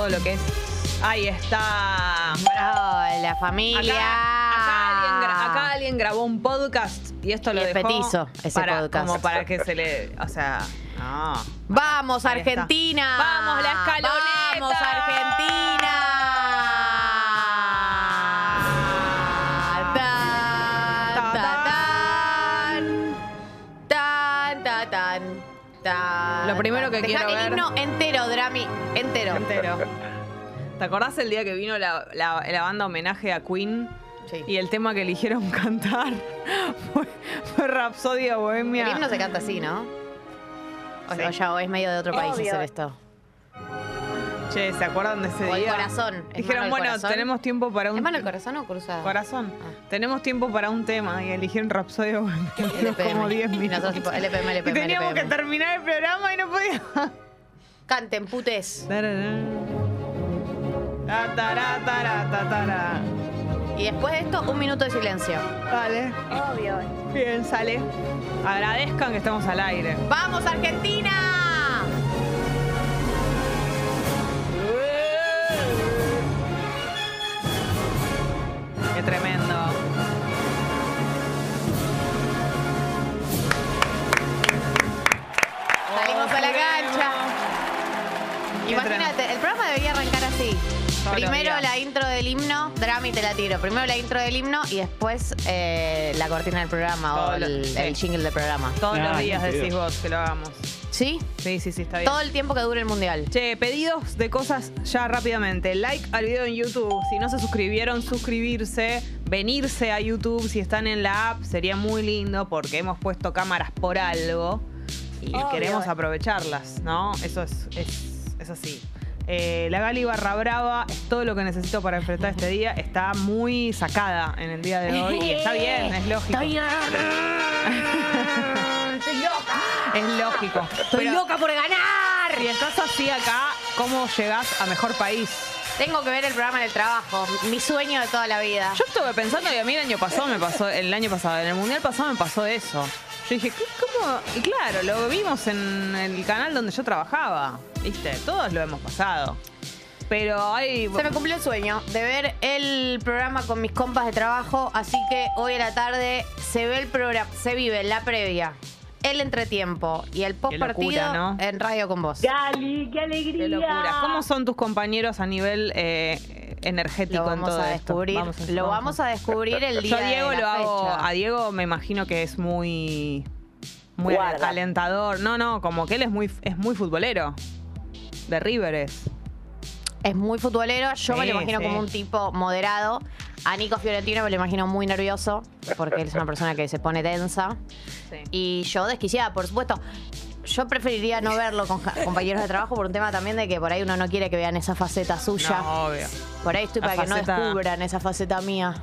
todo lo que es. Ahí está. Bravo, la familia. Acá, acá alguien, acá alguien grabó un podcast y esto lo Y es dejó petizo, ese para, podcast. como para que se le, o sea, no. Vamos, está. Argentina. Vamos, la escaloneta. Vamos, Argentina. Tan, tan, tan, tan, tan, tan. Lo primero que Dejá quiero el ver- himno entero, Drami, entero. Entero. ¿Te acordás el día que vino la, la- la banda homenaje a Queen? Sí. Y el tema que eligieron cantar fue, fue Rapsodia Bohemia. El himno se canta así, ¿no? O, Sí. o ya o es medio de otro país Obvio. hacer esto. Che, ¿se acuerdan de ese O el día? corazón. ¿Es mano Dijeron, el bueno, corazón? tenemos tiempo para un ¿Es mano el corazón o cruzado? corazón. Ah. Tenemos tiempo para un tema y eligieron Rapsodia Bohemia. LPM. como 10 Y minutos. nosotros tipo, LPM, y LPM, teníamos que terminar el programa y no podíamos. Canten, putes. Y después de esto, un minuto de silencio. Vale, Obvio. bien, sale. Agradezcan que estamos al aire. ¡Vamos, Argentina! Qué tremendo. Salimos a la cancha. Imagínate, el programa debería arrancar así. Todos Primero días. la intro del himno, Drami te la tiro. Primero la intro del himno y después eh, la cortina del programa o el, sí. el jingle del programa. Todos Ah, los días qué decís vos que lo hagamos. ¿Sí? Sí, sí, sí, está bien. Todo el tiempo que dure el mundial. Che, pedidos de cosas ya rápidamente. Like al video en YouTube. Si no se suscribieron, suscribirse. Venirse a YouTube si están en la app. Sería muy lindo porque hemos puesto cámaras por algo. Y Obvio. queremos aprovecharlas, ¿no? Eso es, es, es así. Eh, la Gali barra brava es todo lo que necesito para enfrentar este día. Está muy sacada en el día de hoy. Y está bien, es lógico. Estoy, loca. Es lógico. estoy Pero loca por ganar. Si estás así acá, ¿cómo llegás a mejor país? Tengo que ver el programa en el trabajo. Mi sueño de toda la vida. Yo estuve pensando y a mí el año pasado me pasó, el año pasado, en el mundial pasado me pasó eso. Yo dije, ¿qué- ¿cómo? Y claro, lo vimos en el canal donde yo trabajaba. ¿Viste? Todos lo hemos pasado. Pero hay. Se me cumplió el sueño de ver el programa con mis compas de trabajo, así que hoy a la tarde se ve el programa, se vive la previa, el entretiempo y el post partido locura, ¿no? en radio con vos. Gali, qué alegría. Qué locura. ¿Cómo son tus compañeros a nivel eh, energético Lo en vamos todo a esto? descubrir, Vamos lo vamos a descubrir el día Yo a Diego de la lo hago. A Diego me imagino que es muy. Muy Guarda. alentador. No, no, como que él es muy, es muy futbolero. De River es. Es muy futbolero, yo me Sí, lo imagino sí. como un tipo moderado. A Nico Fiorentino me lo imagino muy nervioso, porque él es una persona que se pone tensa. Y yo desquiciada, por supuesto. Yo preferiría no verlo con compañeros de trabajo por un tema también de que por ahí uno no quiere que vean esa faceta suya. No, obvio. Por ahí estoy La para que no descubran esa faceta mía.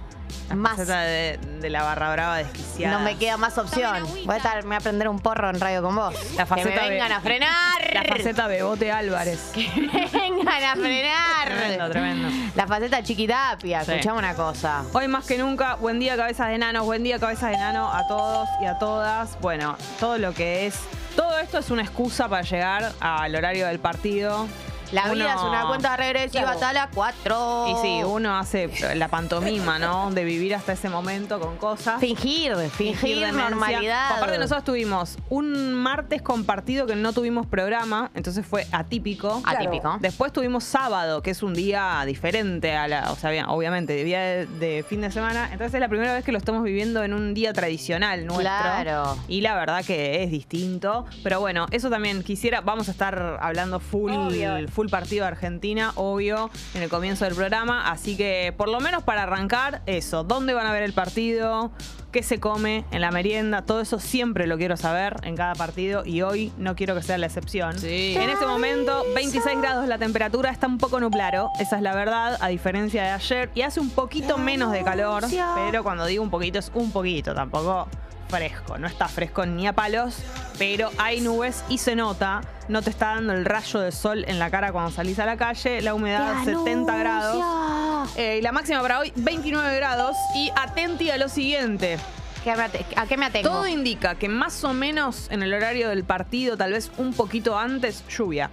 La Más. faceta de, de la barra brava desquiciada. No me queda más opción. Voy a estar, me voy a prender un porro en radio con vos. La faceta que me vengan a frenar. La faceta Bebote Álvarez. Que me vengan a frenar. Tremendo, tremendo. La faceta chiquitapia. Sí. Escuchame una cosa. Hoy más que nunca, buen día cabezas de enano, buen día cabezas de enano a todos y a todas. Bueno, todo lo que es, todo esto es una excusa para llegar al horario del partido. La vida Uno- es una cuenta regresiva hasta las 4. Y sí, uno hace la pantomima, ¿no? De vivir hasta ese momento con cosas. Fingir, fingir, demencia. normalidad. Aparte nosotros tuvimos un martes compartido que no tuvimos programa, entonces fue atípico. Atípico. Después tuvimos sábado, que es un día diferente a la, o sea, bien, obviamente, día de, de fin de semana. Entonces es la primera vez que lo estamos viviendo en un día tradicional nuestro. Claro. Y la verdad que es distinto. Pero bueno, eso también quisiera, vamos a estar hablando full, Obvio. full partido de Argentina, obvio, en el comienzo del programa. Así que por lo menos para arrancar, eso, ¿dónde van a ver el partido? ¿Qué se come en la merienda? Todo eso siempre lo quiero saber en cada partido y hoy no quiero que sea la excepción. Sí. En este momento, 26 grados la temperatura, está un poco nublado, esa es la verdad, a diferencia de ayer. Y hace un poquito menos de calor, pero cuando digo un poquito es un poquito, tampoco fresco. No está fresco ni a palos, pero hay nubes y se nota. No te está dando el rayo de sol en la cara cuando salís a la calle. La humedad 70 grados. Eh, y la máxima para hoy, 29 grados. Y atenti a lo siguiente. ¿Qué me ate- ¿A qué me atengo? Todo indica que más o menos en el horario del partido, tal vez un poquito antes, lluvia.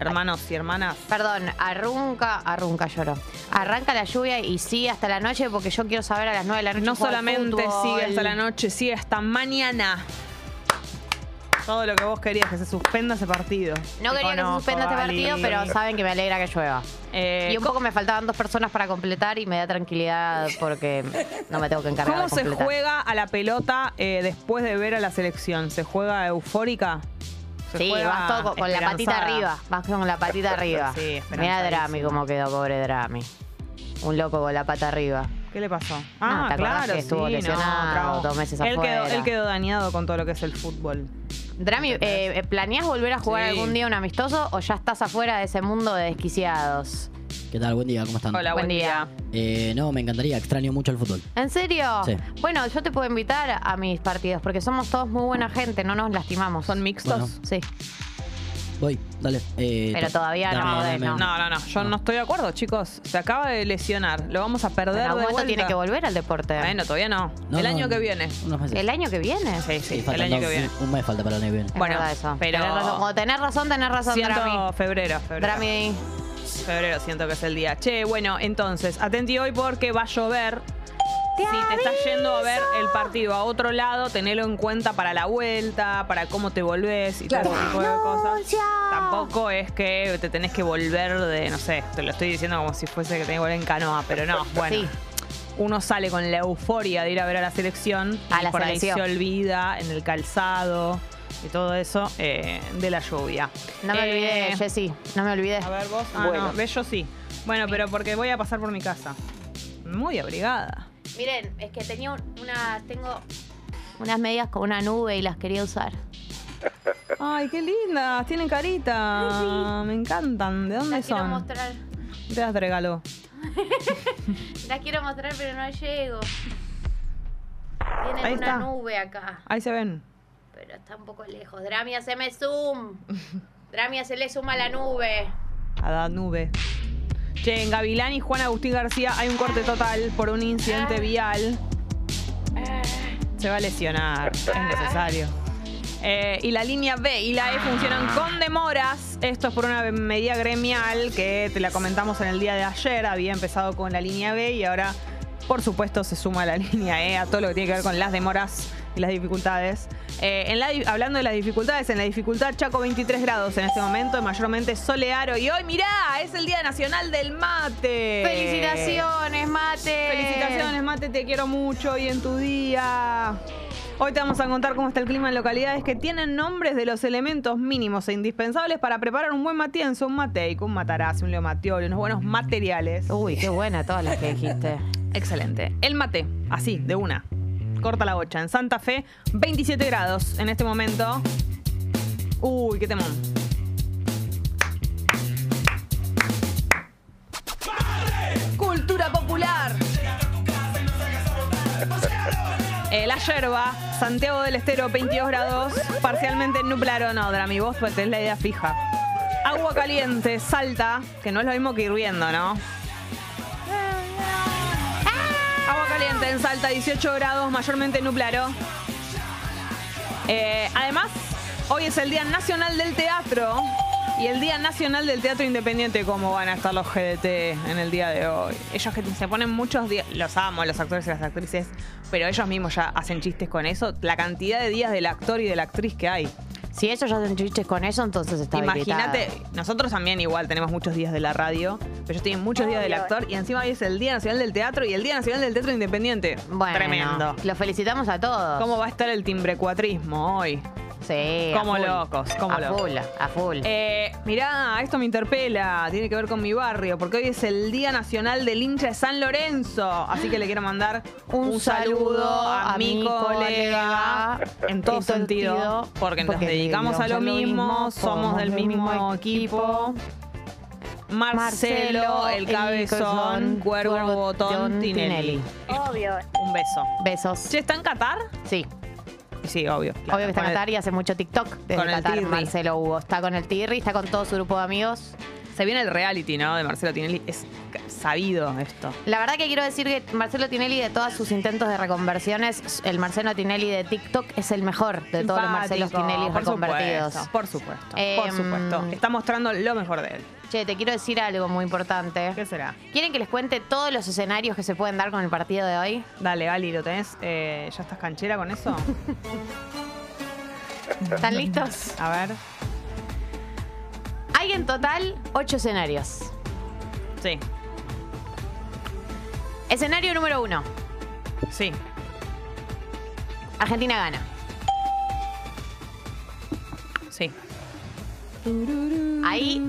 Hermanos y hermanas. Perdón, arranca, arranca lloro. Arranca la lluvia y sigue hasta la noche porque yo quiero saber a las 9 de la noche. No solamente sigue hasta la noche, sigue hasta mañana. Todo lo que vos querías, que se suspenda ese partido. No Te quería que se suspenda este partido, pero saben que me alegra que llueva. Eh, y un poco me faltaban dos personas para completar y me da tranquilidad porque no me tengo que encargar ¿Cómo de se juega a la pelota eh, después de ver a la selección? ¿Se juega eufórica? ¿Se Sí, juega vas todo con la patita esperanzada? arriba. Vas con la patita arriba. Sí, Mira esperanzadísimo. Drami cómo quedó, pobre Drami. Un loco con la pata arriba. ¿Qué le pasó? ¿te Ah, acordás claro, que estuvo sí, lesionado, trago. dos meses él quedó, él quedó dañado con todo lo que es el fútbol. Drami, eh, ¿planeás volver a jugar Sí. algún día un amistoso o ya estás afuera de ese mundo de desquiciados? ¿Qué tal? Buen día, ¿cómo están? Hola, buen, Buen día. día. Eh, no, me encantaría, extraño mucho el fútbol. ¿En serio? Sí. Bueno, yo te puedo invitar a mis partidos porque somos todos muy buena gente, no nos lastimamos. ¿Son mixtos? Bueno. Sí. Voy, dale. eh, Pero to- todavía no dame- dame- ¿no? No, no, no. Yo no. estoy de acuerdo, chicos. Se acaba de lesionar. Lo vamos a perder En de vuelta. tiene que volver al deporte. Bueno, todavía no. No, el no, año que viene. Unos meses. ¿El año que viene? Sí, sí, el faltan año que dos- viene. Un mes falta para el año que viene. Bueno, eso. pero- Tenés razón. Cuando tenés razón, tenés razón, Siento Drami. febrero, febrero. Drami. Febrero siento que es el día. Che, bueno, entonces, atenti hoy porque va a llover. Si te estás yendo a ver el partido a otro lado, tenelo en cuenta para la vuelta, para cómo te volvés y todo ese tipo de cosas. Tampoco es que te tenés que volver de, no sé, te lo estoy diciendo como si fuese que tenés que volver en canoa, pero no, bueno. Sí. Uno sale con la euforia de ir a ver a la selección A y la por ahí se olvida en el calzado y todo eso eh, de la lluvia. No me Eh, olvidé, Jessy. No me olvidé. a ver vos. Ah, Bueno. no, ves yo sí. Bueno, pero porque voy a pasar por mi casa. Muy abrigada. Miren, es que tenía un- una, tengo unas medias con una nube y las quería usar. Ay, qué lindas. Tienen carita. Me encantan. ¿De dónde Las quiero son? mostrar. Te las regalo. Las quiero mostrar, pero no llego. Tienen Ahí una está. nube acá, Ahí se ven. Pero está un poco lejos. Drami, haceme zoom. Drami, hacele zoom a la nube. A la nube. Che, en Gavilán y Juan Agustín García hay un corte total por un incidente vial. Se va a lesionar. Es necesario. Eh, y la línea B y la E funcionan con demoras. Esto es por una medida gremial que te la comentamos en el día de ayer. Había empezado con la línea B y ahora, por supuesto, se suma la línea E a todo lo que tiene que ver con las demoras y las dificultades. Eh, en la di- hablando de las dificultades, en la dificultad Chaco 23 grados en este momento, mayormente soleado. Y hoy, mirá, es el Día Nacional del Mate. Felicitaciones, mate. Felicitaciones, Mate, te quiero mucho y en tu día. Hoy te vamos a contar cómo está el clima en localidades que tienen nombres de los elementos mínimos e indispensables para preparar un buen matienzo, un mateico, un matarazzi, un leomatiol, unos buenos materiales. Uy, qué buena todas las que dijiste. Excelente. El mate, así, de una. Corta la bocha. En Santa Fe, 27 grados en este momento. Uy, qué temón. Cultura popular. Eh, la yerba, Santiago del Estero, 22 grados, parcialmente nublado. No, Drami, vos pues tenés la idea fija. Agua caliente, Salta, que no es lo mismo que hirviendo, ¿no? Agua caliente en Salta, 18 grados, mayormente nublado. Eh, además, hoy es el Día Nacional del Teatro y el Día Nacional del Teatro Independiente. ¿Cómo van a estar los GDT en el día de hoy? Ellos que se ponen muchos días, los amo, los actores y las actrices, pero ellos mismos ya hacen chistes con eso. La cantidad de días del actor y de la actriz que hay. Si ellos ya hacen chistes con eso, entonces está Imagínate, nosotros también igual tenemos muchos días de la radio, pero ellos tienen muchos días del actor y encima hoy es el Día Nacional del Teatro y el Día Nacional del Teatro Independiente. Bueno, Tremendo. Los felicitamos a todos. ¿Cómo va a estar el timbrecuatrismo hoy? Sí. a Como full. locos, como a locos. full, a full. Eh, mirá, esto me interpela, tiene que ver con mi barrio, porque hoy es el Día Nacional del Hincha de San Lorenzo. Así que le quiero mandar un, saludo a, mi colega, en todo sentido, porque nos dedicamos a lo mismo, somos del mismo equipo. Marcelo, el cabezón, cuervo, botón, Tinelli. Obvio. Un beso. Besos. ¿Che, está en Qatar? Sí, Sí, obvio. claro. obvio que está en Qatar y hace mucho TikTok desde con el Qatar. Marcelo Hugo está con el Tirri, está con todo su grupo de amigos. Se viene el reality, ¿no? De Marcelo Tinelli. Es sabido esto. La verdad que quiero decir que Marcelo Tinelli, de todos sus intentos de reconversiones, el Marcelo Tinelli de TikTok es el mejor de todos los Marcelos Tinelli por reconvertidos. supuesto, por supuesto, por Em, supuesto. Está mostrando lo mejor de él. Che, te quiero decir algo muy importante. ¿Qué será? ¿Quieren que les cuente todos los escenarios que se pueden dar con el partido de hoy? Dale, Gali, ¿lo tenés? Eh, ¿Ya estás canchera con eso? ¿Están listos? A ver. Hay en total ocho escenarios. Sí, Escenario número uno. sí. Argentina gana. Sí. Ahí,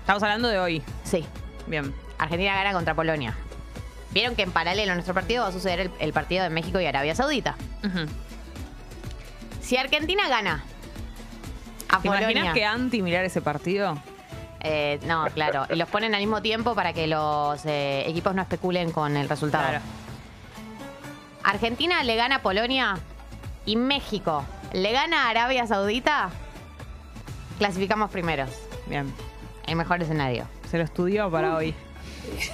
Estamos hablando de hoy. sí. Bien. Argentina gana contra Polonia. Vieron que en paralelo a nuestro partido va a suceder el, el partido de México y Arabia Saudita. Si Argentina gana a ¿Te imaginas que anti mirar ese partido? eh, no, claro, y los ponen al mismo tiempo para que los eh, equipos no especulen con el resultado. Claro. Argentina le gana a Polonia y México le gana a Arabia Saudita, clasificamos primeros. Bien. El mejor escenario. Se lo estudió para hoy.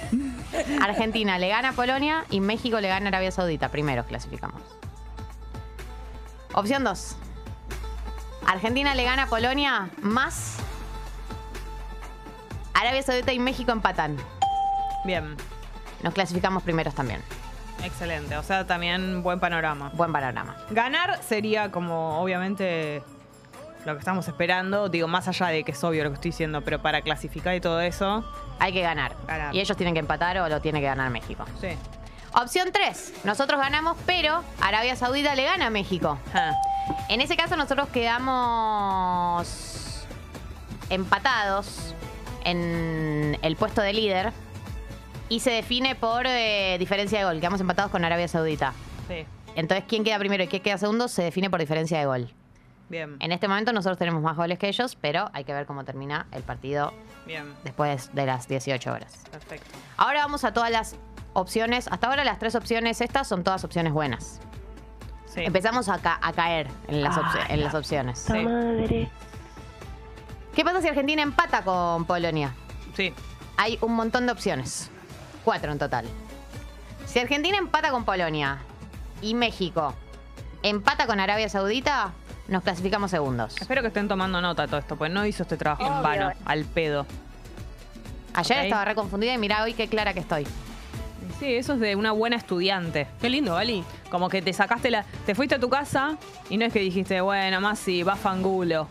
Argentina le gana a Polonia y México le gana a Arabia Saudita. Primeros clasificamos. Opción 2. Argentina le gana a Polonia más. Arabia Saudita y México empatan. Bien. Nos clasificamos primeros también. Excelente. O sea, también buen panorama. Buen panorama. Ganar sería como, obviamente, lo que estamos esperando. Digo, más allá de que es obvio lo que estoy diciendo, pero para clasificar y todo eso, Hay que ganar. Ganar. Y ellos tienen que empatar o lo tiene que ganar México. sí. Opción 3. Nosotros ganamos, pero Arabia Saudita le gana a México. Ah, En ese caso nosotros quedamos empatados en el puesto de líder y se define por eh, diferencia de gol. Quedamos empatados con Arabia Saudita. sí. Entonces, quién queda primero y quién queda segundo se define por diferencia de gol. Bien. En este momento nosotros tenemos más goles que ellos, pero hay que ver cómo termina el partido Bien. después de las 18 horas. Perfecto. Ahora vamos a todas las opciones. Hasta ahora las tres opciones estas son todas opciones buenas. Sí. Empezamos a, ca- a caer en las, en las opciones. Sí. Madre. ¿Qué pasa si Argentina empata con Polonia? Sí. Hay un montón de opciones. Cuatro en total. Si Argentina empata con Polonia y México empata con Arabia Saudita, nos clasificamos segundos. Espero que estén tomando nota de todo esto, porque no hizo este trabajo en vano, al pedo. Ayer Ok. estaba reconfundida y mirá hoy qué clara que estoy. Sí, eso es de una buena estudiante. Qué lindo, Gali. Como que te sacaste la. Te fuiste a tu casa y no es que dijiste, bueno, más si va fangulo.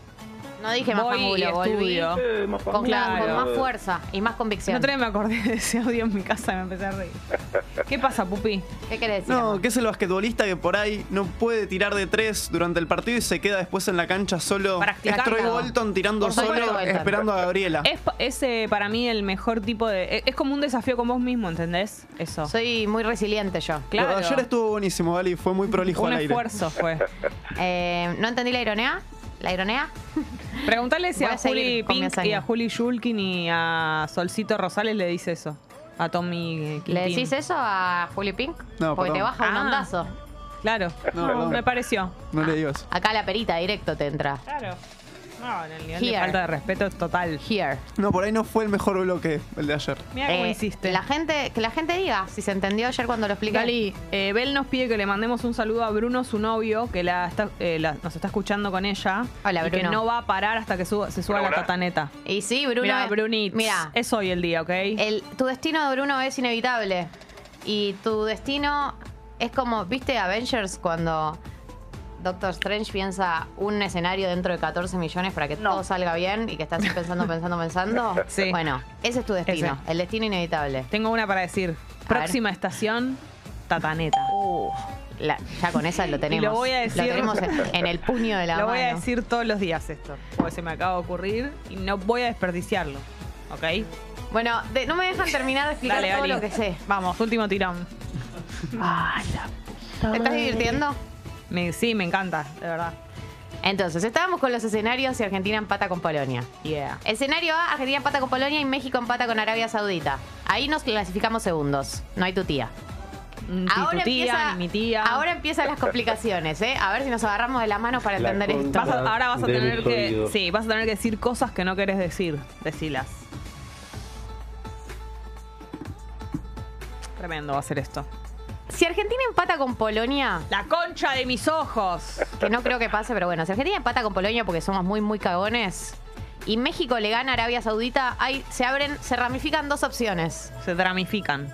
No dije más Voy y fangulo, volví estudio. Eh, más con, Claro. con más fuerza y más El convicción. otro día me acordé de ese audio en mi casa y me empecé a reír. ¿Qué pasa, Pupi? ¿Qué querés decir? No, amor? que es el basquetbolista que por ahí no puede tirar de tres durante el partido y se queda después en la cancha solo. Practicando. Troy Bolton tirando Por solo, Bolton. esperando a Gabriela. Es, pa- es, eh, para mí el mejor tipo de. Es, es como un desafío con vos mismo, ¿entendés? Eso. Soy muy resiliente yo. claro. Ayer estuvo buenísimo, Gali, fue muy prolijo un al aire. esfuerzo fue. Eh, ¿No entendí la ironía? ¿La ironía? Preguntale si Voy a, a Juli Pink y a Juli Shulkin y a Solcito Rosales le dice eso. A Tommy Quintín. ¿Le decís eso a Juli Pink? No, Porque te baja un Ah. ondazo. Claro. No, me pareció. No le digo eso. Acá la perita directo te entra. Claro. No, en el nivel de Here. falta de respeto es total. Here. No, por ahí no fue el mejor bloque el de ayer. Mira cómo Eh, hiciste. La gente, que la gente diga si se entendió ayer cuando lo expliqué. Gali, eh, Bel nos pide que le mandemos un saludo a Bruno, su novio, que la está- eh, la- nos está escuchando con ella. Hola, y que Bruno. no va a parar hasta que suba- se suba la tataneta. Y sí, Bruno. Mira, Brunit. Mira, Es hoy el día, ¿ok? el, tu destino de Bruno es inevitable. Y tu destino es como, ¿viste Avengers cuando Doctor Strange piensa un escenario dentro de 14 millones para que todo salga bien y que estás pensando, pensando, pensando? Sí. Bueno, ese es tu destino, Ese. el destino inevitable. Tengo una para decir. A Próxima estación, tataneta. Uh, la- ya con esa lo tenemos. lo voy a decir- tenemos en, en el puño de la Lo mano. voy a decir todos los días esto, porque se me acaba de ocurrir y no voy a desperdiciarlo. ¿Ok? Bueno, de- no me dejan terminar de explicar Dale, todo Gali. lo que sé. Vamos, último tirón. Ah, la puta ¿Te estás madre. divirtiendo? Me- sí, me encanta, de verdad. Entonces, estábamos con los escenarios y Argentina empata con Polonia. Yeah. Escenario A, Argentina empata con Polonia y México empata con Arabia Saudita. Ahí nos clasificamos segundos. No hay tu tía. Ni Ahora tu tía, empieza, ni mi tía. ahora empiezan las complicaciones, ¿eh? A ver si nos agarramos de las manos para La entender esto. Vas a- ahora vas a tener que. Sí, vas a tener que decir cosas que no querés decir. Decilas. Tremendo va a ser esto. Si Argentina empata con Polonia, La concha de mis ojos. que no creo que pase, pero bueno, si Argentina empata con Polonia porque somos muy, muy cagones, y México le gana a Arabia Saudita, ahí se abren, se ramifican dos opciones. Se dramifican.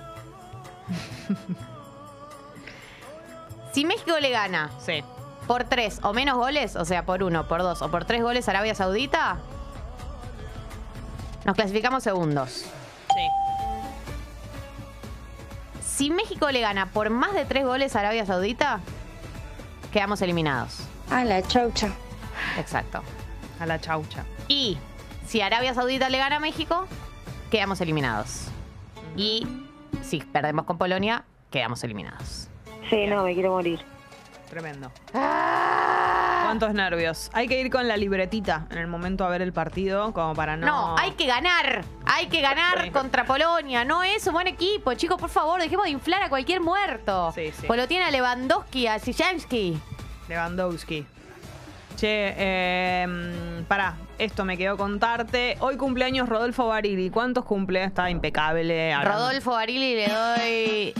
Si México le gana Sí. por tres o menos goles, o sea, por uno, por dos o por tres goles a Arabia Saudita, nos clasificamos segundos. Sí. Si México le gana por más de tres goles a Arabia Saudita, quedamos eliminados. A la chaucha. Exacto. A la chaucha. Y si Arabia Saudita le gana a México, quedamos eliminados. Y si perdemos con Polonia, quedamos eliminados. Sí, no, me quiero morir. Tremendo. Ah. ¿Cuántos nervios? Hay que ir con la libretita en el momento a ver el partido, como para no. No, hay que ganar. Hay que ganar contra Polonia. No es un buen equipo, chicos, por favor, dejemos de inflar a cualquier muerto. Sí, sí. Pues lo tiene a Lewandowski, a Zidane. Lewandowski. Che, eh, pará, esto me quedó contarte. Hoy cumpleaños Rodolfo Barili. ¿Cuántos cumple? Está impecable. hablando- Rodolfo Barili le doy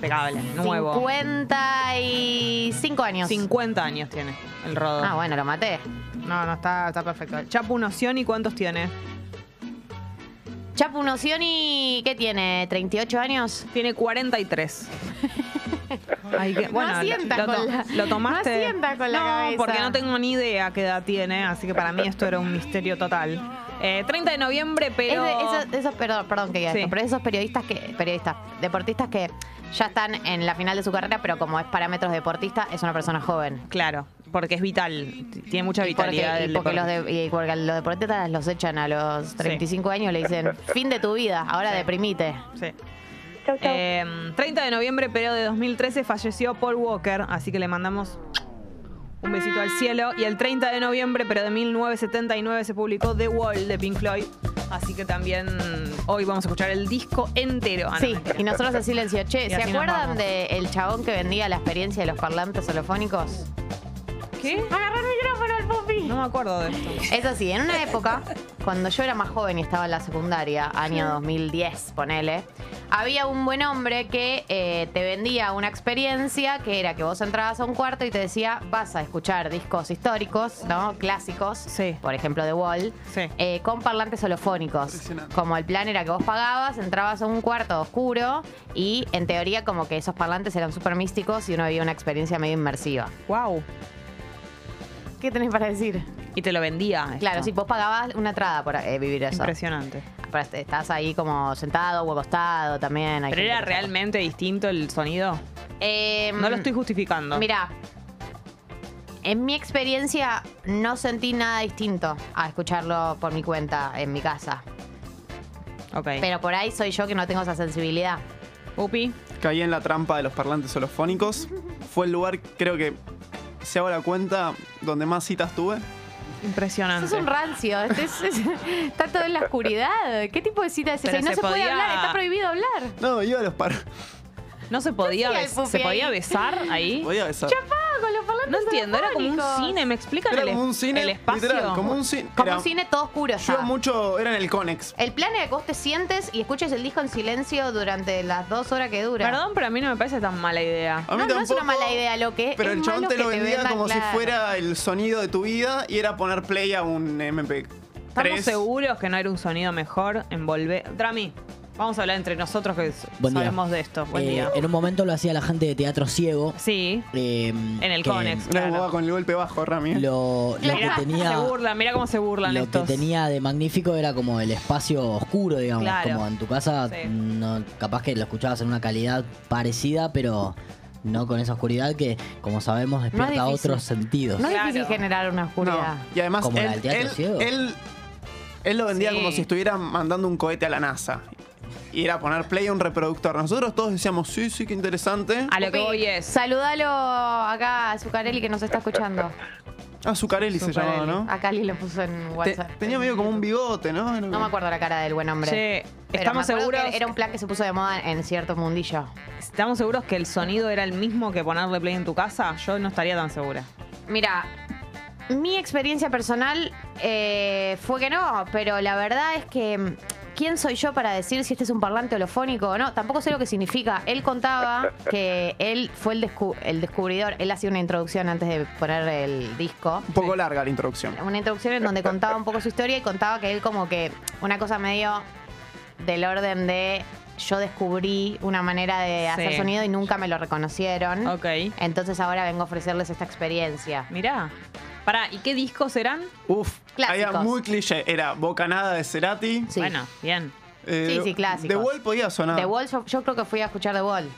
Impecable, nuevo. 55 años. 50 años tiene el Rodolfo. Ah, bueno, lo maté. No, no, está, está perfecto. Chapu Nocioni, ¿cuántos tiene? Chapu Nocioni, ¿qué tiene? ¿38 años? Tiene 43. Ay, que- bueno, No asienta lo, con la- lo tomaste. no asienta con la no, cabeza. porque no tengo ni idea qué edad tiene, así que para mí esto era un misterio total. Eh, 30 de noviembre, pero. Es de esos, perdón, perdón que diga Sí. esto, pero esos periodistas que, periodistas, deportistas que ya están en la final de su carrera, pero como es parámetros deportista, es una persona joven. Claro, porque es vital. Tiene mucha Y porque, vitalidad. y porque los, de- y porque los deportistas los echan a los 35 años, le dicen, fin de tu vida, ahora deprimite. Sí. Chau, chau. Eh, 30 de noviembre, pero de 2013, falleció Paul Walker, así que le mandamos un besito al cielo. Y el 30 de noviembre, pero de 1979, se publicó The Wall de Pink Floyd. Así que también hoy vamos a escuchar el disco entero. Ah, no, Sí, mentira. y nosotros en silencio. Che, ¿se así acuerdan del chabón que vendía la experiencia de los parlantes holofónicos? ¿Qué? Agarró el micrófono al pupi. No me acuerdo de esto. Es así, en una época, cuando yo era más joven y estaba en la secundaria, año 2010, ponele, había un buen hombre que eh, te vendía una experiencia que era que vos entrabas a un cuarto y te decía, vas a escuchar discos históricos, ¿no? Clásicos, Sí. por ejemplo, The Wall, Sí. eh, con parlantes holofónicos. Impresionante. Como el plan era que vos pagabas, entrabas a un cuarto oscuro y en teoría como que esos parlantes eran súper místicos y uno vivía una experiencia medio inmersiva. Wow. ¿Qué tenés para decir? Y te lo vendía. esto. Claro, si vos pagabas una entrada por eh, vivir eso. Impresionante. Estás ahí como sentado o acostado también. hay ¿Pero gente era que realmente distinto el sonido? Eh, No lo estoy justificando. Mira, en mi experiencia no sentí nada distinto a escucharlo por mi cuenta en mi casa. Ok. Pero por ahí soy yo que no tengo esa sensibilidad. Upi. Caí en la trampa de los parlantes holofónicos. Fue el lugar, creo que, si hago la cuenta, donde más citas tuve. Impresionante. Eso es un rancio. este es- es- está todo en la oscuridad. ¿Qué tipo de cita es esa? Y no se se, puede hablar, está prohibido hablar. No, iba a los par. No se podía, bes- ¿se podía besar ahí. Podía besar. Con los parlantes No entiendo, era como un cine, me explican Era el, como un cine, el espacio. literal, como un cine. Como era- un cine todo oscuro Yo estaba. mucho, era en el Conex. El plan era que vos te sientes y escuches el disco en silencio durante las dos horas que dura. Perdón, pero a mí no me parece tan mala idea. A mí no, no es una mala idea lo que Pero es el chabón malo te lo que vendía vendan, como claro. si fuera el sonido de tu vida y era poner play a un MP3. ¿Estamos seguros que no era un sonido mejor en volver? Drami, vamos a hablar entre nosotros que Buen día. sabemos de esto. Buen Eh, día. En un momento lo hacía la gente de Teatro Ciego. Sí, eh, en el que Conex. Una Claro. boba con el golpe bajo, Rami. ¿eh? Lo, lo que Mirá, tenía. se burlan, mira cómo se burlan Lo estos. que tenía de magnífico era como el espacio oscuro, digamos. Claro. Como en tu casa, Sí. no, capaz que lo escuchabas en una calidad parecida, pero no con esa oscuridad que, como sabemos, despierta difícil. otros sentidos. No es Claro. difícil generar una No. oscuridad. Y además, Como la él, del teatro él, ciego. él, él lo vendía Sí. como si estuviera mandando un cohete a la NASA. Y era poner play a un reproductor. Nosotros todos decíamos, sí, sí, qué interesante. A lo que voy es. Saludalo acá a Zucarelli que nos está escuchando. Ah, Zucarelli se llamaba, ¿no? A Cali lo puso en Te- WhatsApp. tenía medio como un bigote, ¿no? Era No me acuerdo la cara del buen hombre. Che, Pero ¿estamos me acuerdo que seguros? Era un plan que se puso de moda en cierto mundillo. ¿Estamos seguros que el sonido era el mismo que ponerle play en tu casa? Yo no estaría tan segura. Mira, mi experiencia personal eh, fue que no, pero la verdad es que. mm, ¿Quién soy yo para decir si este es un parlante holofónico o no? Tampoco sé lo que significa. Él contaba que él fue el, descu- el descubridor. Él hacía una introducción antes de poner el disco. Un poco larga la introducción. Una introducción en donde contaba un poco su historia y contaba que él como que una cosa medio del orden de yo descubrí una manera de hacer Sí. sonido y nunca me lo reconocieron. Ok. Entonces ahora vengo a ofrecerles esta experiencia. Mirá. Pará, ¿y qué discos eran? Uf, Clásicos. era muy cliché. Era Bocanada de Cerati. Sí. Bueno, bien. Eh, Sí, sí, clásicos. The Wall podía sonar. The Wall, yo, yo creo que fui a escuchar The Wall.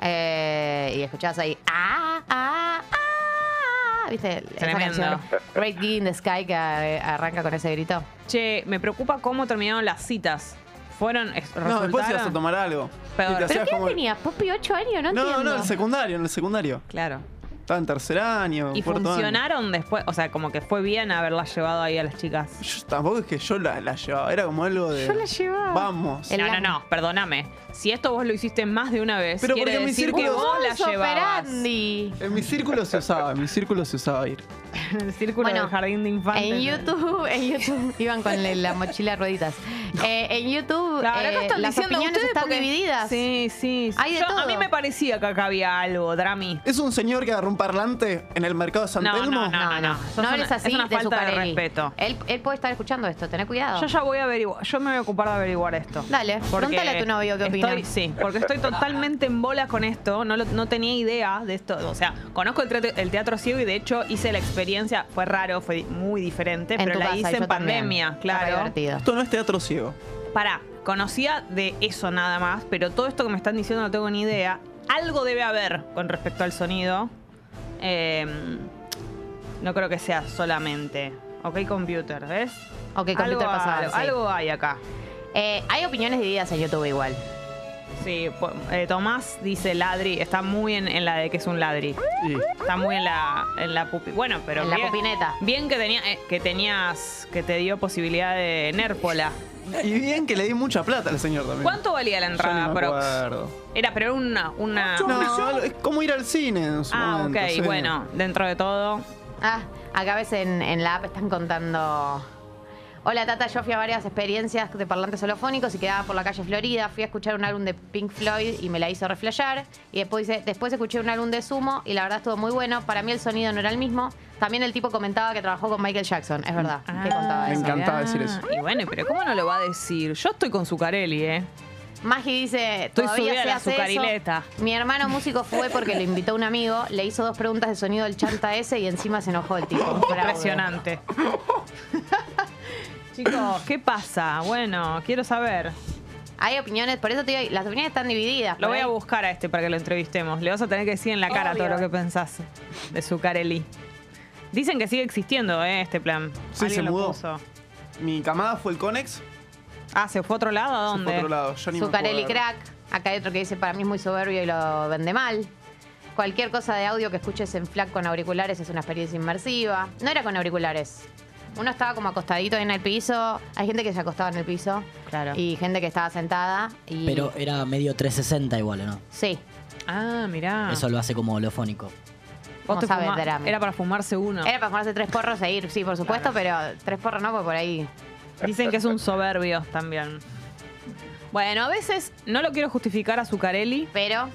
Eh, y escuchabas ahí. ¡Ah! ¡Ah! ¡Ah! ¿Viste? Esa Tremendo. canción. Great Gig in the Sky que eh, arranca con ese grito. Che, me preocupa cómo terminaron las citas. Fueron. No, después ibas a tomar algo. Peor. Y te ¿Pero hacías ¿Pero qué como- tenías? ¿Poppy 8 años? No, No, entiendo. no, en el secundario, en el secundario. Claro. Estaba en tercer año. ¿Y cuarto año. funcionaron después? O sea, como que fue bien haberlas llevado ahí a las chicas. Yo- tampoco es que yo la, la llevaba, era como algo de. Yo la llevaba. Vamos. El no, no, lam- no, perdóname. Si esto vos lo hiciste más de una vez, Pero quiere porque mi decir que círculo- vos la Modus llevabas. operandi. En mi círculo se usaba, en mi círculo se usaba ir. En el círculo Bueno, del jardín de infantes. En YouTube, en YouTube, iban con la- la mochila de rueditas. Eh, en YouTube, Claro, acá eh, están las diciendo opiniones ustedes están porque- divididas. Sí, sí. sí. Hay de Yo- todo. A mí me parecía que acá había algo, Drami. ¿Es un señor que agarró un parlante en el mercado de San No, Telmo? no, No, no, no una- eres así es una de falta de respeto. Él, él puede estar escuchando esto, tené cuidado. Yo ya voy a averiguar, yo me voy a ocupar de averiguar esto. Dale, pregúntale a tu novio qué opina. estoy- sí, porque estoy totalmente en bola con esto. No, lo- no tenía idea de esto. O sea, conozco el, teatro- el teatro ciego y de hecho hice la experiencia. Fue raro, fue muy diferente, en pero la casa, hice en pandemia, claro. Esto no es teatro ciego. Pará, conocía de eso nada más, pero todo esto que me están diciendo no tengo ni idea. Algo debe haber con respecto al sonido. Eh, no creo que sea solamente. Ok, computer, ¿ves? Ok, computer algo, sí. algo hay acá. Eh, hay opiniones divididas en YouTube igual. Sí, eh, Tomás dice ladri, está muy en, en la de que es un ladri. Sí. Está muy en la, en la pupi. Bueno, pero En la pupineta. Bien que tenía, eh, que tenías, que te dio posibilidad de Nérpola. Y bien que le di mucha plata al señor también. ¿Cuánto valía la entrada, Prox? acuerdo. Era, pero era una, una. No, es como ir al cine en su Ah, momento, ok, sí. bueno, dentro de todo. Ah, acá ves en, en la app están contando. Hola Tata, yo fui a varias experiencias de parlantes holofónicos y quedaba por la calle Florida. Fui a escuchar un álbum de Pink Floyd y me la hizo reflejar. Y después, dice- después escuché un álbum de Sumo y la verdad estuvo muy bueno. Para mí el sonido no era el mismo. También el tipo comentaba que trabajó con Michael Jackson. Es verdad. que contaba Me eso. encantaba decir eso. Y bueno, pero ¿cómo no lo va a decir? Yo estoy con Zucarelli, ¿eh? Magi dice, Estoy todavía se hace eso. Mi hermano músico fue porque lo invitó un amigo, le hizo dos preguntas de sonido del chanta ese y encima se enojó el tipo. Fraude. Impresionante. Chicos, ¿qué pasa? Bueno, quiero saber. Hay opiniones, por eso te digo, las opiniones están divididas. Lo voy a buscar a este para que lo entrevistemos. Le vas a tener que decir en la cara todo lo que pensás de Zucarelli. Dicen que sigue existiendo, ¿eh? Este plan. Sí, Alguien se lo mudó. puso. Mi camada fue el Conex. Ah, ¿se fue a otro lado? ¿A Se dónde? fue a otro lado. Yo ni me Zuccarelli acuerdo. Crack. Acá hay otro que dice, para mí es muy soberbio y lo vende mal. Cualquier cosa de audio que escuches en FLAC con auriculares es una experiencia inmersiva. No era con auriculares. Uno estaba como acostadito en el piso. Hay gente que se acostaba en el piso. Claro. Y gente que estaba sentada. Y... Pero era medio 360 igual, ¿o no? Sí. Ah, mirá. Eso lo hace como holofónico. Vos ¿Cómo te sabes? Era para fumarse uno. Era para fumarse tres porros e ir, sí, por supuesto, pero tres porros no, porque por ahí. Dicen que es un soberbio también. Bueno, a veces, no lo quiero justificar a Zucarelli, Pero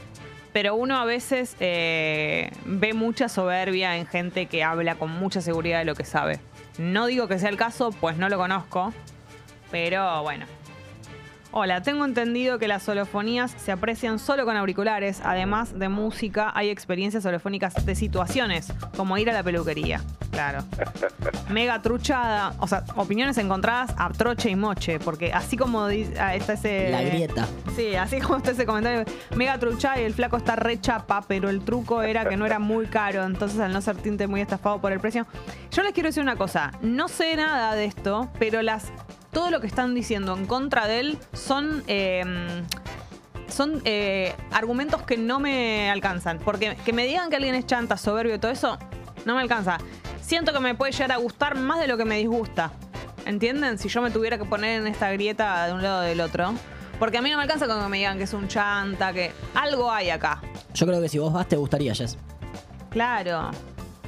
pero uno a veces eh, ve mucha soberbia en gente que habla con mucha seguridad de lo que sabe. No digo que sea el caso, pues no lo conozco, pero bueno. Hola, tengo entendido que las holofonías se aprecian solo con auriculares. Además de música, hay experiencias holofónicas de situaciones, como ir a la peluquería. Claro. Mega truchada, o sea, opiniones encontradas a troche y moche, porque así como dice, ah, está ese... La grieta. Sí, así como está ese comentario. Mega truchada y el flaco está re chapa, pero el truco era que no era muy caro, entonces al no ser tinte muy estafado por el precio. Yo les quiero decir una cosa, no sé nada de esto, pero las todo lo que están diciendo en contra de él son... eh, son eh, argumentos que no me alcanzan. Porque que me digan que alguien es chanta, soberbio y todo eso, no me alcanza. Siento que me puede llegar a gustar más de lo que me disgusta. ¿Entienden? Si yo me tuviera que poner en esta grieta de un lado o del otro. Porque a mí no me alcanza con que me digan que es un chanta, que algo hay acá. Yo creo que si vos vas te gustaría, Jess. Claro.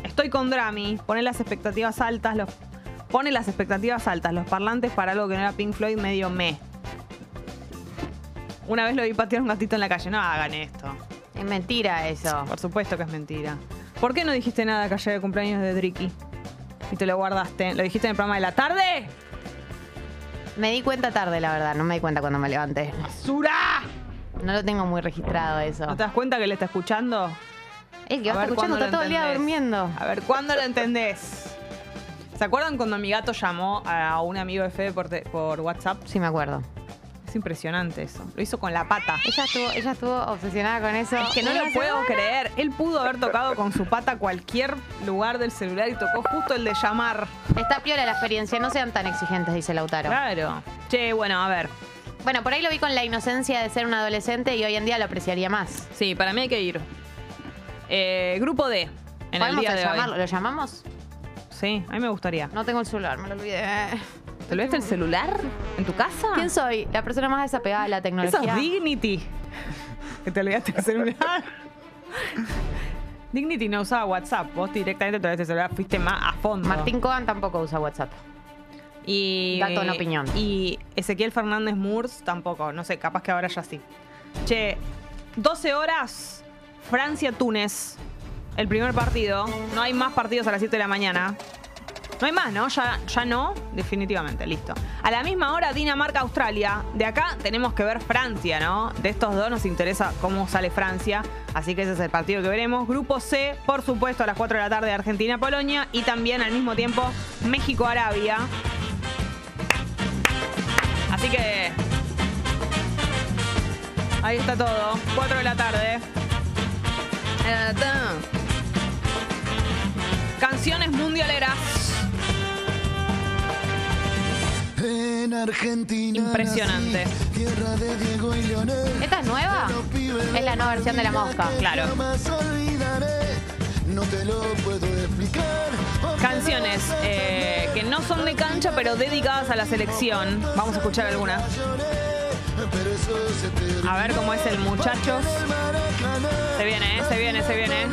Estoy con Drami, pone las expectativas altas, los pone las expectativas altas, los parlantes para algo que no era Pink Floyd medio me. Una vez lo vi patear un gatito en la calle, no hagan esto. Es mentira eso. Por supuesto que es mentira. ¿Por qué no dijiste nada que ayer de cumpleaños de Dricky? Y te lo guardaste. ¿Lo dijiste en el programa de la tarde? Me di cuenta tarde, la verdad. No me di cuenta cuando me levanté. ¡Basura! No lo tengo muy registrado eso. ¿No te das cuenta que le está escuchando? El que A va escuchando está todo el día durmiendo. A ver, ¿cuándo lo entendés? ¿Se acuerdan cuando mi gato llamó a un amigo de Fede por, te- por WhatsApp? Sí, me acuerdo. Es impresionante eso. Lo hizo con la pata. Ella estuvo, ella estuvo obsesionada con eso. Es que no una lo puedo semana. creer. Él pudo haber tocado con su pata cualquier lugar del celular y tocó justo el de llamar. Está piola la experiencia, no sean tan exigentes, dice Lautaro. Claro. Che, bueno, a ver. Bueno, por ahí lo vi con la inocencia de ser un adolescente y hoy en día lo apreciaría más. Sí, para mí hay que ir. Eh, grupo D. En el ¿Podemos día de llamarlo? ¿Lo llamamos? Sí, a mí me gustaría. No tengo el celular, me lo olvidé. ¿Te lo ves el celular? ¿En tu casa? ¿Quién soy? La persona más desapegada de la Eso tecnología. es Dignity. Que te olvidaste el celular. Dignity no usaba WhatsApp. Vos directamente te olvidaste el celular. Fuiste más a fondo. Martín Cohen tampoco usa WhatsApp. Y, Dato en opinión. Y Ezequiel Fernández Murs tampoco. No sé, capaz que ahora ya sí. Che, 12 horas, Francia-Túnez. El primer partido. No hay más partidos a las 7 de la mañana. No hay más, ¿no? Ya, ya no, definitivamente, listo. A la misma hora, Dinamarca-Australia. De acá tenemos que ver Francia, ¿no? De estos dos nos interesa cómo sale Francia. Así que ese es el partido que veremos. Grupo C, por supuesto, a las 4 de la tarde, Argentina-Polonia. Y también al mismo tiempo, México-Arabia. Así que. Ahí está todo. 4 de la tarde. Canciones mundialeras. En Argentina. Impresionante. nací, Tierra de Diego y Leonel. ¿Esta es nueva? Es la nueva versión de La Mosca. Claro. Jamás olvidaré. No te lo puedo explicar. Canciones eh, que no son de cancha, pero dedicadas a la selección. Vamos a escuchar algunas. A ver cómo es el muchachos. Se viene, ¿eh? se viene, se viene.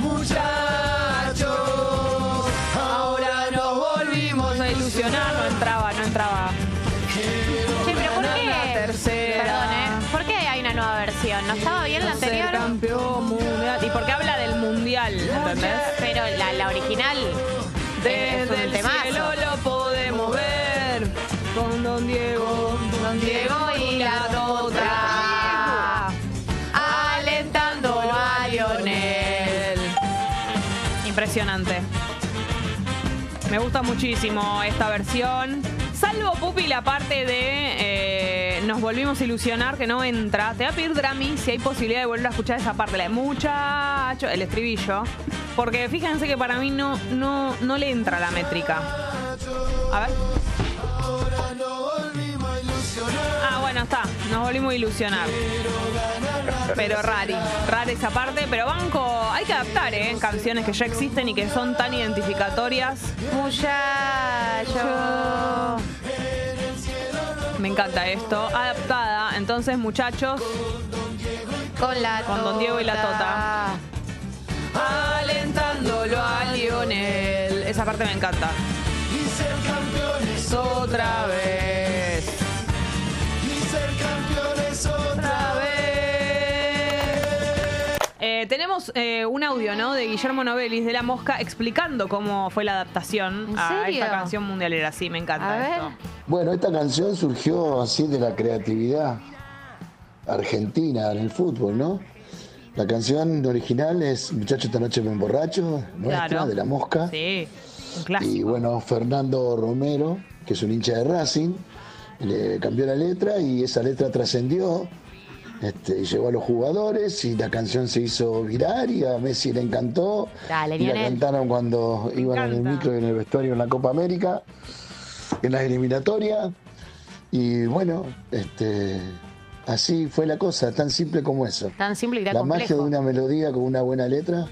Muchachos, ahora nos volvimos a ilusionar. No entraba, no entraba. Che, pero ¿por qué? Perdón, ¿eh? ¿Por qué hay una nueva versión? ¿No estaba bien la anterior? campeón mundial. Y porque habla del mundial, ¿entendés? Pero la, la original es Desde un el Me gusta muchísimo esta versión. Salvo Pupi la parte de eh, nos volvimos a ilusionar que no entra. Te voy a pedir Drami si hay posibilidad de volver a escuchar esa parte, la de muchacho, el estribillo. Porque fíjense que para mí no, no, no le entra la métrica. A ver. Ah, bueno, está. Nos volvimos a ilusionar. Pero rari, rara esa parte. Pero banco, hay que adaptar, ¿eh? Canciones que ya existen y que son tan identificatorias. Muchacho. Me encanta esto. Adaptada. Entonces, muchachos, Con la Con Don Diego y la tota. alentándolo a Lionel. Esa parte me encanta. Y ser campeones Otra vez. Y ser campeones otra Otra vez. Eh, tenemos eh, un audio, ¿no? De Guillermo Novelis de La Mosca explicando cómo fue la adaptación ¿En a serio? esta canción mundialera. Sí, me encanta A ver. esto. Bueno, esta canción surgió así de la creatividad argentina en el fútbol, ¿no? La canción original es Muchacho esta noche me emborracho, nuestra, Claro. de la mosca. Sí, un Y clásico. bueno, Fernando Romero, que es un hincha de Racing, le cambió la letra y esa letra trascendió. Este, y llegó a los jugadores y la canción se hizo viral y a Messi le encantó. Dale, y la cantaron cuando iban en el micro y en el vestuario en la Copa América, en las eliminatorias. Y bueno, este, Así fue la cosa, tan simple como eso. Tan simple y tan La complejo. magia de una melodía con una buena letra.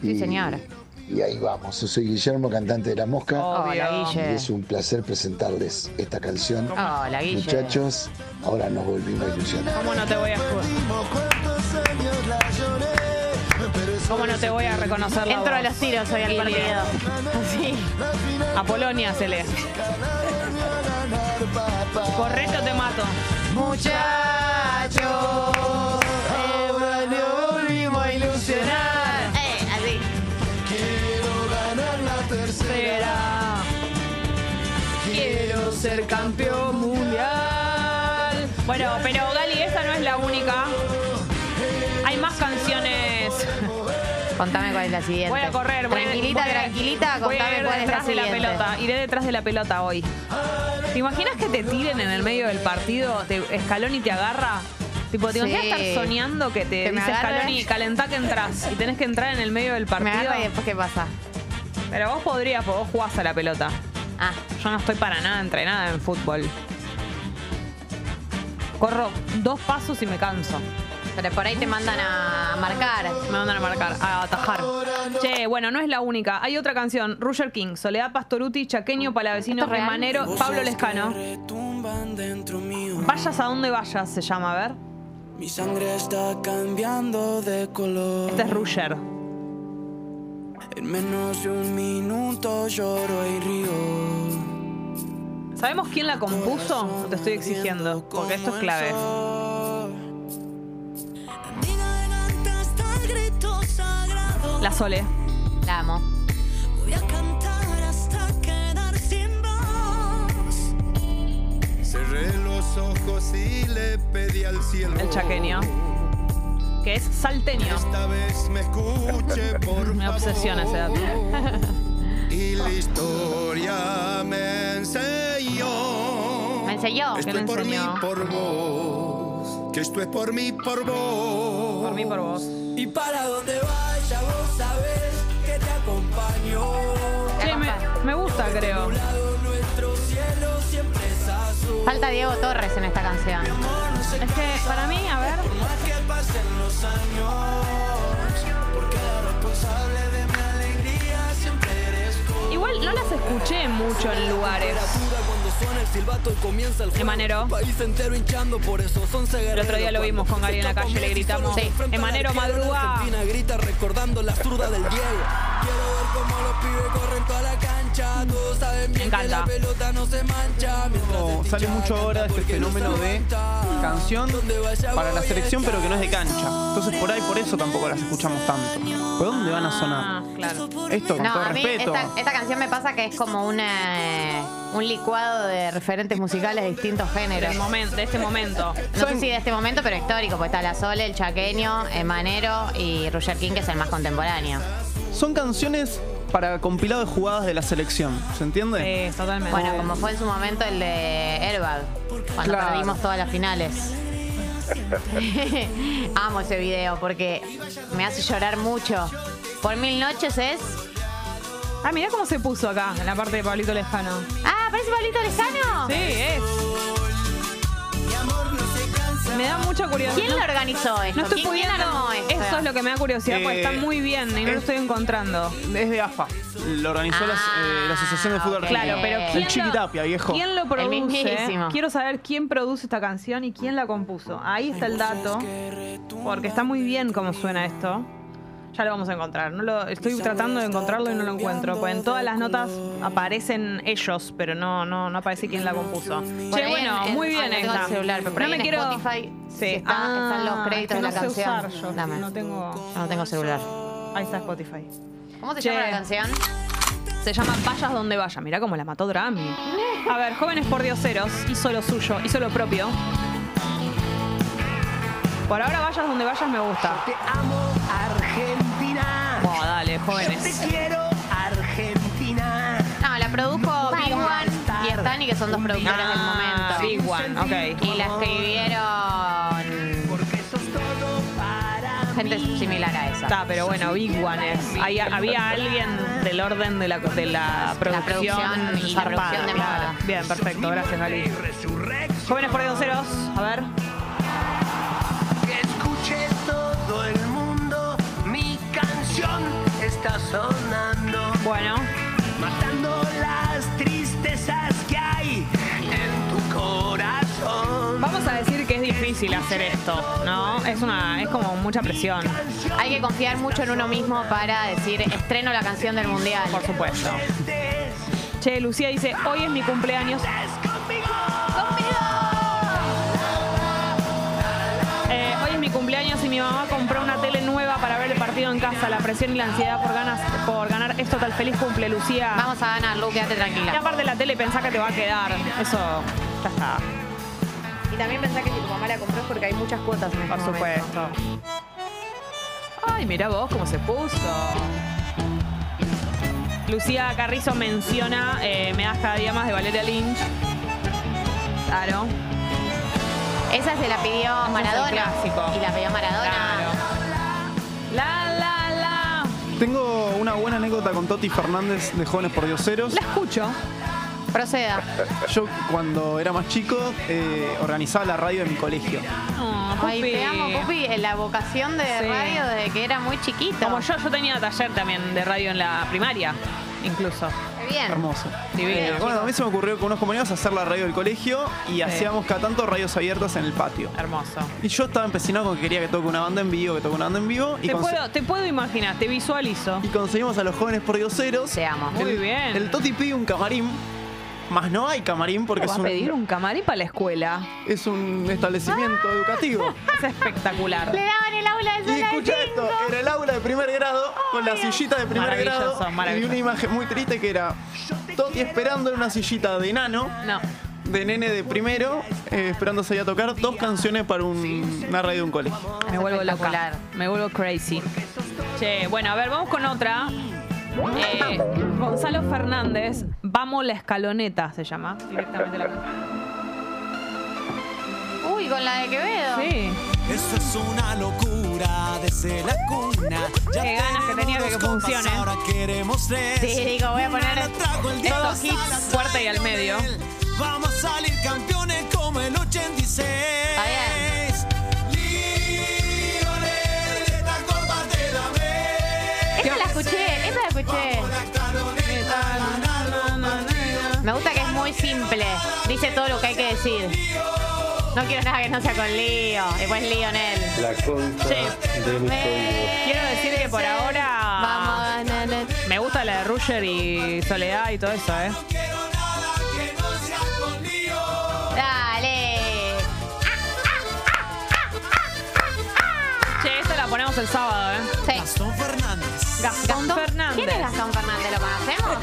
Sí, señora. Y ahí vamos. Yo soy Guillermo, cantante de La Mosca. Hola, Y Guille. es un placer presentarles esta canción. Hola, Guille. Muchachos, ahora nos volvimos a ilusionar. ¿Cómo no te voy a ¿Cómo no te voy a reconocer la Entro a los tiros hoy al partido. Sí. A Polonia se lee. Correcto, te mato. Muchachos, ser campeón mundial. Bueno, pero Gali, esta no es la única. Hay más canciones. Contame cuál es la siguiente. Voy a correr. voy a- Tranquilita, voy a- tranquilita, voy a contame ir cuál es la detrás de la siguiente. pelota. Iré detrás de la pelota hoy. ¿Te imaginas que te tiren en el medio del partido, te, Scaloni te agarra? Tipo, ¿te imaginas Sí. estar soñando que te dice agarre. Scaloni, calentá que entras y tenés que entrar en el medio del Me partido? agarra y después qué pasa. Pero vos podrías, porque vos jugás a la pelota. Ah, Yo no estoy para nada entrenada en fútbol. Corro dos pasos y me canso. pero por ahí te mandan a marcar. Me mandan a marcar, a atajar. Che, bueno, no es la única. Hay otra canción, Roger King, Soledad Pastoruti, Chaqueño, Palavecino, ¿Esto es? Remanero, Pablo Lescano. Vayas a donde vayas, se llama, a ver. Mi sangre está cambiando de color. Este es Roger. En menos de un minuto lloro y río. ¿Sabemos quién la compuso? No te estoy exigiendo, porque esto es clave. La Sole. La amo. Voy a cantar hasta quedar sin voz. Cerré los ojos y le pedí al cielo. El chaqueño. Que es salteño. Esta vez me escuche, por Me obsesiona ese dato. Y la historia me enseñó. Me enseñó. Esto ¿Qué le es por mí, enseñó? por vos. Que esto es por mí, por vos. Por mí, por vos. Y para donde vaya, vos sabés que te acompaño. Che, me, me gusta, creo. Nuestro cielo siempre. Falta Diego Torres en esta canción. Es que para mí, a ver. Igual no las escuché mucho en lugares. Cuando suena el silbato y comienza el juego. Emanero. País entero hinchando por eso. Son El otro día lo vimos con Gary en la calle, le gritamos. Sí. Emanero madruga. Argentina grita recordando la zurda del Diego. Cómo los pibes corren toda la cancha. Todos saben bien Me que encanta. la pelota no se mancha. Mientras Como el sale mucho ahora este fenómeno de canción para la selección, pero que no es de cancha. Entonces por ahí, por eso tampoco las escuchamos tanto. ¿Por dónde van a Ah, sonar? claro. Esto con No, todo a mí respeto. esta, esta canción me pasa que es como una, un licuado de referentes musicales de distintos géneros. Del de este momento. No sé si de este momento, pero histórico, porque está La Sole, el Chaqueño, Emanero y Roger King, que es el más contemporáneo. Son canciones para compilado de jugadas de la selección. ¿Se entiende? Sí, totalmente. Bueno, como fue en su momento el de Herbal, cuando Claro. perdimos todas las finales. Amo ese video porque me hace llorar mucho. Por mil noches es. Ah, mirá cómo se puso acá, en la parte de Pablito Lejano. Ah, ¿parece Pablito Lejano? Sí, es. Me da mucha curiosidad. ¿Quién lo organizó esto? No estoy ¿Quién, quién pudiendo. armó esto? Eso es lo que me da curiosidad, porque Eh, está muy bien y no lo es- estoy encontrando. Es de AFA. Lo organizó las, eh, la Asociación de Fútbol ok. Argentino. Claro, pero El ¿quién Chiquitapia, lo, viejo. ¿Quién lo produce? mismísimo. Quiero saber quién produce esta canción y quién la compuso. Ahí está el dato, porque está muy bien cómo suena esto. Ya lo vamos a encontrar. No lo, estoy tratando de encontrarlo y no lo encuentro. En todas las notas aparecen ellos, pero no, no, no aparece quién la compuso. Che, bueno, en- en- muy bien ah, no tengo esta. el celular, pero por no ahí me en quiero. Spotify Sí. sí está- están los Ah, créditos que de la no sé canción. usar yo. Dame. No tengo. Yo no tengo celular. Ahí está Spotify. ¿Cómo se Che. llama la canción? Se llama Vayas donde vaya. Mirá cómo la mató Drami. A ver, jóvenes por dioseros, hizo lo suyo, hizo lo propio. Por ahora vayas donde vayas me gusta. Te amo jóvenes. Te quiero, Argentina. No, la produjo Big One y Stani, que son dos productoras del momento. Big One, ok. Y la escribieron. Porque sos todo para Gente similar a esa. Está, pero bueno, Big One es. Había alguien del orden de la, de la producción. La producción y la producción de moda. Bien, perfecto, gracias, Ali. Jóvenes por ceros, a ver. Que escuche todo el mundo mi canción. Bueno, Matando las tristezas que hay en tu corazón. vamos a decir que es difícil hacer esto, ¿no? Es una, es como mucha presión, Hay que confiar mucho en uno mismo para decir estreno la canción del mundial. por supuesto. Che, Lucía dice, hoy es mi cumpleaños. Eh, hoy es mi cumpleaños y mi mamá compró una tele nueva para partido en casa. La presión y la ansiedad por ganas por ganar es total. Feliz cumple, Lucía. Vamos a ganar, Lu, quédate Y tranquila. aparte la tele pensá que te va a quedar. Eso ya está. Y también pensá que si tu mamá la compró es porque hay muchas cuotas en este Por supuesto. Ay, mira vos cómo se puso. Lucía Carrizo menciona eh, Me das cada día más de Valeria Lynch. Claro. Esa se la pidió Maradona. clásico. Y la pidió Maradona. Claro. La. Tengo una buena anécdota con Toti Fernández de Jóvenes por Dioseros. La escucho. Proceda. Yo cuando era más chico eh, organizaba la radio de mi colegio. Oh, Ay, Pupi. te amo, Pupi. En la vocación de Sí. radio desde que era muy chiquito. Como yo, yo tenía taller también de radio en la primaria, incluso. Bien. Hermoso. Divino. Eh, bueno, a mí se me ocurrió con unos compañeros hacer la radio del colegio y hacíamos cada tanto radios abiertas en el patio. Hermoso. Y yo estaba empecinado con que quería que toque una banda en vivo, que toque una banda en vivo. Y, Te puedo, te puedo imaginar, te visualizo. y conseguimos a los jóvenes por dioseros. Te amo. Muy el, bien. El Toti pide un camarín, más no hay camarín porque ¿Vas es a un, pedir un camarín para la escuela? es un establecimiento educativo. Es espectacular. Le daban el aula de Y sala de escucha cinco. esto, en el aula de primer grado, con la sillita de primer Maravilloso, grado, y maravilloso. una imagen muy triste que era Toti esperando en una sillita de enano, No. de nene de primero, eh, esperándose ahí a tocar dos canciones para un- una radio de un colegio. Me vuelvo loca. espectacular. Me vuelvo crazy. Che, bueno, a ver, vamos con otra. Eh, Gonzalo Fernández, Vamos la escaloneta, se llama directamente la Uy, con la de Quevedo. Sí. Esto es una locura desde la cuna. Ya Qué ganas que tenía de que funcione. Ahora queremos tres. Sí, digo, voy a poner estos hits fuerte y al medio. Vamos a salir campeones como el 86. Lionel, escuché. Me gusta que es muy simple. Dice todo lo que hay que decir. No quiero nada que no sea con Lío. Después Lionel. La concha Sí. de mis Me- Quiero decir que por ahora Vamos, na, na. me gusta la de Ruger y Soledad y todo eso, ¿eh? Dale. Che, esta la ponemos el sábado, ¿eh? Sí. Gastón Fernández. Gastón Fernández. ¿Quién es Gastón Fernández? ¿Lo conocemos?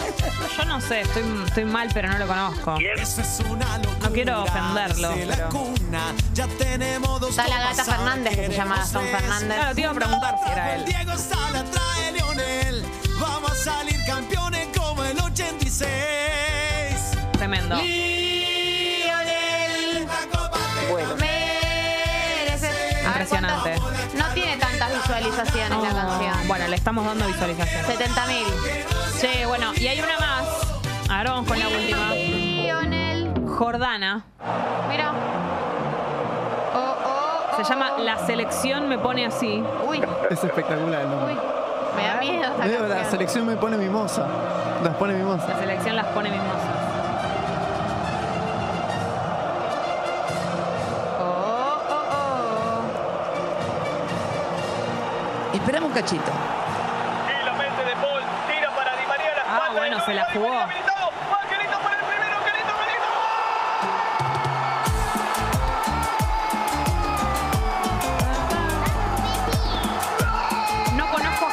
Yo no sé, estoy, estoy mal, pero no lo conozco. Eso es una locura. No quiero ofenderlo, pero- cuna. Ya tenemos dos Está la gata Fernández, que se llama Gastón. Fernández. Claro, te iba a preguntar si era él. Diego Sala trae Lionel. Vamos a salir campeones como el 86. Tremendo. Lionel. Visualizaciones la canción. Bueno, le estamos dando visualización. 70 mil. Che, bueno, y hay una más. Ahora vamos con la última. Lionel. Jordana. Mira. Oh, oh, Se oh. llama La selección me pone así. Uy, Es espectacular nombre. uy. Me da miedo esta la selección me pone mimosa. Las pone mimosa. La selección las pone mimosas. Esperamos un cachito. Y la mente de Paul tira para Di María la Ah, espalda bueno, de se la jugó.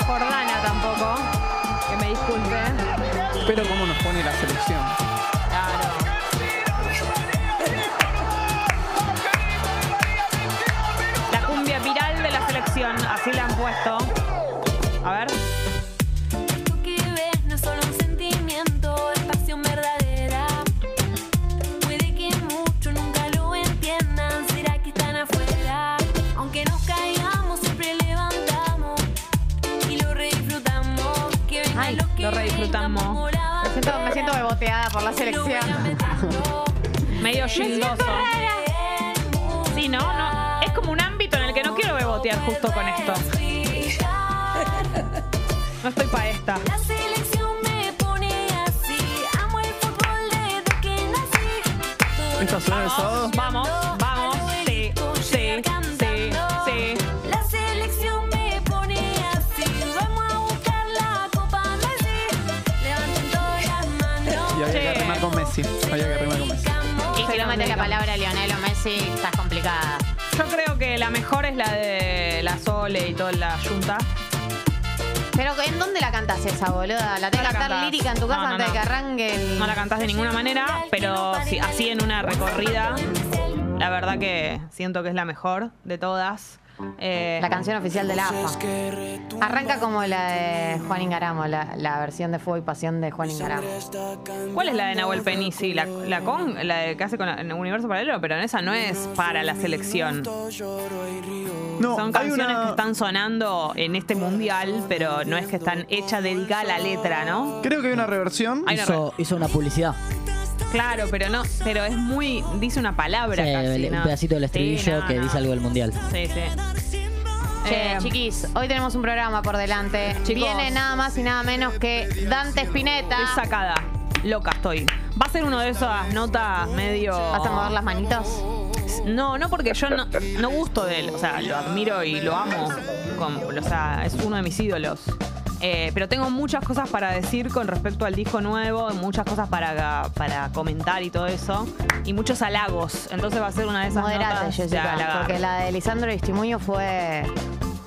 Jordana tampoco. Que me disculpe. Pero cómo nos pone la selección. Así la han puesto. A ver. Lo que ves no es solo un sentimiento, es pasión verdadera. Puede que muchos nunca lo entiendan, será que están afuera. Aunque nos caigamos, siempre levantamos y lo redisfrutamos. Que venga Ay, lo que lo redisfrutamos. Me siento, me siento beboteada por la selección. Medio gildoso. Sí, justo con esto. No estoy para esta. ¿Estás suena el sábado? Vamos, vamos, sí, sí, sí, sí. La selección me pone así. Vamos a buscar la copa Messi. Levanten todas las manos. Y había que remar con Messi. Había que con Messi. Y si no metes la palabra Lionel o Messi, estás complicada. Yo creo que la mejor es la de la Sole y toda la Junta. Pero ¿en dónde la cantás esa, boluda? ¿La tenés No que la cantar cantás. lírica en tu casa No, no, antes de no. que arranque el. No la cantás de ninguna manera, pero sí, así en una recorrida, la verdad que siento que es la mejor de todas. Eh, La canción oficial de la AFA. Arranca como la de Juan Ingaramo, la, la versión de Fuego y Pasión de Juan Ingaramo. ¿Cuál es la de Nahuel Penisi? La, la con, la de que hace con la- en Universo Paralelo, pero en esa no es para la selección. No, Son hay canciones una- que están sonando en este mundial, pero no es que están hechas dedicada a la letra, ¿no? Creo que hay una reversión. Hizo, hizo una publicidad. Claro, pero no, pero es muy, dice una palabra Sí, casi, el- ¿no? un pedacito del Sí, estribillo no, que no. dice algo del mundial. Sí, sí. Che, Eh, chiquis, hoy tenemos un programa por delante. Chicos. Viene nada más y nada menos que Dante Spinetta. Sacada. Loca estoy. Va a ser uno de esas notas medio. ¿Vas a mover las manitos? No, no porque yo no, no gusto de él. O sea, lo admiro y lo amo. Como, o sea, es uno de mis ídolos. Eh, pero tengo muchas cosas para decir con respecto al disco nuevo, muchas cosas para, para comentar y todo eso. Y muchos halagos. Entonces va a ser una de esas Moderate, notas de Jessica, halagar. porque la de Lisandro Estimuño fue...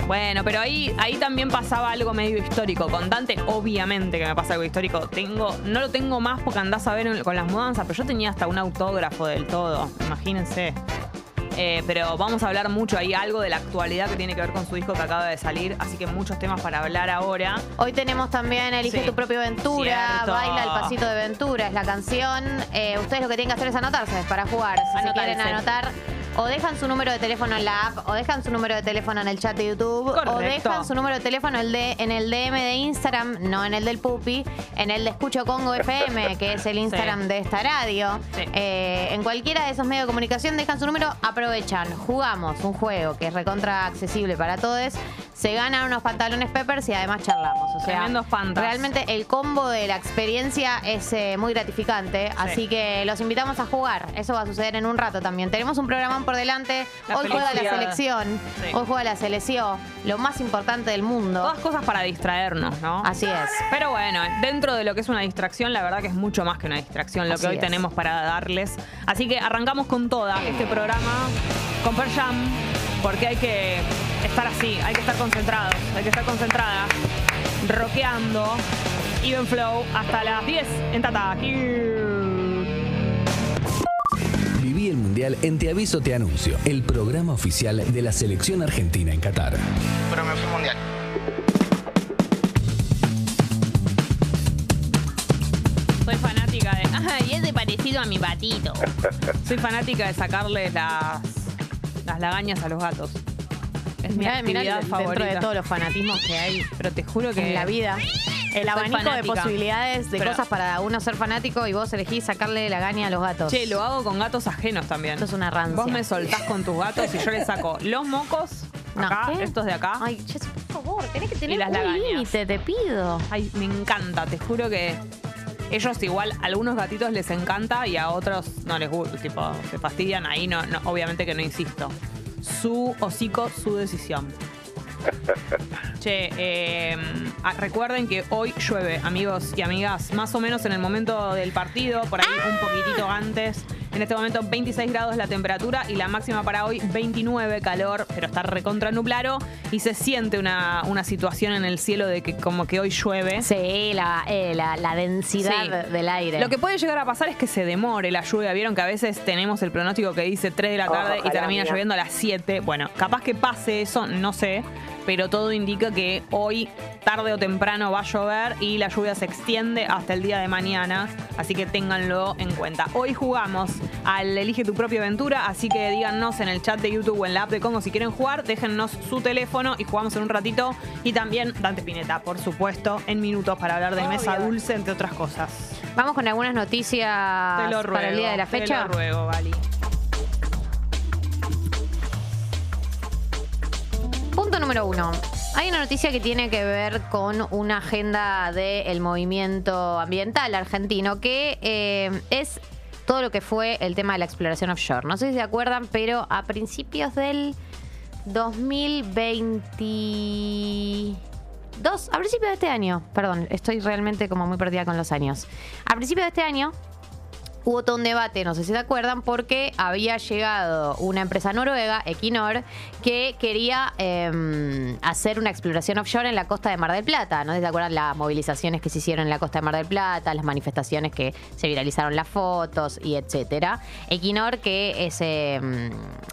Bueno, pero ahí, ahí también pasaba algo medio histórico. Con Dante, obviamente que me pasa algo histórico. Tengo, no lo tengo más porque andás a ver con las mudanzas, pero yo tenía hasta un autógrafo del todo. Imagínense. Eh, pero vamos a hablar mucho ahí, algo de la actualidad que tiene que ver con su disco que acaba de salir. Así que muchos temas para hablar ahora. Hoy tenemos también Elige Sí. tu propio Ventura, Cierto. Baila el pasito de Ventura, es la canción. Eh, ustedes lo que tienen que hacer es anotarse para jugar. Si se quieren anotar, o dejan su número de teléfono en la app, o dejan su número de teléfono en el chat de YouTube, o dejan su número de teléfono el de, en el DM de Instagram, no en el del Pupi, en el de Escucho Congo FM, que es el Instagram de esta radio. Sí. Eh, en cualquiera de esos medios de comunicación, dejan su número, aprovechan, jugamos un juego que es recontra accesible para todos. Se ganan unos pantalones Peppers y además charlamos. O sea, realmente el combo de la experiencia es eh, muy gratificante. Así que los invitamos a jugar. Eso va a suceder en un rato también. Tenemos un por delante. La Hoy juega la felicidad. selección. Sí. Hoy juega la selección. Lo más importante del mundo. Todas cosas para distraernos, ¿no? Así es. Pero bueno, dentro de lo que es una distracción, la verdad que es mucho más que una distracción lo Así que hoy es. tenemos para darles. Así que arrancamos con toda este programa con Pearl Jam, porque hay que estar así, hay que estar concentrados, hay que estar concentradas, rockeando, Even Flow, hasta las 10 en Tata. Viví el Mundial en Te Aviso Te Anuncio, el programa oficial de la selección argentina en Qatar. Pero me fui mundial. Soy fanática de. Ay, es de parecido a mi batito. Soy fanática de sacarle las, las lagañas a los gatos. Es mi Mirá, mirá actividad dentro favorita. de todos los fanatismos que hay Pero te juro que en la vida. El abanico de posibilidades de Pero- cosas para uno ser fanático y vos elegís sacarle la gaña a los gatos. Che, lo hago con gatos ajenos también. Esto es una rancia. Vos me soltás con tus gatos y yo le saco los mocos, No, acá, ¿qué? estos de acá. Ay, che, por favor, tenés que tener un límite, te pido. Ay, me encanta, te juro que ellos igual, a algunos gatitos les encanta y a otros no les gusta, tipo, se fastidian, ahí no, no, obviamente que no insisto. Su hocico, su decisión. Che, eh, ah, recuerden que hoy llueve, amigos y amigas, más o menos en el momento del partido, por ahí un poquitito antes. En este momento 26 grados la temperatura y la máxima para hoy 29 calor, pero está recontra nublado y se siente una, una situación en el cielo de que como que hoy llueve. Sí, la, eh, la, la densidad Sí. del aire. Lo que puede llegar a pasar es que se demore la lluvia. Vieron que a veces tenemos el pronóstico que dice 3 de la tarde y termina lloviendo a las 7. Bueno, capaz que pase eso, no sé. Pero todo indica que hoy, tarde o temprano, va a llover y la lluvia se extiende hasta el día de mañana. Así que ténganlo en cuenta. Hoy jugamos al Elige tu propia aventura. Así que díganos en el chat de YouTube o en la app de Congo si quieren jugar. Déjennos su teléfono y jugamos en un ratito. Y también Dante Pineta, por supuesto, en minutos para hablar de Mesa Dulce, entre otras cosas. Vamos con algunas noticias para el día de la fecha. Te lo ruego, Gali. Punto número uno. Hay una noticia que tiene que ver con una agenda del movimiento ambiental argentino que eh, es todo lo que fue el tema de la exploración offshore. No sé si se acuerdan, pero a principios del 2022, a principios de este año, perdón, estoy realmente como muy perdida con los años. A principios de este año hubo todo un debate, no sé si se acuerdan, porque había llegado una empresa noruega, Equinor, que quería eh, hacer una exploración offshore en la costa de Mar del Plata. ¿No se acuerdan las movilizaciones que se hicieron en la costa de Mar del Plata, las manifestaciones que se viralizaron las fotos y etcétera? Equinor, que es eh,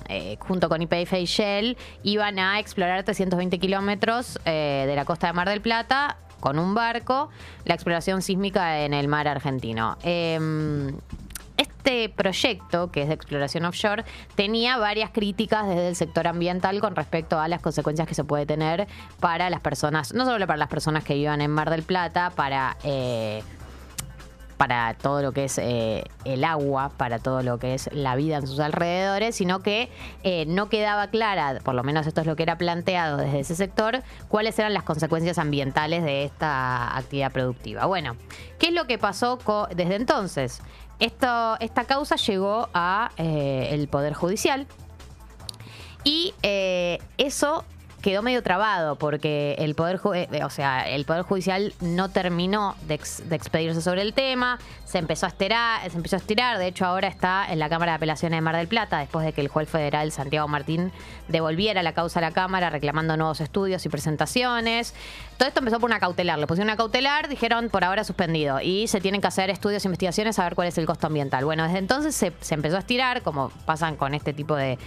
eh, junto con YPF y Shell, iban a explorar 320 kilómetros eh, de la costa de Mar del Plata con un barco la exploración sísmica en el mar argentino. Eh, este proyecto, que es de exploración offshore, tenía varias críticas desde el sector ambiental con respecto a las consecuencias que se puede tener para las personas, no solo para las personas que vivan en Mar del Plata, para... eh, para todo lo que es eh, el agua, para todo lo que es la vida en sus alrededores, sino que eh, no quedaba clara, por lo menos esto es lo que era planteado desde ese sector, cuáles eran las consecuencias ambientales de esta actividad productiva. Bueno, ¿qué es lo que pasó desde entonces? Esta causa llegó a eh, el Poder Judicial y eh, eso quedó medio trabado porque el poder Ju- eh, o sea el poder judicial no terminó de, ex- de expedirse sobre el tema se empezó a estirar se empezó a estirar de hecho ahora está en la cámara de apelaciones de Mar del Plata después de que el juez federal Santiago Martín devolviera la causa a la cámara reclamando nuevos estudios y presentaciones. Todo esto empezó por una cautelar le pusieron una cautelar dijeron por ahora suspendido y se tienen que hacer estudios e investigaciones a ver cuál es el costo ambiental. Bueno desde entonces se, empezó a estirar como pasan con este tipo de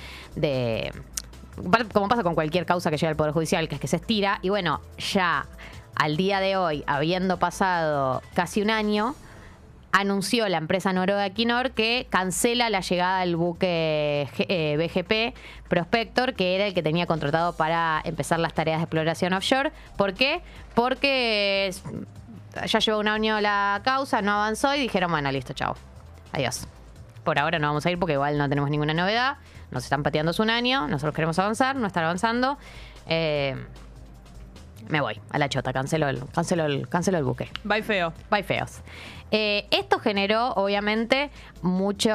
como pasa con cualquier causa que llega al Poder Judicial, que es que se estira, y bueno, ya al día de hoy, habiendo pasado casi un año, anunció la empresa noruega Equinor que cancela la llegada del buque eh, BGP Prospector, que era el que tenía contratado para empezar las tareas de exploración offshore. ¿Por qué? Porque ya llevó un año la causa, no avanzó y dijeron, bueno, listo, chao. Adiós. Por ahora no vamos a ir porque igual no tenemos ninguna novedad. Nos están pateando hace un año, nosotros queremos avanzar, no están avanzando. Eh, me voy a la chota, cancelo el, cancelo el, cancelo el buque. Bye feo. Bye feos. Eh, esto generó, obviamente, mucho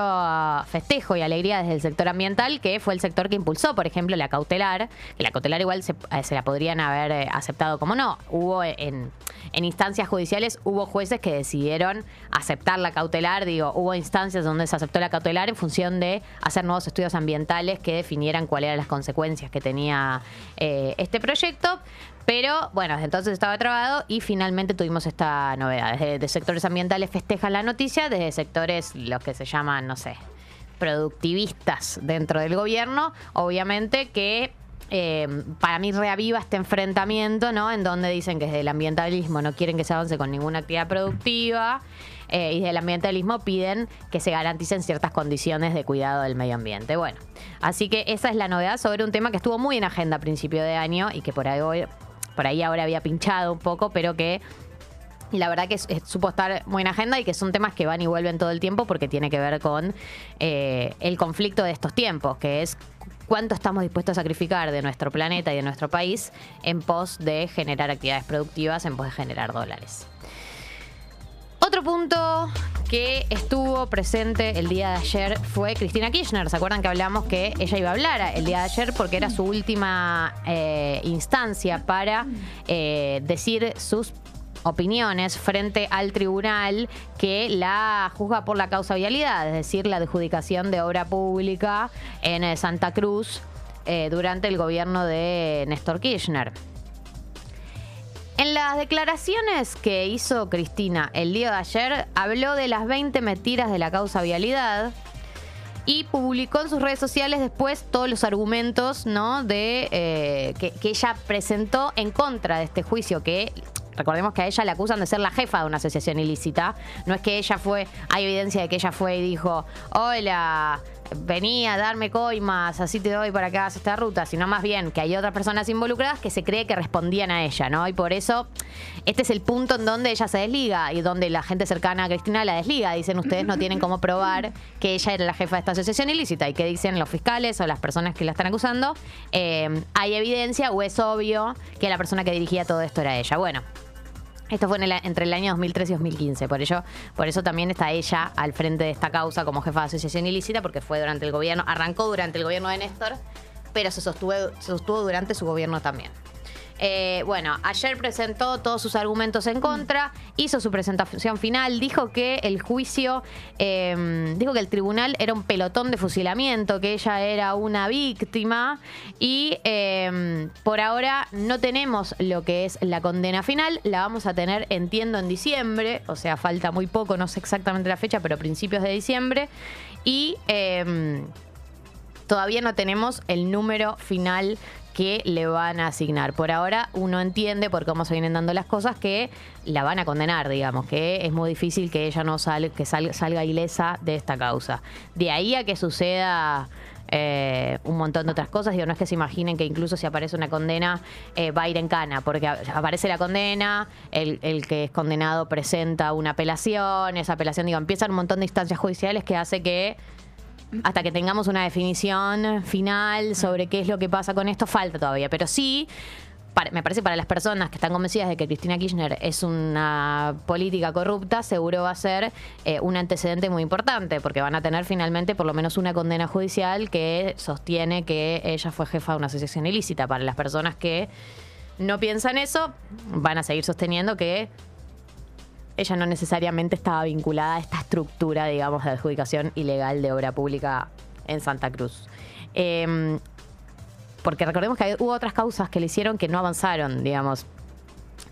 festejo y alegría desde el sector ambiental, que fue el sector que impulsó, por ejemplo, la cautelar. Que la cautelar igual se, eh, se la podrían haber eh, aceptado como no. Hubo en, en instancias judiciales, hubo jueces que decidieron aceptar la cautelar. Digo, hubo instancias donde se aceptó la cautelar en función de hacer nuevos estudios ambientales que definieran cuáles eran las consecuencias que tenía eh, este proyecto. Pero bueno, desde entonces estaba trabado y finalmente tuvimos esta novedad. Desde de sectores ambientales festejan la noticia, desde sectores los que se llaman, no sé, productivistas dentro del gobierno, obviamente que eh, para mí reaviva este enfrentamiento, ¿no? En donde dicen que desde el ambientalismo no quieren que se avance con ninguna actividad productiva eh, y desde el ambientalismo piden que se garanticen ciertas condiciones de cuidado del medio ambiente. Bueno, así que esa es la novedad sobre un tema que estuvo muy en agenda a principio de año y que por ahí, hoy- por ahí ahora había pinchado un poco, pero que la verdad que supo estar muy en agenda y que son temas que van y vuelven todo el tiempo porque tiene que ver con eh, el conflicto de estos tiempos, que es cuánto estamos dispuestos a sacrificar de nuestro planeta y de nuestro país en pos de generar actividades productivas, en pos de generar dólares. Otro punto que estuvo presente el día de ayer fue Cristina Kirchner. ¿Se acuerdan que hablamos que ella iba a hablar el día de ayer porque era su última eh, instancia para eh, decir sus opiniones frente al tribunal que la juzga por la causa vialidad, es decir, la adjudicación de obra pública en eh, Santa Cruz durante el gobierno de Néstor Kirchner. En las declaraciones que hizo Cristina el día de ayer, habló de las 20 mentiras de la causa vialidad y publicó en sus redes sociales después todos los argumentos ¿no? de, eh, que, que ella presentó en contra de este juicio que... Recordemos que a ella la acusan de ser la jefa de una asociación ilícita. No es que ella fue, hay evidencia de que ella fue y dijo, hola, vení a darme coimas, así te doy para que hagas esta ruta, sino más bien que hay otras personas involucradas que se cree que respondían a ella, ¿no? Y por eso este es el punto en donde ella se desliga y donde la gente cercana a Cristina la desliga. Dicen ustedes no tienen cómo probar que ella era la jefa de esta asociación ilícita y que dicen los fiscales o las personas que la están acusando, eh, hay evidencia o es obvio que la persona que dirigía todo esto era ella. Bueno. Esto fue el- entre el año 2013 y 2015, por ello, por eso también está ella al frente de esta causa como jefa de asociación ilícita, porque fue durante el gobierno, arrancó durante el gobierno de Néstor, pero se sostuvo, se sostuvo durante su gobierno también. Eh, bueno, ayer presentó todos sus argumentos en contra, hizo su presentación final, dijo que el juicio, eh, dijo que el tribunal era un pelotón de fusilamiento, que ella era una víctima y eh, por ahora no tenemos lo que es la condena final, la vamos a tener, entiendo, en diciembre, o sea, falta muy poco, no sé exactamente la fecha, pero principios de diciembre y... eh, todavía no tenemos el número final que le van a asignar. Por ahora uno entiende, por cómo se vienen dando las cosas, que la van a condenar, digamos, que es muy difícil que ella no salga, que sal- salga ilesa de esta causa. De ahí a que suceda eh, un montón de otras cosas, digo, no es que se imaginen que incluso si aparece una condena eh, va a ir en cana, porque aparece la condena, el, el que es condenado presenta una apelación, esa apelación, digo, empiezan un montón de instancias judiciales que hace que hasta que tengamos una definición final sobre qué es lo que pasa con esto, falta todavía. Pero sí, me parece para las personas que están convencidas de que Cristina Kirchner es una política corrupta, seguro va a ser eh, un antecedente muy importante, porque van a tener finalmente por lo menos una condena judicial que sostiene que ella fue jefa de una asociación ilícita. Para las personas que no piensan eso, van a seguir sosteniendo que ella no necesariamente estaba vinculada a esta estructura, digamos, de adjudicación ilegal de obra pública en Santa Cruz. Eh, porque recordemos que hubo otras causas que le hicieron que no avanzaron, digamos.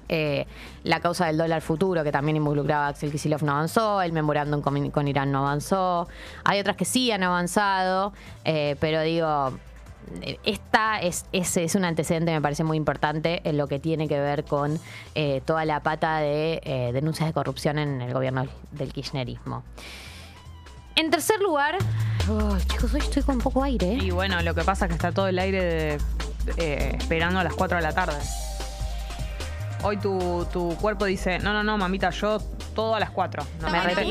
Eh, la causa del dólar futuro, que también involucraba a Axel Kicillof, no avanzó. El memorándum con, Irán no avanzó. Hay otras que sí han avanzado, eh, pero digo, esta es, es, es un antecedente, me parece muy importante, en lo que tiene que ver con eh, toda la pata de eh, denuncias de corrupción en el gobierno del kirchnerismo. En tercer lugar, Ay, chicos, hoy estoy con poco aire. ¿eh? Y bueno, lo que pasa es que está todo el aire de- eh, esperando a las 4 de la tarde. Hoy tu, tu cuerpo dice, no, no, no, mamita, yo todo a las 4. No,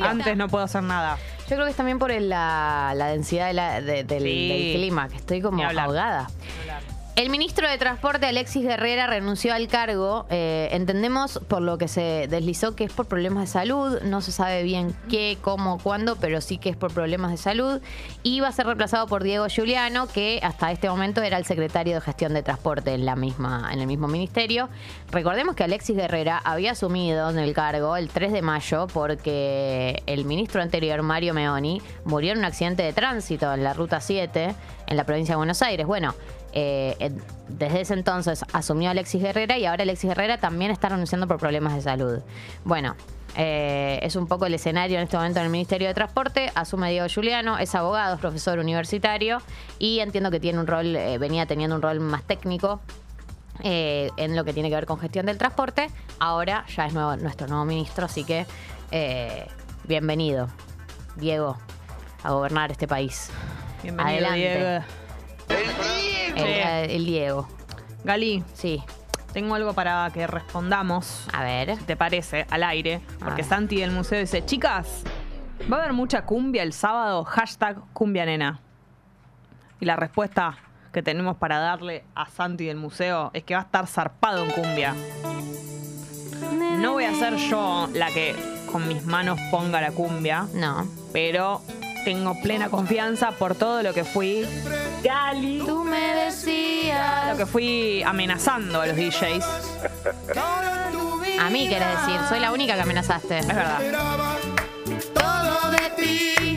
antes no puedo hacer nada. Yo creo que es también por el- la, la densidad de la- de- del, Sí. del clima, que estoy como Ni hablar. ahogada. El ministro de Transporte, Alexis Guerrera, renunció al cargo. Eh, entendemos por lo que se deslizó que es por problemas de salud. No se sabe bien qué, cómo, cuándo, pero sí que es por problemas de salud. Y va a ser reemplazado por Diego Giuliano, que hasta este momento era el secretario de Gestión de Transporte en, la misma, en el mismo ministerio. Recordemos que Alexis Guerrera había asumido el cargo el 3 de mayo porque el ministro anterior, Mario Meoni, murió en un accidente de tránsito en la Ruta 7 en la provincia de Buenos Aires. Bueno, eh, desde ese entonces asumió Alexis Guerrera y ahora Alexis Guerrera también está renunciando por problemas de salud. Bueno, eh, es un poco el escenario en este momento en el Ministerio de Transporte. Asume Diego Giuliano, es abogado, es profesor universitario y entiendo que tiene un rol, eh, venía teniendo un rol más técnico eh, en lo que tiene que ver con gestión del transporte. Ahora ya es nuevo- nuestro nuevo ministro, así que bienvenido, Diego, a gobernar este país. Bienvenido, Adelante. Diego. El, eh, el Diego. Gali, Sí. tengo algo para que respondamos. A ver. si ¿Te parece? Al aire. Porque ver. Santi del museo dice, chicas, ¿va a haber mucha cumbia el sábado? Hashtag cumbia nena. Y la respuesta que tenemos para darle a Santi del museo es que va a estar zarpado en cumbia. No voy a ser yo la que con mis manos ponga la cumbia. No. Pero tengo plena confianza por todo lo que fui. Gali. Tú me decías. Lo que fui amenazando a los DJs. A mí querés decir, soy la única que amenazaste. Es verdad. todo de ti,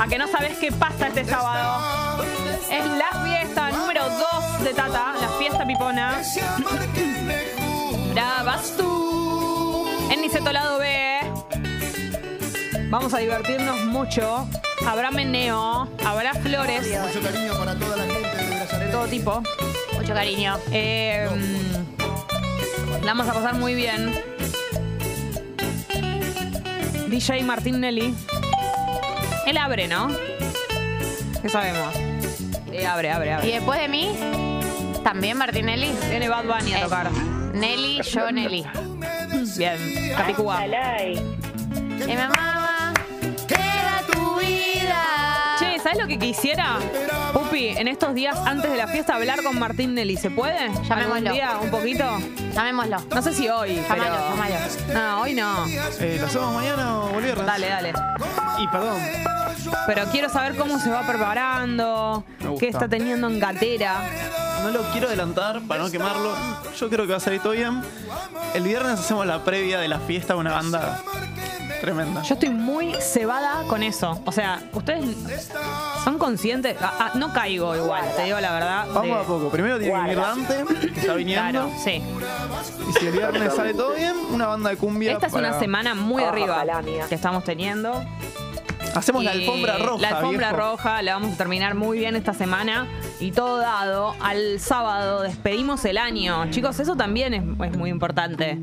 a que no sabes qué pasa este sábado. Es la fiesta número 2 de Tata, la fiesta pipona. Bravas tú. En Niceto Lado B. Vamos a divertirnos mucho. Habrá meneo, habrá flores Mucho cariño para toda la gente de todo tipo. Mucho cariño. Eh, la vamos a pasar muy bien. DJ Martín Nelly. Él abre, ¿no? ¿Qué sabemos? Eh, abre, abre, Y abre. después de mí, también Martinelli. Viene Bad Bunny a Eh, tocar. Nelly, yo Nelly. Bien, Capicúa. Y mi mamá, era tu vida. Che, ¿sabes lo que quisiera? Pupi, en estos días antes de la fiesta hablar con Martín Nelly, ¿se puede? ¿Algún Llamémoslo. día? ¿Un poquito? Llamémoslo. No sé si hoy, pero... llámalo. No, hoy no. Eh, ¿Lo hacemos mañana o Bolívar? Dale, dale. Y perdón. Pero quiero saber cómo se va preparando, qué está teniendo en gatera. No lo quiero adelantar para no quemarlo. Yo creo que va a salir todo bien. El viernes hacemos la previa de la fiesta de una banda tremenda. Yo estoy muy cebada con eso. O sea, ustedes son conscientes. Ah, ah, no caigo igual, te digo la verdad. Vamos de- a poco. Primero tiene que venir Dante, que está viniendo. Claro, sí. Y si el viernes sale todo bien, una banda de cumbia. Esta es para- una semana muy arriba que estamos teniendo. Hacemos la Y alfombra roja. La alfombra viejo. roja la vamos a terminar muy bien esta semana. Y todo dado, al sábado despedimos el año. Chicos, eso también es, es muy importante.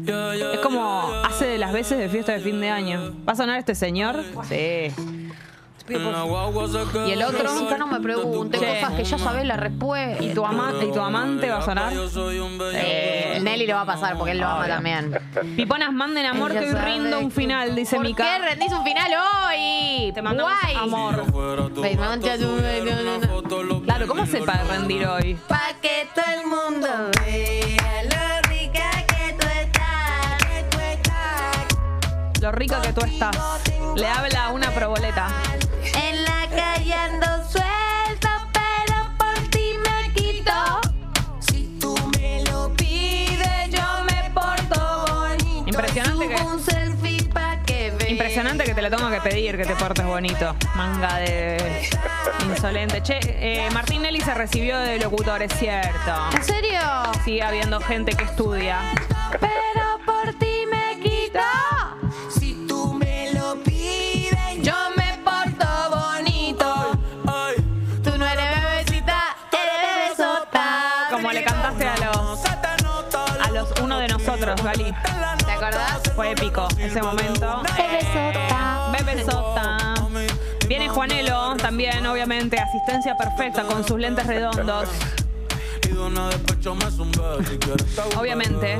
Es como hace de las veces de fiesta de fin de año. ¿Va a sonar este señor? Sí. ¿Y el otro? Nunca no me preguntes cosas que ya sabés la respuesta. ¿Y tu, ama- ¿Y tu amante va a sonar? Eh, Nelly lo va a pasar porque él lo ama también. Piponas, manden amor que hoy rindo un final, dice ¿Por Mica. qué rendís un final hoy? Te mandamos Guay. amor. Claro, ¿cómo hace para rendir hoy? Pa' que todo el mundo vea lo rica que tú estás. Lo rica que tú estás. Le habla a una proboleta. Impresionante que te lo tengo que pedir, que te portes bonito. Manga de insolente. Che, eh, Martín Nelly se recibió de locutor, es cierto. ¿En serio? Sigue habiendo gente que estudia. Pero nosotros, Gali. ¿Te acordás? Fue épico ese momento. Bebesota. Bebesota. Viene Juanelo también, obviamente, asistencia perfecta con sus lentes redondos. Obviamente.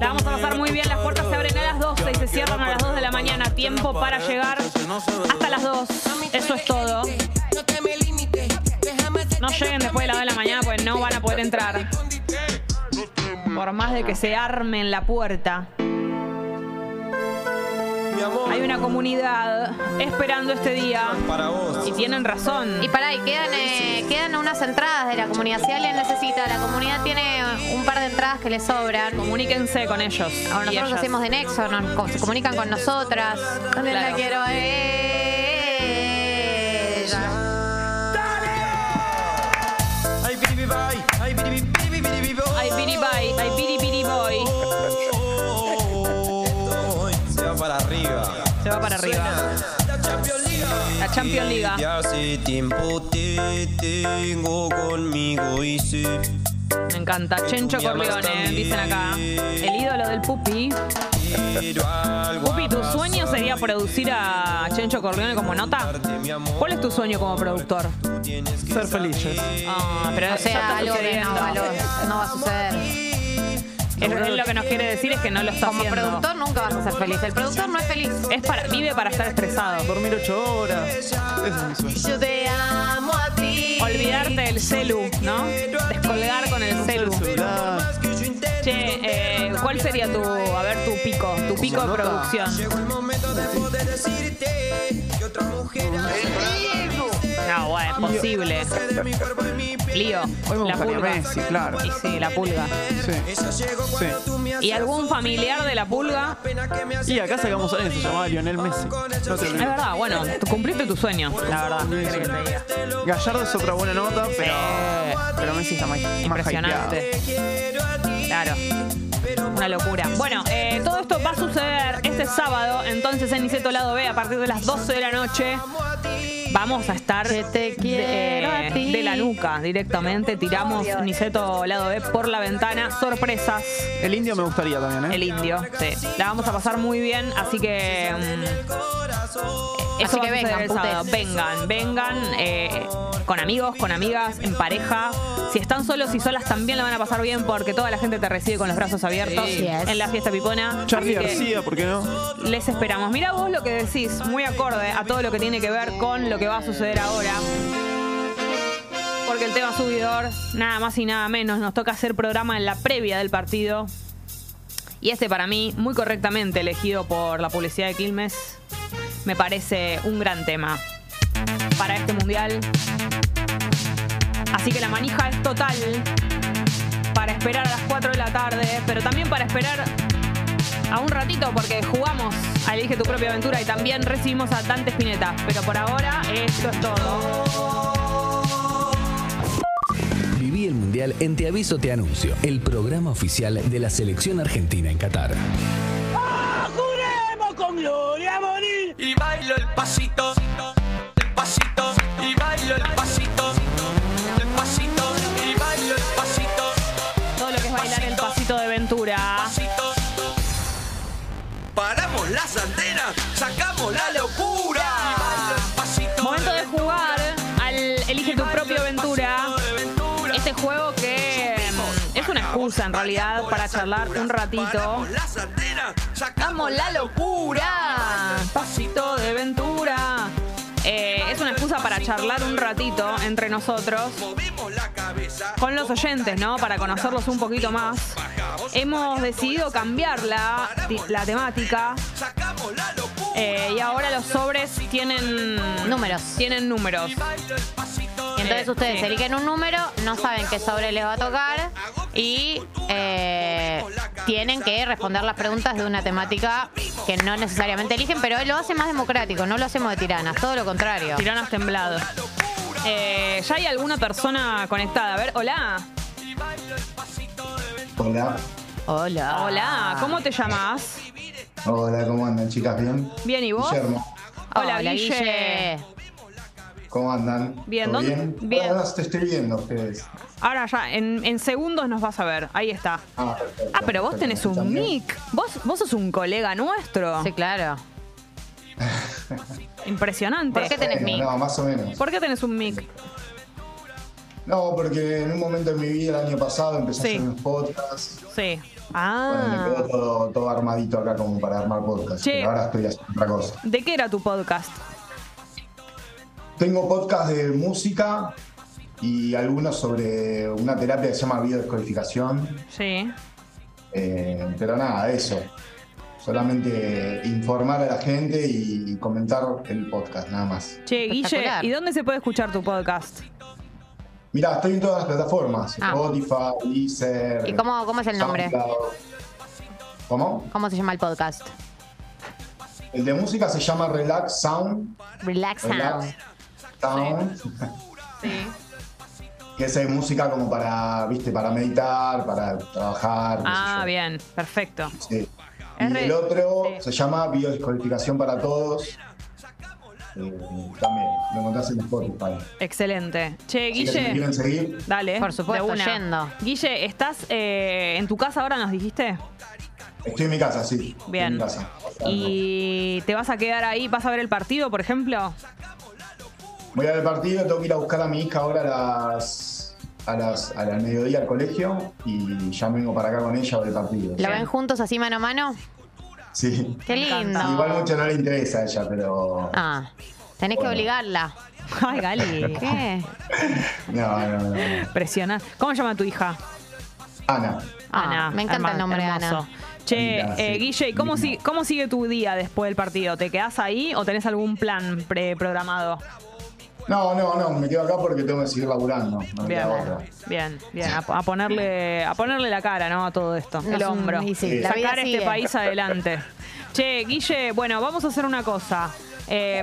La vamos a pasar muy bien. Las puertas se abren a las 12 y se cierran a las 2 de la mañana. Tiempo para llegar hasta las 2. Eso es todo. No lleguen después de las 2 de la mañana porque no van a poder entrar. Por más de que se armen la puerta. Hay una comunidad esperando este día. Para vos. Y tienen razón. Y pará, y quedan, eh, quedan unas entradas de la comunidad. Si alguien necesita, la comunidad tiene un par de entradas que le sobran. Comuníquense con ellos. Ahora nosotros ellas. hacemos de nexo, nos, se comunican con nosotras. ¿Dónde Claro. la quiero a ella? Ay, bye. Ay, boy. Biri Bye, ay, Biri Biri Boy. Se va para arriba. Se va para arriba. La Champions League. Ya hace tiempo te tengo conmigo y sé Me encanta. Chencho Corleone, dicen acá. El ídolo del Pupi. Pupi, ¿tu sueño sería producir a Chencho Corleone como nota? ¿Cuál es tu sueño como productor? Ser felices. Ah, pero O ya sea, está algo que no, no va a suceder. Él, él lo que nos quiere decir es que no lo está Como haciendo. productor nunca vas a ser feliz. El productor no es feliz. Es para, vive para estar estresado. Dormir ocho horas. Ese es. Yo te amo a ti. Olvidarte del celu, ¿no? Descolgar con el celu. Celular. Che, eh, ¿cuál sería tu, a ver, tu pico, tu pico de producción? No, bueno, es posible. Lío, Hoy me la gustaría pulga. Messi, claro. Y sí, la pulga. Sí. Sí. ¿Y algún familiar de la pulga? Y acá sacamos a alguien que se llamaba Lionel Messi. No te Es verdad, bueno, tú cumpliste tu sueño, la verdad. ¿qué querés que te diga? Gallardo es otra buena nota, pero, pero Messi está más, más Impresionante. Claro. Una locura. Bueno, eh, todo esto va a suceder este sábado, entonces en Niceto Lado B, a partir de las 12 de la noche. Vamos a estar te quiero de, a ti. de la nuca directamente. Tiramos Niceto lado B por la ventana. Sorpresas. El indio me gustaría también, ¿eh? El indio, sí. La vamos a pasar muy bien, así que. mm, eso Así que va a suceder vengan, el sábado. putes. Vengan, vengan. eh, con amigos, con amigas, en pareja. Si están solos y solas también la van a pasar bien porque toda la gente te recibe con los brazos abiertos Sí. en la fiesta pipona. Charlie García, ¿por qué no? Les esperamos. Mira vos lo que decís, muy acorde a todo lo que tiene que ver con lo que va a suceder ahora. Porque el tema subidor, nada más y nada menos, nos toca hacer programa en la previa del partido. Y este para mí, muy correctamente elegido por la publicidad de Quilmes, me parece un gran tema para este mundial. Así que la manija es total para esperar a las 4 de la tarde, pero también para esperar a un ratito porque jugamos a Elige tu propia aventura y también recibimos a Dante Spinetta. Pero por ahora, esto es todo. Viví el Mundial en Te Aviso Te Anuncio, el programa oficial de la selección argentina en Qatar. ¡Juremos con gloria morir! Y bailo el pasito, el pasito, y bailo el pasito, el pasito, y bailo el pasito, Todo lo que es bailar el pasito de Ventura. Paramos las antenas, sacamos la locura. Y bailo el pasito Momento de jugar al Elige tu propia aventura. Este juego que mm, es una excusa en realidad para charlar un ratito. ¡Sacamos la locura! Pasito de Ventura. Eh, es una para charlar un ratito entre nosotros con los oyentes, ¿no? Para conocerlos un poquito más. Hemos decidido cambiar la, la temática. Eh, y ahora los sobres tienen Números. Tienen números. Entonces Eh, ustedes sí. eligen un número, no saben qué sobre les va a tocar y eh, tienen que responder las preguntas de una temática que no necesariamente eligen, pero lo hace más democrático, no lo hacemos de tiranas, todo lo contrario. Tiranos temblados. Eh, ya hay alguna persona conectada. A ver, hola. Hola. Hola. Hola, ¿cómo te llamas? Hola, ¿cómo andan, chicas? ¿Bien? Bien, ¿y vos? Guillermo, Hola, Hola, Guille. Guille. ¿cómo andan? Bien, ¿Todo ¿dónde- bien? bien. Ahora te estoy viendo ustedes. Ahora ya, en, en segundos nos vas a ver. Ahí está. Ah, perfecto. Ah, pero vos perfecto. tenés un mic. ¿Vos, vos sos un colega nuestro. Sí, claro. Impresionante. ¿Por qué tenés Bueno, mic? No, más o menos. ¿Por qué tenés un mic? No, porque en un momento de mi vida, el año pasado, empecé Sí. a hacer unos podcasts. Sí. Bueno, me Ah. quedó todo, todo armadito acá como para armar podcasts. Che. Pero ahora estoy haciendo otra cosa. ¿De qué era tu podcast? Tengo podcast de música y algunos sobre una terapia que se llama biodescodificación. Sí. Eh, pero nada, eso. Solamente informar a la gente y comentar el podcast, nada más. Che, Guille. ¿y dónde se puede escuchar tu podcast? Mirá, estoy en todas las plataformas. Ah. Spotify, Deezer. ¿Y cómo, cómo es el nombre? SoundCloud. ¿Cómo? ¿Cómo se llama el podcast? El de música se llama Relax Sound. Relax Sound. Relax Sound. Sí. que es eh, música como para, viste, para meditar, para trabajar. sé Ah, bien. Perfecto. Sí. Y el otro sí. se llama Biodescodificación para Todos. Eh, también, lo encontrás en Spotify. Excelente. Che, si Guille. quieren seguir, Dale. Por supuesto, de una. yendo. Guille, ¿estás eh, en tu casa ahora, nos dijiste? estoy en mi casa, sí. Estoy Bien. en mi casa. ¿Y te vas a quedar ahí? ¿Vas a ver el partido, por ejemplo? Voy a ver el partido, tengo que ir a buscar a mi hija ahora a las, a las a al mediodía al colegio y ya vengo para acá con ella a ver el partido. ¿Lo ven juntos así mano a mano? Sí. Qué lindo. Igual mucho no le interesa a ella, pero. Ah, tenés que obligarla. Ay, Gali. ¿Qué? No, no, no. no. Presiona. ¿Cómo llama tu hija? Ana. Ah, Ana. me encanta el nombre de hermoso. Ana. Che, eh. Guille, ¿y ¿cómo, sigue, ¿cómo sigue tu día después del partido? ¿Te quedás ahí o tenés algún plan preprogramado? No, no, no, me quedo acá porque tengo que seguir laburando. No Bien, bien, bien. A, a ponerle, a ponerle la cara, ¿no? A todo esto. No, el hombro. y sí, Sacar este sigue. país adelante. Che, Guille, bueno, vamos a hacer una cosa. Eh,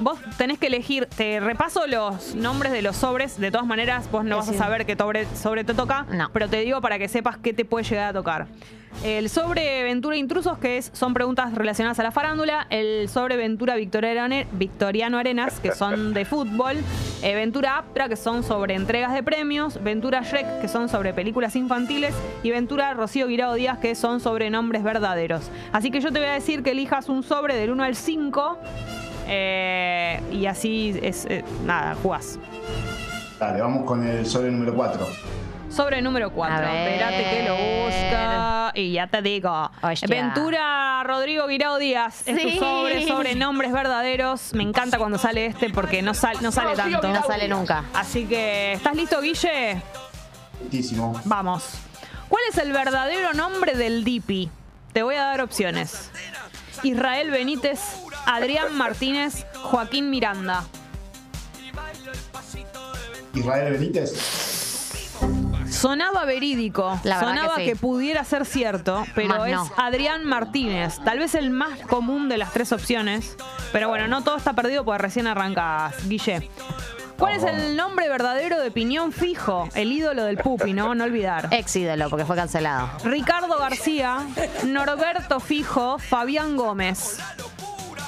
vos tenés que elegir, te repaso los nombres de los sobres, de todas maneras vos no vas a saber qué sobre, sobre te toca, No. pero te digo para que sepas qué te puede llegar a tocar. El sobre Ventura Intrusos, que es, son preguntas relacionadas a la farándula. El sobre Ventura Victoriano, Arenas, que son de fútbol. Eh, Ventura Aptra, que son sobre entregas de premios. Ventura Shrek, que son sobre películas infantiles. Y Ventura Rocío Guirao Díaz, que son sobre nombres verdaderos. Así que yo te voy a decir que elijas un sobre del 1 al 5. eh, y así es, eh, nada, jugás. Dale, vamos con el sobre número 4. Sobre número 4. A ver. Espérate que lo busca. Y ya te digo. Hostia. Ventura Rodrigo Guirao Díaz. Es Sí. tu sobre, sobre nombres verdaderos. Me encanta cuando sale este porque no, sal- no sale tanto. No sale nunca. Así que, ¿estás listo, Guille? Justísimo. Vamos. ¿Cuál es el verdadero nombre del Dipi? Te voy a dar opciones. Israel Benítez, Adrián Martínez, Joaquín Miranda. Israel Benítez. Sonaba verídico, La verdad sonaba que pudiera ser cierto, pero Más es no. Adrián Martínez, tal vez el más común de las tres opciones, pero bueno, no todo está perdido porque recién arrancas, Guille. ¿Cuál es el nombre verdadero de Piñón Fijo, el ídolo del Pupi, no? No olvidar. Ex ídolo, porque fue cancelado. Ricardo García, Norberto Fijo, Fabián Gómez.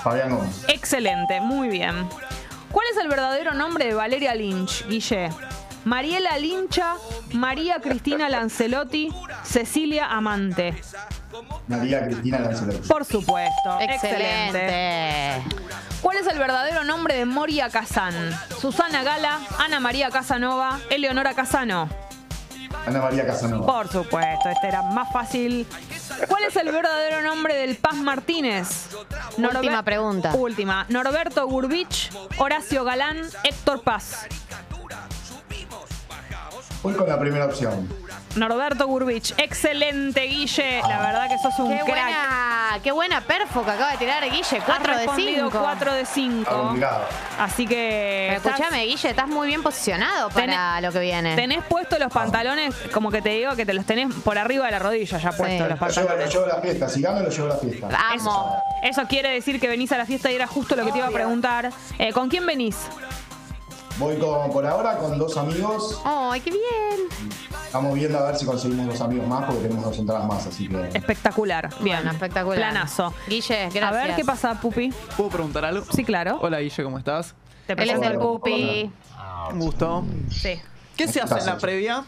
Fabián Gómez. Excelente, muy bien. ¿Cuál es el verdadero nombre de Valeria Lynch, Guille? Mariela Lincha, María Cristina Lancelotti, Cecilia Amante. María Cristina Lancelotti. Por supuesto. Excelente. ¿Cuál es el verdadero nombre de Moria Kazan? Susana Gala, Ana María Casanova, Eleonora Casano. Ana María Casanova. Por supuesto, este era más fácil. ¿Cuál es el verdadero nombre del Paz Martínez? Última pregunta. Última. Norberto Gurbich, Horacio Galán, Héctor Paz. Voy con la primera opción. Norberto Gurbich. Excelente, Guille. La verdad que sos un Qué crack. buena, qué buena perfo que acaba de tirar Guille. 4 Has de respondido 5. 4 de Está 5. complicado. Así que. Escúchame, Guille, estás muy bien posicionado para lo que viene. Tenés puestos los pantalones, como que te digo que te los tenés por arriba de la rodilla ya puestos los Lo llevo, lo pantalones. llevo a la fiesta. Si gano, lo llevo a la fiesta. Vamos. Eso quiere decir que venís a la fiesta y era justo lo que te iba a preguntar. Eh, ¿Con quién venís? Voy con, por ahora con dos amigos. ¡Ay, qué bien! Estamos viendo a ver si conseguimos dos amigos más porque tenemos dos entradas más, así que. Espectacular. Bien. Bueno, espectacular. Planazo. Guille, gracias. A ver qué pasa, Pupi. ¿Puedo preguntar algo? Sí, claro. Hola Guille, ¿cómo estás? Te Él es el pupi. Un gusto. Sí. ¿Qué se hace en la previa?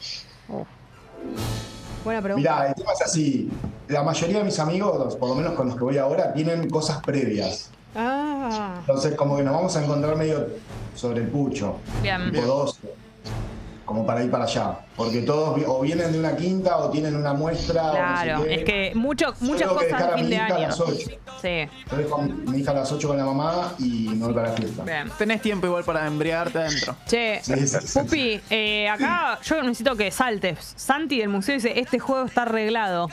Buena pregunta. Mirá, el tema es así. La mayoría de mis amigos, por lo menos con los que voy ahora, tienen cosas previas. Ah. Entonces, como que nos vamos a encontrar medio sobre el pucho. Bien. Tipo 12. Como para ir para allá. Porque todos o vienen de una quinta o tienen una muestra. o Claro, no sé qué. es que mucho, Yo muchas tengo que cosas dejar de a mi hija a las 8. Sí. Entonces con mi hija a las 8 con la mamá y me voy para la fiesta. Bien. Tenés tiempo igual para embriagarte adentro. Che, Sí, sí, sí, sí. Pupi, eh, acá yo necesito que saltes. Santi del museo dice, este juego está arreglado.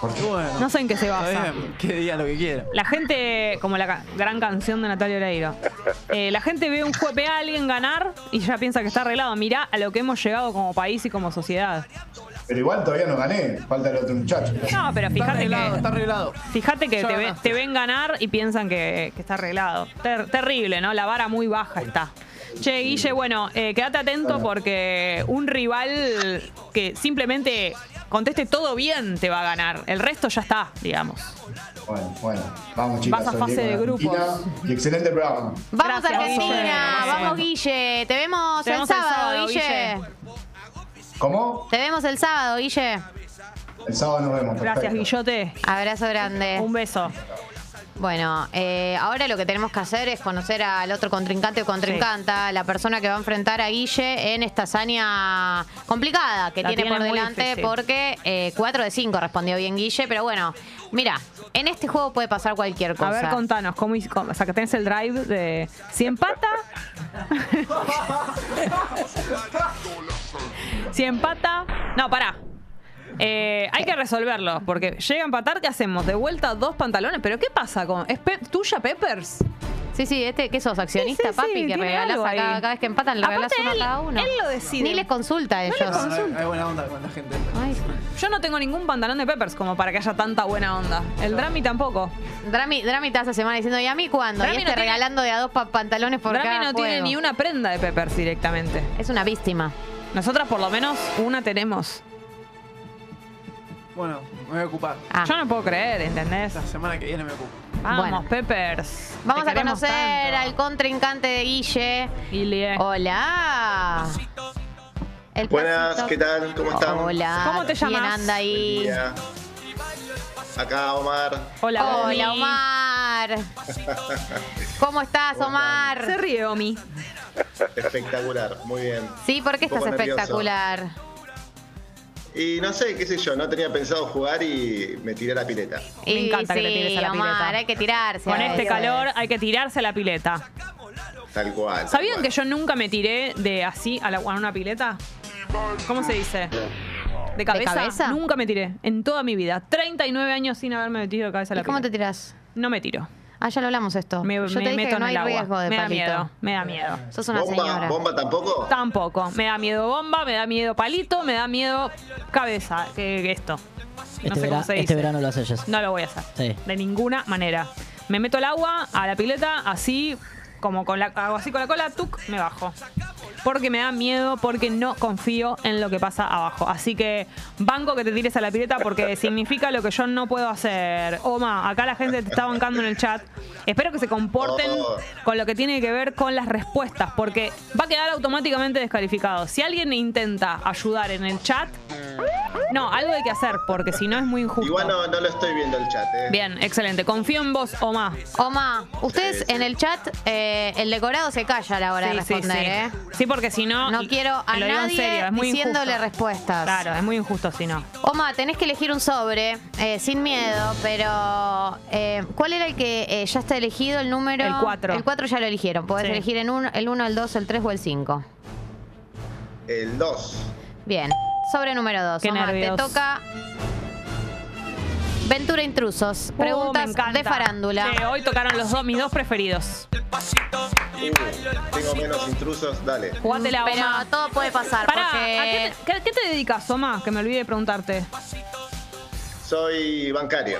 Bueno, No sé en qué se está basa. bien, que diga lo que quiera. La gente, como la ca- gran canción de Natalia Oreiro, eh, la gente ve un jue- ve a alguien ganar y ya piensa que está arreglado. Mirá a lo que hemos llegado como país y como sociedad. Pero igual todavía no gané. Falta el otro muchacho. No, pero Está fíjate arreglado, que, está arreglado. fíjate que te, ve- ganaste. te ven ganar y piensan que, que está arreglado. Ter- terrible, ¿no? La vara muy baja está. Che, Guille, bueno, eh, quédate atento porque un rival que simplemente conteste todo bien te va a ganar. El resto ya está, digamos. Bueno, bueno. Vamos, chicas. Vas a fase de grupos. Y excelente programa. Vamos Gracias, Argentina, Guille. vamos Guille. Te vemos Te el vemos el sábado, sábado, Guille. Guille. ¿Cómo? Te vemos el sábado, Guille. El sábado nos vemos. Gracias. Guillote. Abrazo grande. Un beso. Bueno, eh, ahora lo que tenemos que hacer es conocer al otro contrincante o contrincanta, la persona que va a enfrentar a Guille en esta hazaña complicada que La tiene, por delante difícil. porque 4 de 5 respondió bien Guille, pero bueno, mira, en este juego puede pasar cualquier cosa. A ver, contanos, ¿cómo, cómo- o sea, que tenés el drive de... Si empata... si empata... No, pará. Eh, hay que resolverlo, porque llega a empatar, ¿qué hacemos? ¿De vuelta dos pantalones? ¿Pero qué pasa con...? ¿Es Pe- tuya, Peppers? Sí, sí, este, ¿qué sos? ¿Accionista, Sí, sí, sí, papi? que tiene regalás algo a ahí. cada, cada vez que empatan, le regalás Aparte, uno a él- cada uno. él lo decide. Ni les consulta a ellos. Hay buena onda con la gente. Ay, Yo no tengo ningún pantalón de Peppers como para que haya tanta buena onda. El Drami tampoco. Drami, Drami está esa semana diciendo, ¿y a mí cuándo? Drami y no este tiene- regalando de a dos pa- pantalones por Drami cada no tiene juego. ni una prenda de Peppers directamente. Es una víctima. Nosotras por lo menos una tenemos. Bueno, me voy a ocupar. Ah. Yo no puedo creer, ¿entendés? La semana que viene me ocupo. Vamos, Bueno. Peppers. Vamos a conocer tanto. al contrincante de Guille. Ilie. Hola. El Buenas, pasito- ¿qué tal? ¿Cómo están? Hola. ¿Cómo te ¿Quién llamas? anda ahí? Acá Omar. Hola, Hola. Omar. ¿Cómo estás, Omar? Se ríe, Omi. Espectacular, muy bien. Sí, ¿por qué Un poco estás nervioso. espectacular? Y no sé, qué sé yo, no tenía pensado jugar y me tiré a la pileta. Me Y encanta que te tires a la Omar, pileta. hay que tirarse. Con a este veces. calor hay que tirarse a la pileta. Tal cual. tal ¿Sabían cual. que yo nunca me tiré de así a, la, a una pileta? ¿Cómo se dice? ¿De cabeza? cabeza? Nunca me tiré en toda mi vida. 39 años sin haberme metido de cabeza a la ¿Y cómo te pileta. tirás? No me tiro. Ah, ya lo hablamos esto. Me, Yo me te dije meto que en no el hay agua. riesgo de me da palito. miedo, me da miedo. Sos una ¿Bomba, señora. ¿Bomba tampoco? Tampoco. Me da miedo bomba, me da miedo palito, me da miedo cabeza. Que, que esto. No Este, sé vera- cómo se dice. este verano lo haces. No lo voy a hacer. Sí. De ninguna manera. Me meto al agua, a la pileta, así, como con la, hago así con la cola, tuc, me bajo. Porque me da miedo, porque no confío en lo que pasa abajo. Así que banco que te tires a la pileta porque significa lo que yo no puedo hacer. Oma, acá la gente te está bancando en el chat. Espero que se comporten Oh. con lo que tiene que ver con las respuestas, porque va a quedar automáticamente descalificado. Si alguien intenta ayudar en el chat, no, algo hay que hacer, porque si no es muy injusto. Igual no, no lo estoy viendo el chat, ¿eh? Bien, excelente. Confío en vos, Oma. Oma, ustedes Sí, sí. en el chat, eh, el decorado se calla a la hora de Sí, responder, sí. ¿eh? Sí, porque si no. No quiero a lo digo en nadie serio, es muy diciéndole injusto. respuestas. Claro, es muy injusto si no. Oma, tenés que elegir un sobre, eh, sin miedo, pero eh, ¿cuál era el que eh, ya está elegido el número? El cuatro. El 4 ya lo eligieron. Podés Sí. elegir en uno, el 1, el 2, el 3 o el 5. El 2. Bien. Sobre número 2. Qué Oma, nervios. te toca Ventura Intrusos. Me Preguntas de farándula. Sí, hoy tocaron los dos, mis dos preferidos. Uh, tengo menos intrusos, dale. Jugátela, Pero Oma. todo puede pasar Pará, porque... ¿a qué, te, qué- qué te dedicas, Oma? Que me olvidé de preguntarte. Soy bancario.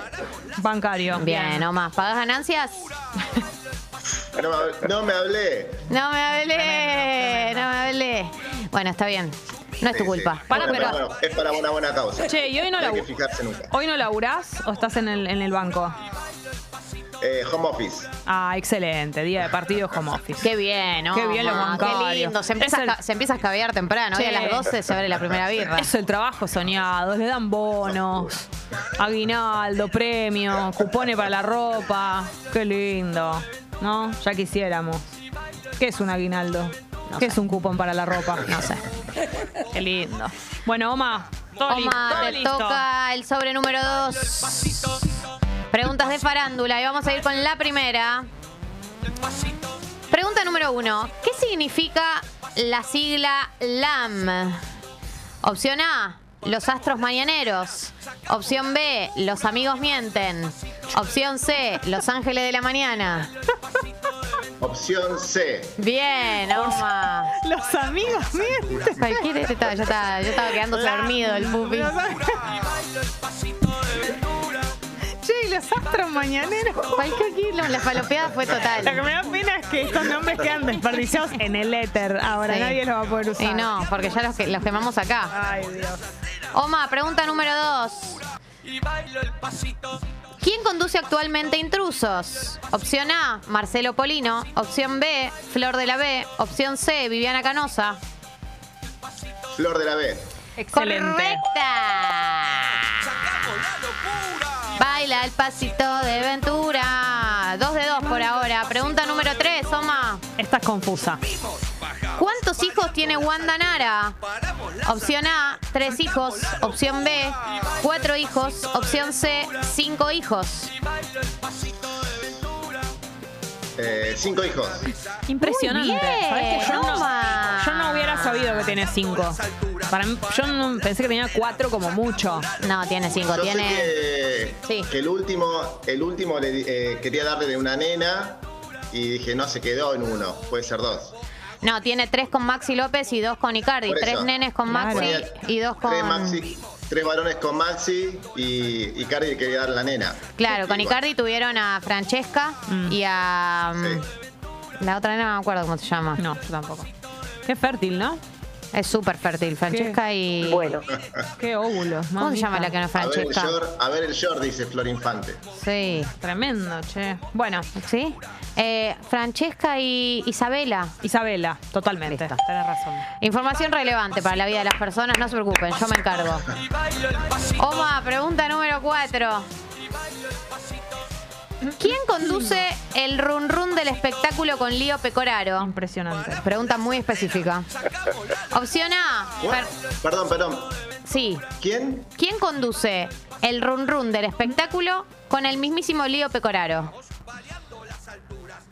Bancario. Bien, Oma. ¿Pagas ganancias? No me, no me hablé. No me hablé, no me hablé. Bueno, está bien. No es tu culpa. Bueno, pero- bueno, es para una buena causa. Che, ¿y hoy no, hay que labu- fijarse nunca. hoy no laburás o estás en el, en el banco? Eh, home office. Ah, excelente. Día de partido home office. Qué bien, ¿no? Qué bien los bancarios. Qué lindo. Se empieza, el- a, se empieza a escabear temprano. Hoy Che. a las 12 se abre la primera birra. Es el trabajo soñado, le dan bonos, aguinaldo, premio, cupones para la ropa. Qué lindo, ¿no? Ya quisiéramos. ¿Qué es un aguinaldo? ¿Qué es un cupón para la ropa? No sé. Qué lindo. Bueno, Oma, todo, li- Oma, todo te listo. toca el sobre número 2. Preguntas de farándula. Y vamos a ir con la primera. Pregunta número 1. ¿Qué significa la sigla LAM? Opción A. Los astros mañaneros. Opción B. Los amigos mienten. Opción C. Los ángeles de la mañana. Opción C. Bien, Oma. Los amigos mienten. Cualquiera este estaba, ya estaba, ya estaba quedándose dormido el pupi. Che, y los astros mañaneros. Cualquier kilo, la falopeada fue Lo que total. me da pena es que estos nombres quedan desperdiciados en el éter. Ahora Sí. nadie los va a poder usar. Y no, porque ya los, que- los quemamos acá. Ay, Dios. Oma, pregunta número dos. ¿Quién conduce actualmente Intrusos? Opción A, Marcelo Polino. Opción B, Flor de la B. Opción C, Viviana Canosa. Flor de la B. Excelente. ¡Correcta! Baila el pasito de Ventura. Dos de dos por ahora. Pregunta número tres, Oma. Esta es confusa. ¿Cuántos hijos tiene Wanda Nara? Opción A, tres hijos. Opción B, cuatro hijos. Opción C, cinco hijos. Eh, cinco hijos. Impresionante. Muy bien, ¿Sabés que yo no, Oma. yo no hubiera sabido que tiene cinco. Para mí, yo no- pensé que tenía cuatro como mucho. No, tiene cinco. Yo sé tiene. que, Sí. que el último, el último le di- eh, quería darle de una nena y dije, no, se quedó en uno. Puede ser dos. No, tiene tres con Maxi López y dos con Icardi. Tres nenes con. Maxi y dos con. Tres, Maxi, tres varones con Maxi y, y Cardi le quería dar la nena. Claro, con Igual. Icardi tuvieron a Francesca Mm. y a. mm, Sí. La otra nena no me acuerdo cómo se llama. No, yo tampoco. Qué fértil, ¿no? Es súper fértil, Francesca y. Bueno. Qué óvulos, ¿Cómo se llama la que no es A ver, el Francesca? short, a ver el short, dice Flor Infante. Sí. Tremendo, che. Bueno, ¿Sí? Eh, Francesca y Isabela. Isabela, totalmente. Tenés razón. Información relevante para la vida de las personas, no se preocupen, yo me encargo. Oma, pregunta número 4. ¿Quién conduce el run run del espectáculo con Lío Pecoraro? Impresionante. Pregunta muy específica. Opción A. Perdón, perdón. Sí. ¿Quién? ¿Quién conduce el run run del espectáculo con el mismísimo Lío Pecoraro?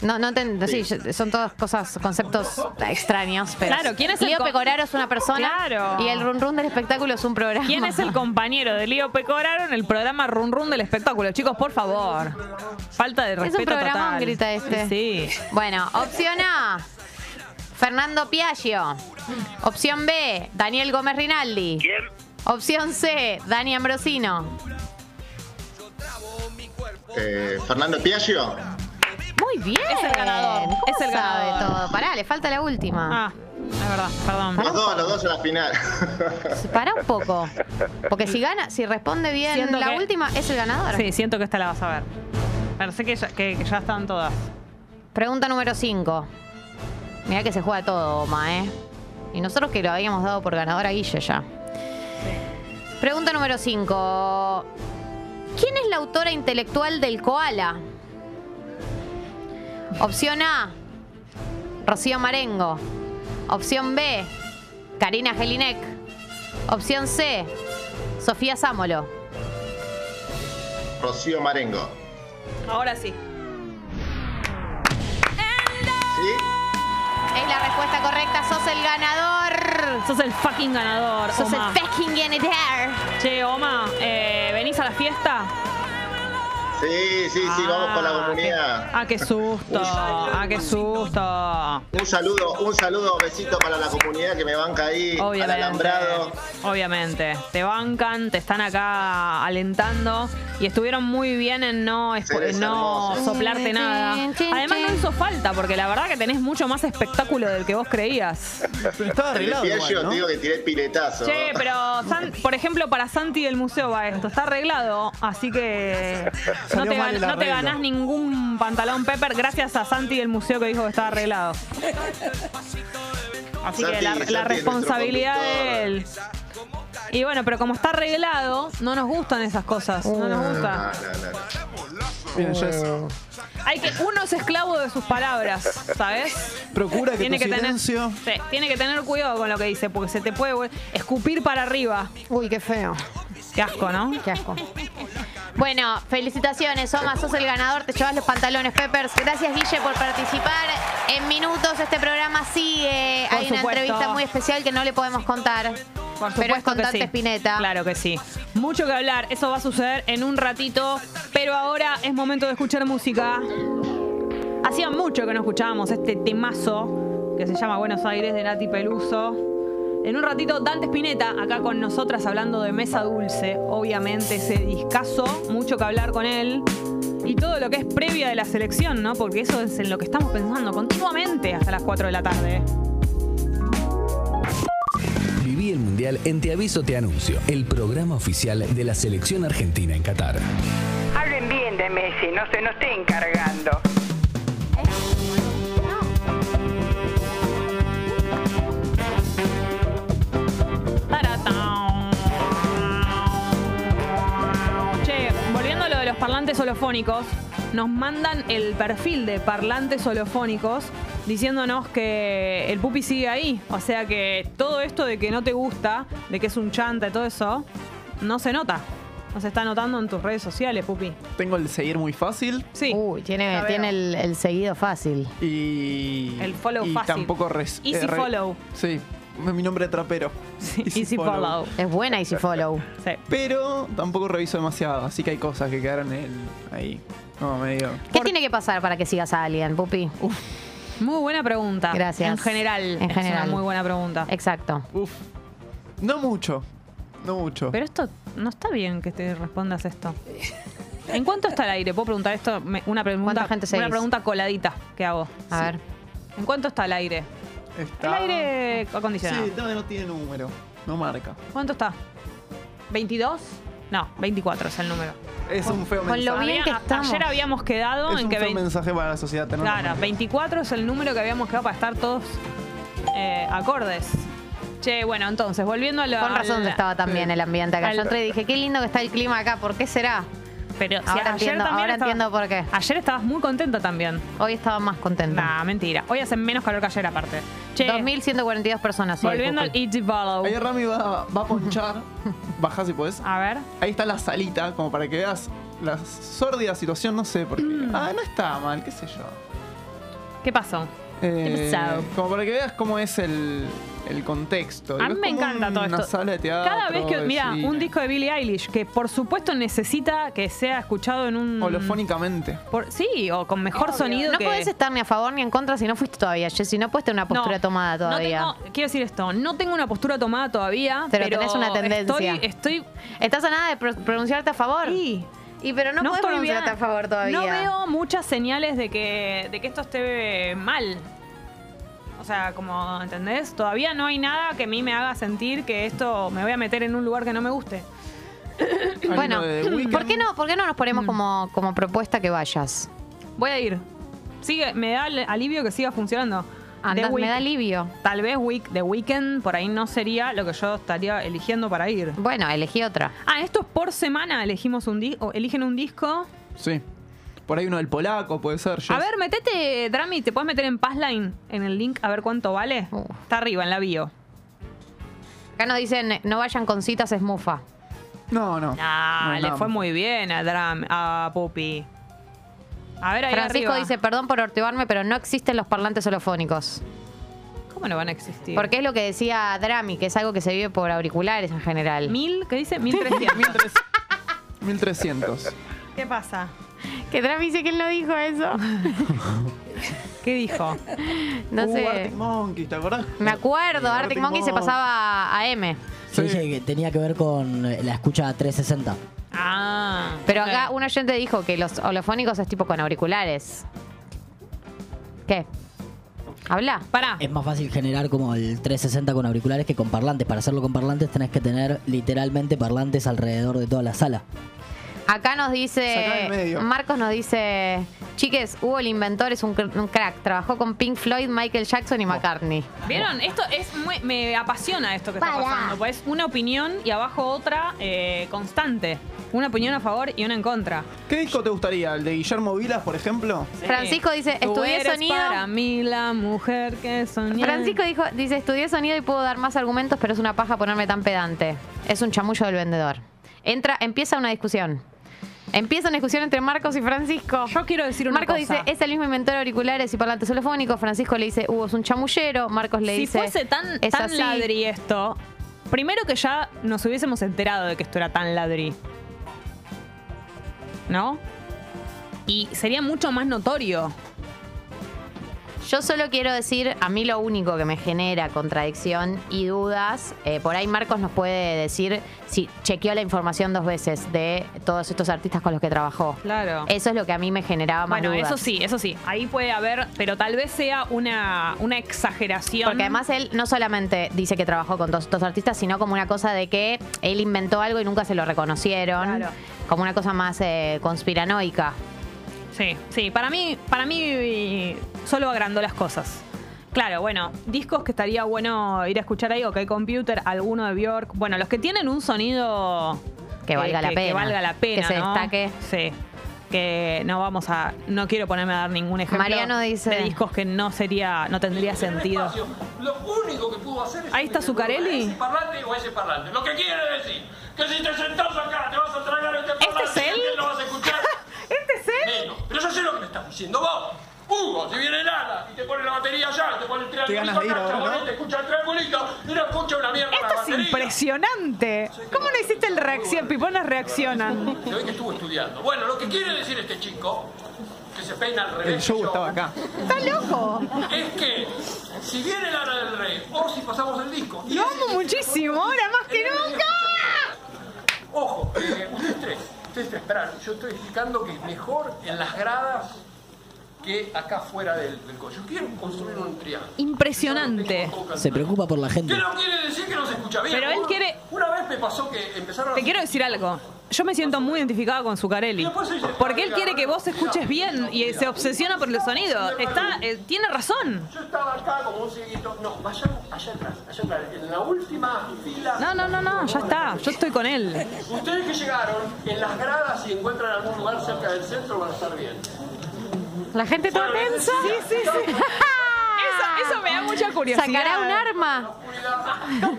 No, no te- sí, son todas cosas, conceptos extraños. Pero Claro, ¿quién es el Lío co- Pecoraro es una persona Claro. y el run run del espectáculo es un programa. ¿Quién es el compañero de Lío Pecoraro en el programa Run Run del espectáculo? Chicos, por favor. Falta de Es respeto un programón, total. grita este. Sí. Bueno, opción A, Fernando Piaggio. Opción B, Daniel Gómez Rinaldi. Opción C, Dani Ambrosino. Eh, Fernando Piaggio. Muy bien. Es el ganador, ¿Cómo es el sabe ganador. todo? Pará, le falta la última. Ah, es verdad, perdón. Los dos, los dos en la final. Pará un poco. Porque si gana, si responde bien Siento la que- última, es el ganador. Sí, siento que esta la vas a ver. Pero sé que ya, que- que ya están todas. Pregunta número 5. Mirá que se juega todo, Oma, ¿eh? Y nosotros que lo habíamos dado por ganador a Guille ya. Pregunta número 5. ¿Quién es la autora intelectual del koala? Opción A, Rocío Marengo. Opción B, Karina Gelinek. Opción C, Sofía Sámolo. Rocío Marengo. Ahora sí. ¿Sí? Es la respuesta correcta, sos el ganador. Sos el fucking ganador. Sos Oma. el fucking ganador. Che, Oma, eh, ¿venís a la fiesta? Sí, sí, sí, vamos con la comunidad. Ah, qué susto. Ah, qué susto. Un saludo, un saludo, besito para la comunidad que me banca ahí, al Obviamente. alambrado. Obviamente. Te bancan, te están acá alentando y estuvieron muy bien en no, en no soplarte nada. Además no hizo falta porque la verdad que tenés mucho más espectáculo del que vos creías. Pero estaba arreglado igual, ¿no? digo que tiré piletazo. Che, pero San- por ejemplo, para Santi del museo va esto, está arreglado, así que no te, gan- no te ganás ningún pantalón Pepper gracias a Santi del museo que dijo que estaba arreglado. Así que la, Santi la es responsabilidad de él. Y bueno, pero como está arreglado, no nos gustan esas cosas. No nos No, gusta. no, no, no. Bien, Jess. Hay que, uno es esclavo de sus palabras, ¿sabes? Procura que Tiene tu que, tener, sí, tiene que tener cuidado con lo que dice, porque se te puede escupir para arriba. Uy, qué feo. Qué asco, ¿no? Qué asco. Bueno, felicitaciones, Oma, sos el ganador, te llevas los pantalones Peppers. Gracias, Guille, por participar. En minutos este programa sigue. Por Hay una entrevista muy especial que no le podemos contar. Por pero es con que Tante sí. Spinetta. Claro que sí. Mucho que hablar. Eso va a suceder en un ratito. Pero ahora es momento de escuchar música. Hacía mucho que no escuchábamos este temazo que se llama Buenos Aires de Nati Peluso. En un ratito, Dante Spinetta, acá con nosotras hablando de Mesa Dulce. Obviamente ese discazo, mucho que hablar con él. Y todo lo que es previa de la selección, ¿no? Porque eso es en lo que estamos pensando continuamente hasta las 4 de la tarde. Viví el Mundial en Te Aviso Te Anuncio, el programa oficial de la selección argentina en Qatar. Hablen bien de Messi, no se nos estén cargando. Los parlantes holofónicos, nos mandan el perfil de parlantes holofónicos diciéndonos que el pupi sigue ahí. O sea que todo esto de que no te gusta, de que es un chanta y todo eso, no se nota. No se está notando en tus redes sociales, pupi. Tengo el seguir muy fácil Sí. Uy, tiene, tiene el, el seguido fácil. y... El follow y fácil. tampoco... res- Easy eh, re- follow. Sí, mi nombre de trapero. Easy, follow. Es buena Easy Follow. Sí. Pero tampoco reviso demasiado, así que hay cosas que quedaron en ahí. No, medio... ¿Qué tiene que pasar para que sigas a alguien, Pupi? Muy buena pregunta. Gracias. En general. En Es general. una muy buena pregunta. Exacto. Uf. No mucho. No mucho. Pero esto no está bien que te respondas esto. ¿En cuánto está el aire? ¿Puedo preguntar esto? Me- Una pregunta, ¿Cuánta gente una pregunta coladita que hago. A ver. ¿En cuánto está el aire? Está... El aire acondicionado. Sí, no, no tiene número. No marca. ¿Cuánto está? ¿22? No, 24 es el número. Es un feo Con lo mensaje. bien que estamos. Ayer habíamos quedado Es en un que feo 20 mensaje para la sociedad. tener Claro, número. 24 es el número que habíamos quedado para estar todos eh, acordes. Che, bueno, entonces, volviendo a la. Con razón al- estaba también el ambiente acá. al- Yo entré y dije, qué lindo que está el clima acá, ¿por qué será? Pero si Ahora ayer entiendo, también ahora estaba- entiendo por qué. Ayer estabas muy contenta también. Hoy estaba más contenta. Nah, mentira. Hoy hace menos calor que ayer, aparte. Che, 2.142 personas. hoy, volviendo al Cucu. Easy Follow. Ahí Rami va, va a ponchar. Baja si podés. A ver. Ahí está la salita, como para que veas la sórdida situación, no sé por qué. Mm. Ah, no está mal, qué sé yo. ¿Qué pasó? Eh, pasó? como para que veas cómo es el, el contexto. A mí me encanta todo Una esto. sala de teatro. Cada vez que, mira, cine. un disco de Billie Eilish que por supuesto necesita que sea escuchado en un. Holofónicamente. por- sí, o con mejor sonido No que. podés estar ni a favor ni en contra si no fuiste todavía, Jessy. No puedes tener una postura No, tomada todavía. No tengo- quiero decir esto, no tengo una postura tomada todavía, Pero pero, tenés una tendencia. Estoy, estoy ¿Estás a nada de pro- pronunciarte a favor? Sí. Y pero no, estoy bien. a favor todavía. No veo muchas señales de que, de que esto esté mal. O sea, como, ¿entendés? Todavía no hay nada que a mí me haga sentir que esto me voy a meter en un lugar que no me guste. Bueno. ¿por qué no, por qué no nos ponemos Mm. como, como propuesta que vayas? Voy a ir. Sigue, me da al- alivio que siga funcionando. Andás, The me da alivio. Tal vez week, The Weekend por ahí no sería lo que yo estaría eligiendo para ir. Bueno, elegí otra. Ah, esto es por semana, elegimos un disco, eligen un disco. Sí. Por ahí uno del polaco, puede ser. A ver, metete, Drami, ¿te puedes meter en Passline en el link a ver cuánto vale? Uh. Está arriba en la bio. Acá nos dicen, no vayan con citas, es mufa. No, no. Ah, No, le no. fue muy bien a Dram, a Pupi. A ver ahí Francisco arriba. dice, perdón por ortivarme, pero no existen los parlantes holofónicos. ¿Cómo no van a existir? Porque es lo que decía Drami, que es algo que se vive por auriculares en general. ¿Mil? ¿Qué dice? 1300. 1300. ¿Qué pasa? Que Drami dice que él no dijo eso. ¿Qué dijo? No Uh, sé. Arctic Monkeys, ¿te acordás? Me acuerdo, Arctic Arctic Monkey se pasaba a M. Yo dije que tenía que ver con la escucha 360. Ah. Pero ok. acá un oyente dijo que los holofónicos es tipo con auriculares. ¿Qué? Habla. Pará. Es más fácil generar como el 360 con auriculares que con parlantes. Para hacerlo con parlantes tenés que tener literalmente parlantes alrededor de toda la sala. Acá nos dice. Marcos nos dice, chiques, Hugo el inventor es un, cr- un crack, trabajó con Pink Floyd, Michael Jackson y McCartney. ¿Vieron? Esto es muy, me apasiona esto que está pasando. Pues una opinión y abajo otra eh, constante. Una opinión a favor y una en contra. ¿Qué disco te gustaría? ¿El de Guillermo Vilas, por ejemplo? Sí. Francisco dice, Tú estudié eres sonido. para mí la mujer que soñé. Francisco dijo, dice, estudié sonido y puedo dar más argumentos, pero es una paja ponerme tan pedante. Es un chamullo del vendedor. Entra, empieza una discusión. Empieza una discusión entre Marcos y Francisco. Yo quiero decir una Marcos cosa. dice, es el mismo inventor de auriculares y parlantes holofónicos. Francisco le dice, Hugo es un chamullero. Marcos le si dice, fuese tan, es tan así. ladri esto, primero que ya nos hubiésemos enterado de que esto era tan ladri. ¿No? Y sería mucho más notorio. Yo solo quiero decir, a mí lo único que me genera contradicción y dudas, eh, por ahí Marcos nos puede decir si chequeó la información dos veces de todos estos artistas con los que trabajó. Claro. Eso es lo que a mí me generaba más Bueno, dudas. eso sí, eso sí. Ahí puede haber, pero tal vez sea una, una exageración. Porque además él no solamente dice que trabajó con todos estos artistas, sino como una cosa de que él inventó algo y nunca se lo reconocieron. Claro. Como una cosa más eh, conspiranoica. Sí, sí, para mí, para mí solo agrandó las cosas. Claro, bueno, discos que estaría bueno ir a escuchar ahí, OK Computer, alguno de Bjork. Bueno, los que tienen un sonido Que valga la que pena. valga la pena, Que se ¿no? destaque. Sí. Que no vamos a. No quiero ponerme a dar ningún ejemplo Mariano dice- de discos que no sería, no tendría sentido. Lo único que pudo hacer es. Ahí está Zuccarelli. Ese parlante o ese parlante. Lo que quiere decir que si te sentás acá te vas a tragar este parlante. es él? ¿quién lo vas a escuchar? ¿Este es él? Menos. Pero yo sé lo que me estás diciendo vos. Hugo, si viene Lala y te pone la batería allá, te pone el triangulito ganas de ir acá, chabón, ¿no? te escucha el triangulito y no escucha una mierda la Esto es batería. impresionante. ¿Cómo no hiciste el reacción? Piponas reaccionan. Se ve que estuvo estudiando. Bueno, lo que quiere decir este chico, que se peina al revés. El show yo, estaba acá. ¡Está loco! Es que si viene Lana del Rey o si pasamos el disco. y Lo amo muchísimo, ahora más que nunca. Ojo, eh, ustedes tres, ustedes esperá, yo estoy explicando que es mejor en las gradas que acá fuera del, del coche. Yo quiero construir un triángulo. Impresionante. Se preocupa por la gente. Que no quiere decir que no se escucha bien. Pero él Una- quiere- Una vez me pasó que empezaron a... Te quiero decir algo. Yo me siento muy identificada con Zuccarelli. Porque él quiere que vos escuches bien y se obsesiona por el sonido. Está, eh, tiene razón. Yo estaba acá como un cieguito. No, vayan allá atrás, allá atrás. En la última fila. No, no, no, no, ya está. Yo estoy con él. Ustedes que llegaron en las gradas y encuentran algún lugar cerca del centro van a estar bien. La gente toda tensa. Sí, sí, sí. Eso, eso me da mucha curiosidad. ¿Sacará un arma?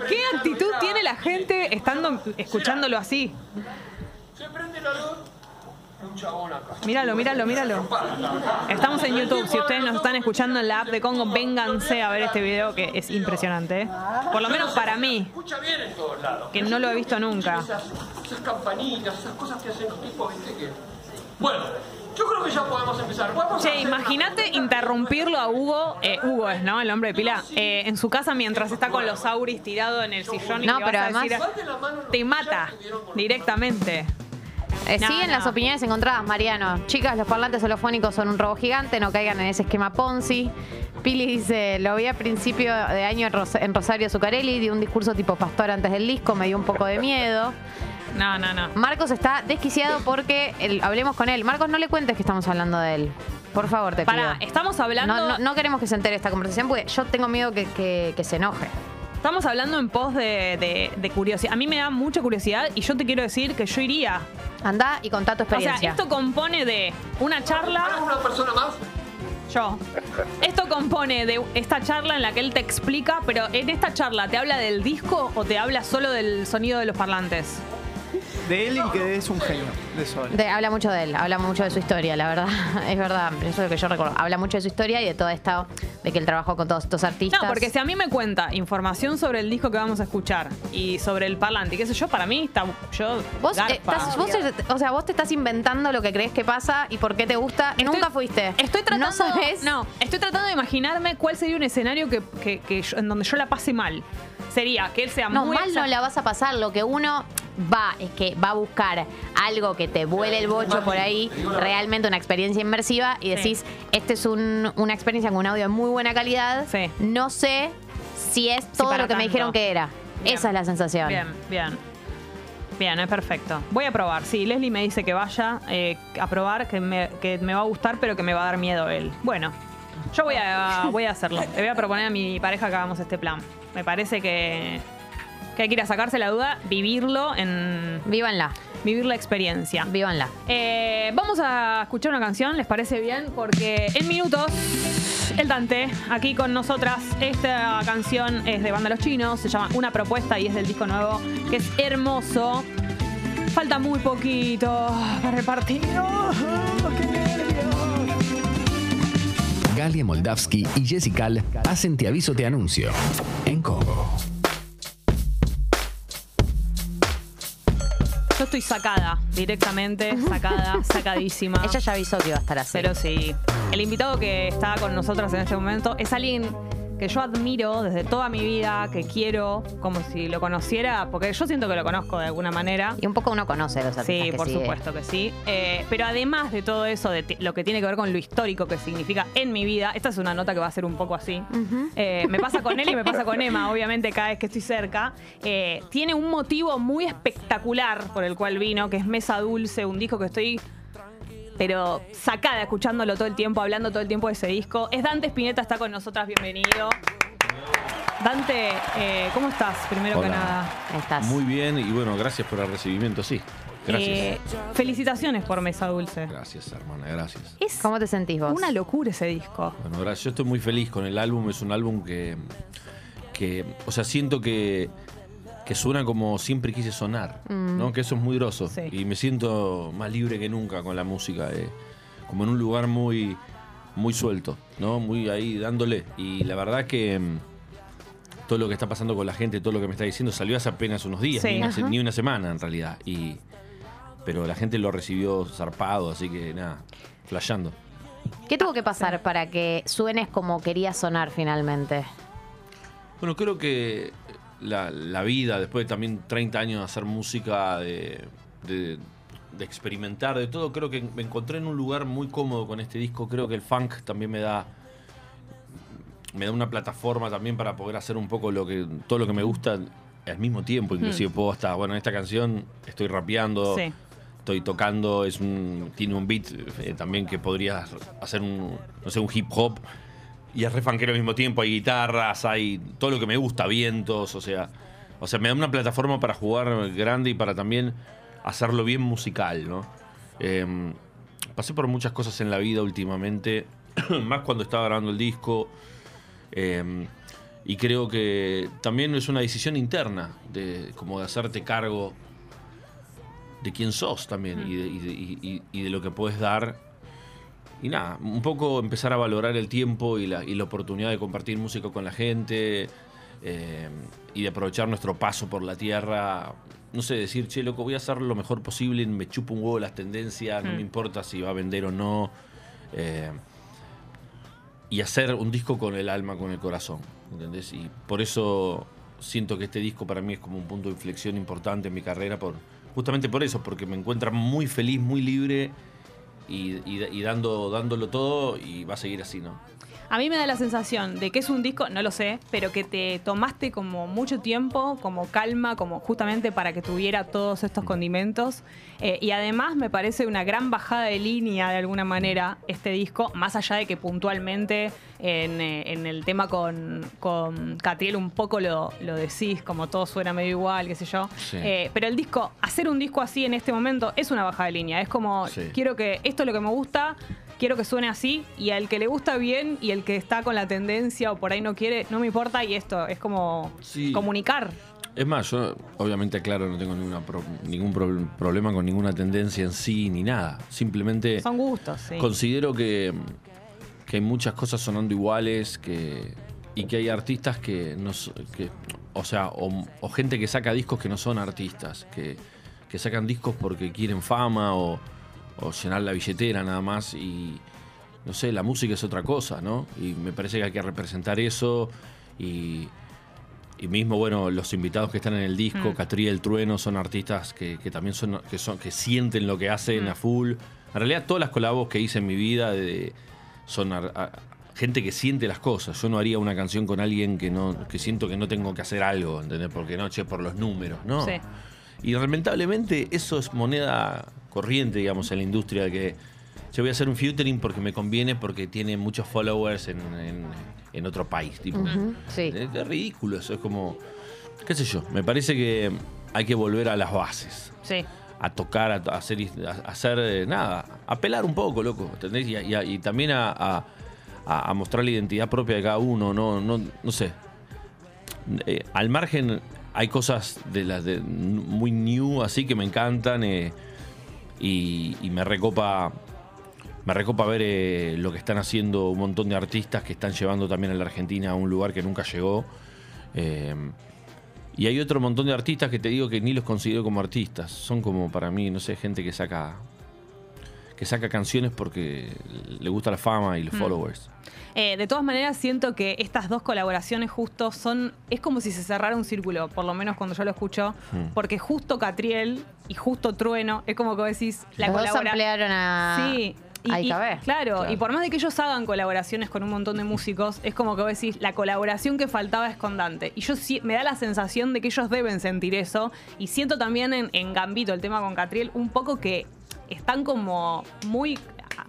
¿Qué actitud tiene la gente estando escuchándolo así? Se prende la luz. Un chabón acá. Míralo, míralo, míralo. Estamos en YouTube. Si ustedes nos están escuchando en la app de Congo, vénganse a ver este video que es impresionante. ¿eh? Por lo menos para mí, Escucha bien en todos lados. que no lo he visto nunca. Esas, esas campanitas, esas cosas que hacen los tipos, viste que. Bueno, yo creo que ya podemos empezar. Podemos Che, imagínate interrumpirlo a Hugo, eh, Hugo es, ¿no? El hombre de pila, eh, en su casa mientras está con los auris tirado en el sillón y No, le pero vas a además- decir, te mata directamente. Eh, No, siguen no. las opiniones encontradas, Mariano. Chicas, los parlantes holofónicos son un robo gigante, no caigan en ese esquema Ponzi. Pili dice, lo vi a principio de año en, Ros- en Rosario Zucarelli, dio un discurso tipo pastor antes del disco, me dio un poco de miedo. No, no, no. Marcos está desquiciado porque el- hablemos con él. Marcos, no le cuentes que estamos hablando de él. Por favor, te Pará, pido. estamos hablando- No, no, no queremos que se entere esta conversación porque yo tengo miedo que, que- que se enoje. Estamos hablando en pos de, de- de curiosidad. A mí me da mucha curiosidad y yo te quiero decir que yo iría. Anda y contá tu O sea, experiencia. esto compone de una charla. ¿Una persona más? Yo. Esto compone de esta charla en la que él te explica, pero en esta charla, ¿te habla del disco o te habla solo del sonido de los parlantes? De él y que es un genio. De eso. habla. De- habla mucho de él, habla mucho de su historia, la verdad. Es verdad, eso es lo que yo recuerdo. Habla mucho de su historia y de todo esto, de que él trabajó con todos estos artistas. No, porque si a mí me cuenta información sobre el disco que vamos a escuchar y sobre el parlante, y qué sé yo, para mí está. Yo. Vos, garpa. estás- vos, o sea, vos te estás inventando lo que crees que pasa y por qué te gusta. Nunca fuiste. Estoy tratando, No sabes. No, estoy tratando de imaginarme cuál sería un escenario que, que- que yo- en donde yo la pase mal. Sería que él sea No, muy. mal no la vas a pasar. Lo que uno va es que va a buscar algo que te vuele el bocho por ahí, realmente una experiencia inmersiva y decís, este es un- una experiencia con un audio de muy buena calidad. No sé si es todo lo que me dijeron que era. Bien. Esa es la sensación. Bien, bien. Bien, es perfecto. Voy a probar. Sí, Leslie me dice que vaya eh, a probar, que me, que me va a gustar, pero que me va a dar miedo él. Bueno, yo voy a, voy a hacerlo. Le voy a proponer a mi pareja que hagamos este plan. Me parece que, que hay que ir a sacarse la duda, vivirlo en. Vívanla. Vivir la experiencia. Vívanla. Eh, vamos a escuchar una canción, ¿les parece bien? Porque en minutos, el Dante, aquí con nosotras. Esta canción es de Banda Los Chinos, se llama Una Propuesta y es del disco nuevo, que es hermoso. Falta muy poquito para el partido. Galia Moldavsky y Jessica hacen Te Aviso Te Anuncio estoy sacada, directamente, sacada, sacadísima. Ella ya avisó que iba a estar así. Pero sí. El invitado que está con nosotros en este momento es alguien que yo admiro desde toda mi vida, que quiero, como si lo conociera, porque yo siento que lo conozco de alguna manera. Y un poco uno conoce los artistas Sí, que por sigue. supuesto que sí. Eh, pero además de todo eso, de lo que tiene que ver con lo histórico que significa en mi vida, esta es una nota que va a ser un poco así. Eh, me pasa con él y me pasa con Emma, obviamente, cada vez que estoy cerca. Eh, tiene un motivo muy espectacular por el cual vino, que es Mesa Dulce, un disco que estoy. Pero sacada, escuchándolo todo el tiempo, hablando todo el tiempo de ese disco. Es Dante Spinetta, está con nosotras, bienvenido. Dante, eh, ¿cómo estás? Primero que nada. Estás. Muy bien y bueno, gracias por el recibimiento, sí. Gracias. Eh, felicitaciones por Mesa Dulce. Gracias, hermana, gracias. Es ¿Cómo te sentís vos? una locura ese disco. Bueno, gracias. Yo estoy muy feliz con el álbum. Es un álbum que, que o sea, siento que, que suena como siempre quise sonar, Mm. ¿no? Que eso es muy groso. Sí. Y me siento más libre que nunca con la música. eh, como en un lugar muy, muy suelto, ¿no? Muy ahí dándole. Y la verdad que mm, todo lo que está pasando con la gente, todo lo que me está diciendo, salió hace apenas unos días, Sí. ni, una, se- Ajá. ni una semana en realidad. Y, pero la gente lo recibió zarpado, así que nada, flasheando. ¿Qué tuvo que pasar para que suenes como querías sonar finalmente? Bueno, creo que la, la vida, después de también 30 años de hacer música, de, de- de experimentar, de todo. Creo que me encontré en un lugar muy cómodo con este disco. Creo que el funk también me da me da una plataforma también para poder hacer un poco lo que todo lo que me gusta al mismo tiempo. Inclusive Hmm. puedo hasta, bueno, en esta canción estoy rapeando, Sí. estoy tocando, es un, tiene un beat eh, también que podría hacer un, no sé, un hip hop. Y es re funkero al mismo tiempo, hay guitarras, hay todo lo que me gusta, vientos, o sea, o sea, me da una plataforma para jugar grande y para también hacerlo bien musical, ¿no? Eh, pasé por muchas cosas en la vida últimamente, más cuando estaba grabando el disco, eh, y creo que también es una decisión interna, de como de hacerte cargo de quién sos también y de lo que puedes dar. Y nada, un poco empezar a valorar el tiempo y la, y la oportunidad de compartir música con la gente eh, y de aprovechar nuestro paso por la tierra. No sé, decir, che, loco, voy a hacer lo mejor posible, me chupo un huevo las tendencias, no me importa si va a vender o no. eh, y hacer un disco con el alma, con el corazón. ¿Entendés? Y por eso siento que este disco para mí es como un punto de inflexión importante en mi carrera, por, justamente por eso, porque me encuentra muy feliz, muy libre y, y- dando, dándolo todo y va a seguir así, ¿no? A mí me da la sensación de que es un disco, no lo sé, pero que te tomaste como mucho tiempo, como calma, como justamente para que tuviera todos estos condimentos. Eh, y además me parece una gran bajada de línea de alguna manera este disco, más allá de que puntualmente en, eh, en el tema con, con Catriel un poco lo, lo decís, como todo suena medio igual, qué sé yo. Sí. Eh, pero el disco, hacer un disco así en este momento es una bajada de línea. Es como, Sí. quiero que esto es lo que me gusta, quiero que suene así, y al que le gusta bien y el que está con la tendencia o por ahí no quiere, no me importa, y esto es como Sí. comunicar. Es más, yo obviamente, claro, no tengo ninguna pro- ningún pro- problema con ninguna tendencia en sí ni nada. Simplemente Son gustos, sí. considero que, que hay muchas cosas sonando iguales que, y que hay artistas que no que, o sea, o, o gente que saca discos que no son artistas, que, que sacan discos porque quieren fama o, o llenar la billetera nada más y no sé, la música es otra cosa, ¿no? Y me parece que hay que representar eso y, y mismo, bueno, los invitados que están en el disco, Mm. Catriel, Trueno, son artistas que, que también son que, son, que sienten lo que hacen Mm. a full. En realidad, todas las colabos que hice en mi vida de- son a- gente que siente las cosas. Yo no haría una canción con alguien que no que siento que no tengo que hacer algo, ¿entendés? Porque no, che, por los números, ¿no? Sí. Y lamentablemente eso es moneda corriente, digamos, en la industria de que yo voy a hacer un featuring porque me conviene, porque tiene muchos followers en, en- en otro país. Tipo. Sí. Es, es ridículo eso, es como, qué sé yo, me parece que hay que volver a las bases. Sí. A tocar, a, a hacer, a hacer eh, nada, a pelar un poco, loco, ¿entendés? Y, también a- a mostrar la identidad propia de cada uno, no, no, no sé. Eh, al margen hay cosas de las de muy new así que me encantan eh, y, me recopa me recopa ver eh, lo que están haciendo un montón de artistas que están llevando también a la Argentina a un lugar que nunca llegó Eh, y hay otro montón de artistas que te digo que ni los considero como artistas son como para mí no sé gente que saca que saca canciones porque le gusta la fama y los Mm. followers Eh, de todas maneras, siento que estas dos colaboraciones justo son. Es como si se cerrara un círculo, por lo menos cuando yo lo escucho. Mm. Porque justo Catriel y justo Trueno, es como que vos decís. La Los dos colabora- ampliaron a- Sí. a y- Claro. y por más de que ellos hagan colaboraciones con un montón de músicos, es como que vos decís, la colaboración que faltaba es con Dante. Y yo sí, me da la sensación de que ellos deben sentir eso. Y siento también en, en Gambito, el tema con Catriel, un poco que están como muy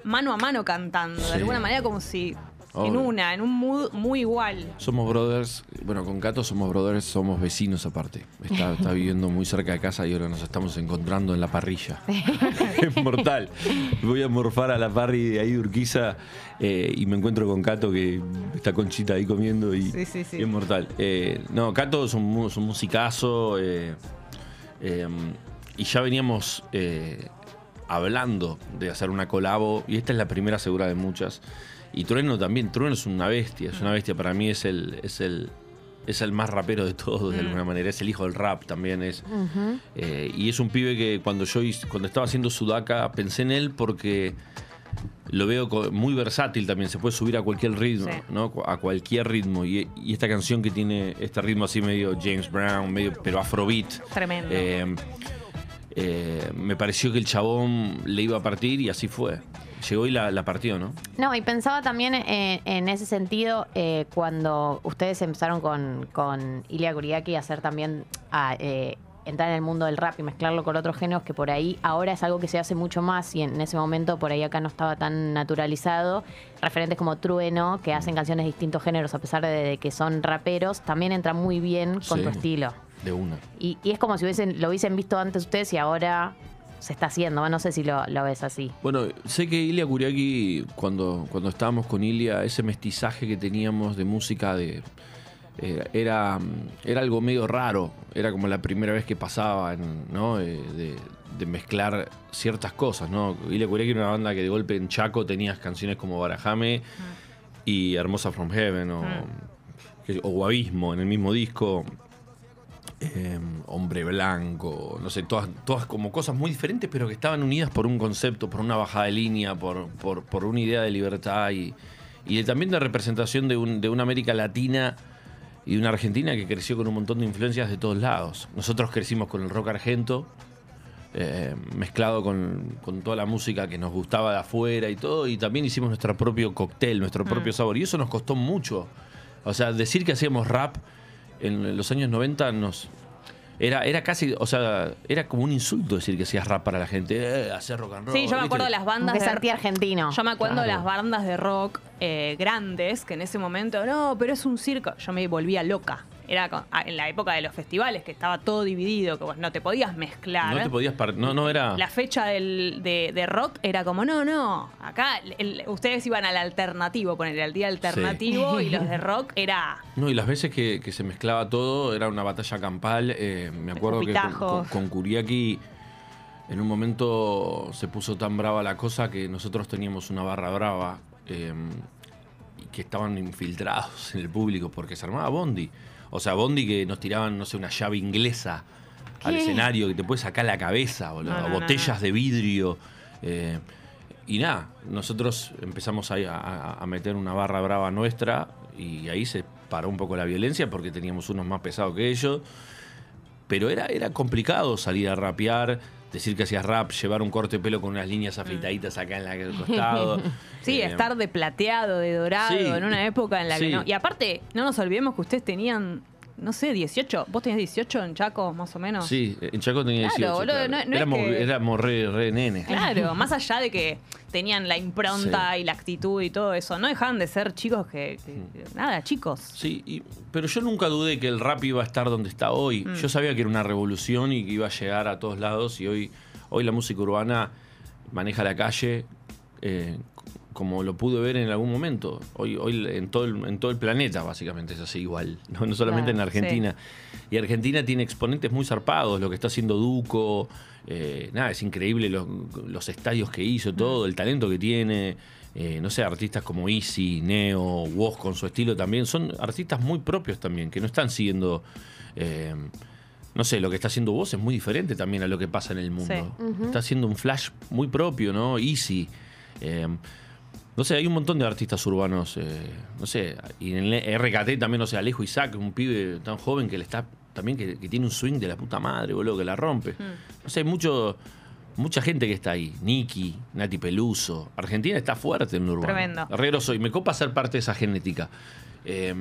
mano a mano cantando. Sí. De alguna manera como si en una, en un mood muy igual. Somos brothers, bueno, con Cato somos brothers, somos vecinos aparte. Está, está viviendo muy cerca de casa y ahora nos estamos encontrando en la parrilla. es mortal. Voy a morfar a la parry de ahí de Urquiza eh, y me encuentro con Cato que está conchita ahí comiendo y, Sí, sí, sí. y es mortal. Eh, no, Cato es un, es un musicazo eh, y ya veníamos hablando de hacer una colabo y esta es la primera segura de muchas. Y Trueno también, Trueno es una bestia, es una bestia, para mí es el, es el, es el más rapero de todos de Mm. alguna manera, es el hijo del rap también es. Eh, y es un pibe que cuando yo cuando estaba haciendo Sudaka pensé en él porque lo veo muy versátil también, se puede subir a cualquier ritmo, Sí. ¿no? A cualquier ritmo. Y, y esta canción que tiene este ritmo así medio James Brown, medio pero afrobeat. Tremendo. Eh, eh, me pareció que el chabón le iba a partir y así fue. Llegó y la, la partió, ¿no? No, y pensaba también en, en ese sentido eh, cuando ustedes empezaron con, con Ilya Kuriaki a hacer también, a eh, entrar en el mundo del rap y mezclarlo con otros géneros que por ahí ahora es algo que se hace mucho más y en ese momento por ahí acá no estaba tan naturalizado. Referentes como Trueno, que hacen canciones de distintos géneros a pesar de, que son raperos, también entra muy bien con Sí. tu estilo. De una. Y, y es como si hubiesen, lo hubiesen visto antes ustedes y ahora se está haciendo. No sé si lo, lo ves así. Bueno, sé que Ilia Kuriaki, cuando, cuando estábamos con Ilia, ese mestizaje que teníamos de música de. eh, era, era algo medio raro. Era como la primera vez que pasaba, ¿no? Eh, de, de mezclar ciertas cosas, ¿no? Ilia Kuriaki era una banda que de golpe en Chaco tenías canciones como Barajame y Hermosa from Heaven o, que- o Abismo en el mismo disco. Eh, hombre blanco, no sé, todas, todas como cosas muy diferentes, pero que estaban unidas por un concepto, por una bajada de línea, por, por, por una idea de libertad y, y de- también de representación de, un- de una América Latina y de una Argentina que creció con un montón de influencias de todos lados. Nosotros crecimos con el rock argento, eh, mezclado con, con toda la música que nos gustaba de afuera y todo, y también hicimos nuestro propio cóctel, nuestro propio sabor, y eso nos costó mucho. O sea, decir que hacíamos rap en los años 90 nos... Era, era casi, o sea, era como un insulto decir que hacías rap para la gente, eh, hacer rock and roll. Sí, yo me ¿viste? acuerdo de las bandas de anti-argentino. Yo me acuerdo de Claro. las bandas de rock eh, grandes que en ese momento, no, pero es un circo. Yo me volvía loca. Era con- ah, en la época de los festivales, que estaba todo dividido, que vos no te podías mezclar. No te podías... No, no era... La fecha del- de, de rock era como, no, no, acá el- ustedes iban al alternativo, poner al día alternativo y los de rock era... No, y las veces que, que se mezclaba todo era una batalla campal. eh, me acuerdo que con, con, con Kuriaki en un momento se puso tan brava la cosa que nosotros teníamos una barra brava eh, y que estaban infiltrados en el público porque se armaba Bondi. O sea, Bondi que nos tiraban, no sé, una llave inglesa al escenario que te puede sacar la cabeza, boludo. No, no, no, botellas de vidrio. eh, y nada, nosotros empezamos a, a- a meter una barra brava nuestra y ahí se paró un poco la violencia porque teníamos unos más pesados que ellos. Pero era, era complicado salir a rapear, decir que hacías rap, llevar un corte de pelo con unas líneas afeitaditas acá en la- el costado. Sí, Eh, estar de plateado, de dorado, sí. en una época en la que no... Y aparte, no nos olvidemos que ustedes tenían, no sé, 18. ¿Vos tenías 18 en Chaco, más o menos? Sí, en Chaco tenía Claro, 18. boludo, claro. no- no es éramos, que- éramos re, re nenes. Claro, más allá de que tenían la impronta y la actitud y todo eso, no dejaban de ser chicos que, que- que- nada, chicos. Sí, y- pero yo nunca dudé que el rap iba a estar donde está hoy. Mm. Yo sabía que era una revolución y que iba a llegar a todos lados y hoy, hoy la música urbana maneja la calle eh, como lo pude ver en algún momento. Hoy, hoy en, todo el, en todo el planeta básicamente es así igual, no, No solamente Claro, en Argentina. Y Argentina tiene exponentes muy zarpados, lo que está haciendo Duco, eh, nada, es increíble los, los estadios que hizo, todo, el talento que tiene. eh, no sé, artistas como Easy, Neo, Woz con su estilo también, son artistas muy propios también, que no están siguiendo, eh, no sé, lo que está haciendo Woz es muy diferente también a lo que pasa en el mundo. Sí. Está haciendo un flash muy propio, ¿no? Easy. eh, no sé, hay un montón de artistas urbanos, eh, no sé, y en el RKT también, no sé, Alejo Isaac, un pibe tan joven que le está, también que, que tiene un swing de la puta madre, boludo, que la rompe. No sé, hay mucho, mucha gente que está ahí. Nicky, Nati Peluso. Argentina está fuerte en urbano. Tremendo. Herrero soy. Me copa ser parte de esa genética. Eh,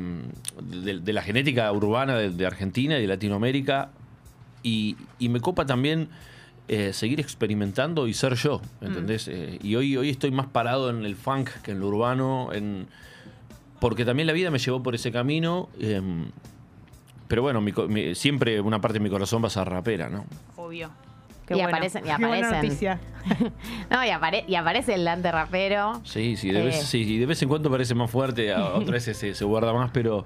de, de la genética urbana de, de Argentina y de Latinoamérica. Y, y me copa también eh, seguir experimentando y ser yo, ¿entendés? Eh, y hoy, hoy estoy más parado en el funk que en lo urbano, en, porque también la vida me llevó por ese camino. eh, pero bueno, mi co- mi- siempre una parte de mi corazón va a ser rapera, ¿no? Obvio. Y aparecen- y Qué buena aparecen. noticia. No, y, apare- y aparece el Dante rapero. Sí, sí, de, vez, Eh. sí, y de vez en cuando parece más fuerte, a otras veces se, se guarda más, pero,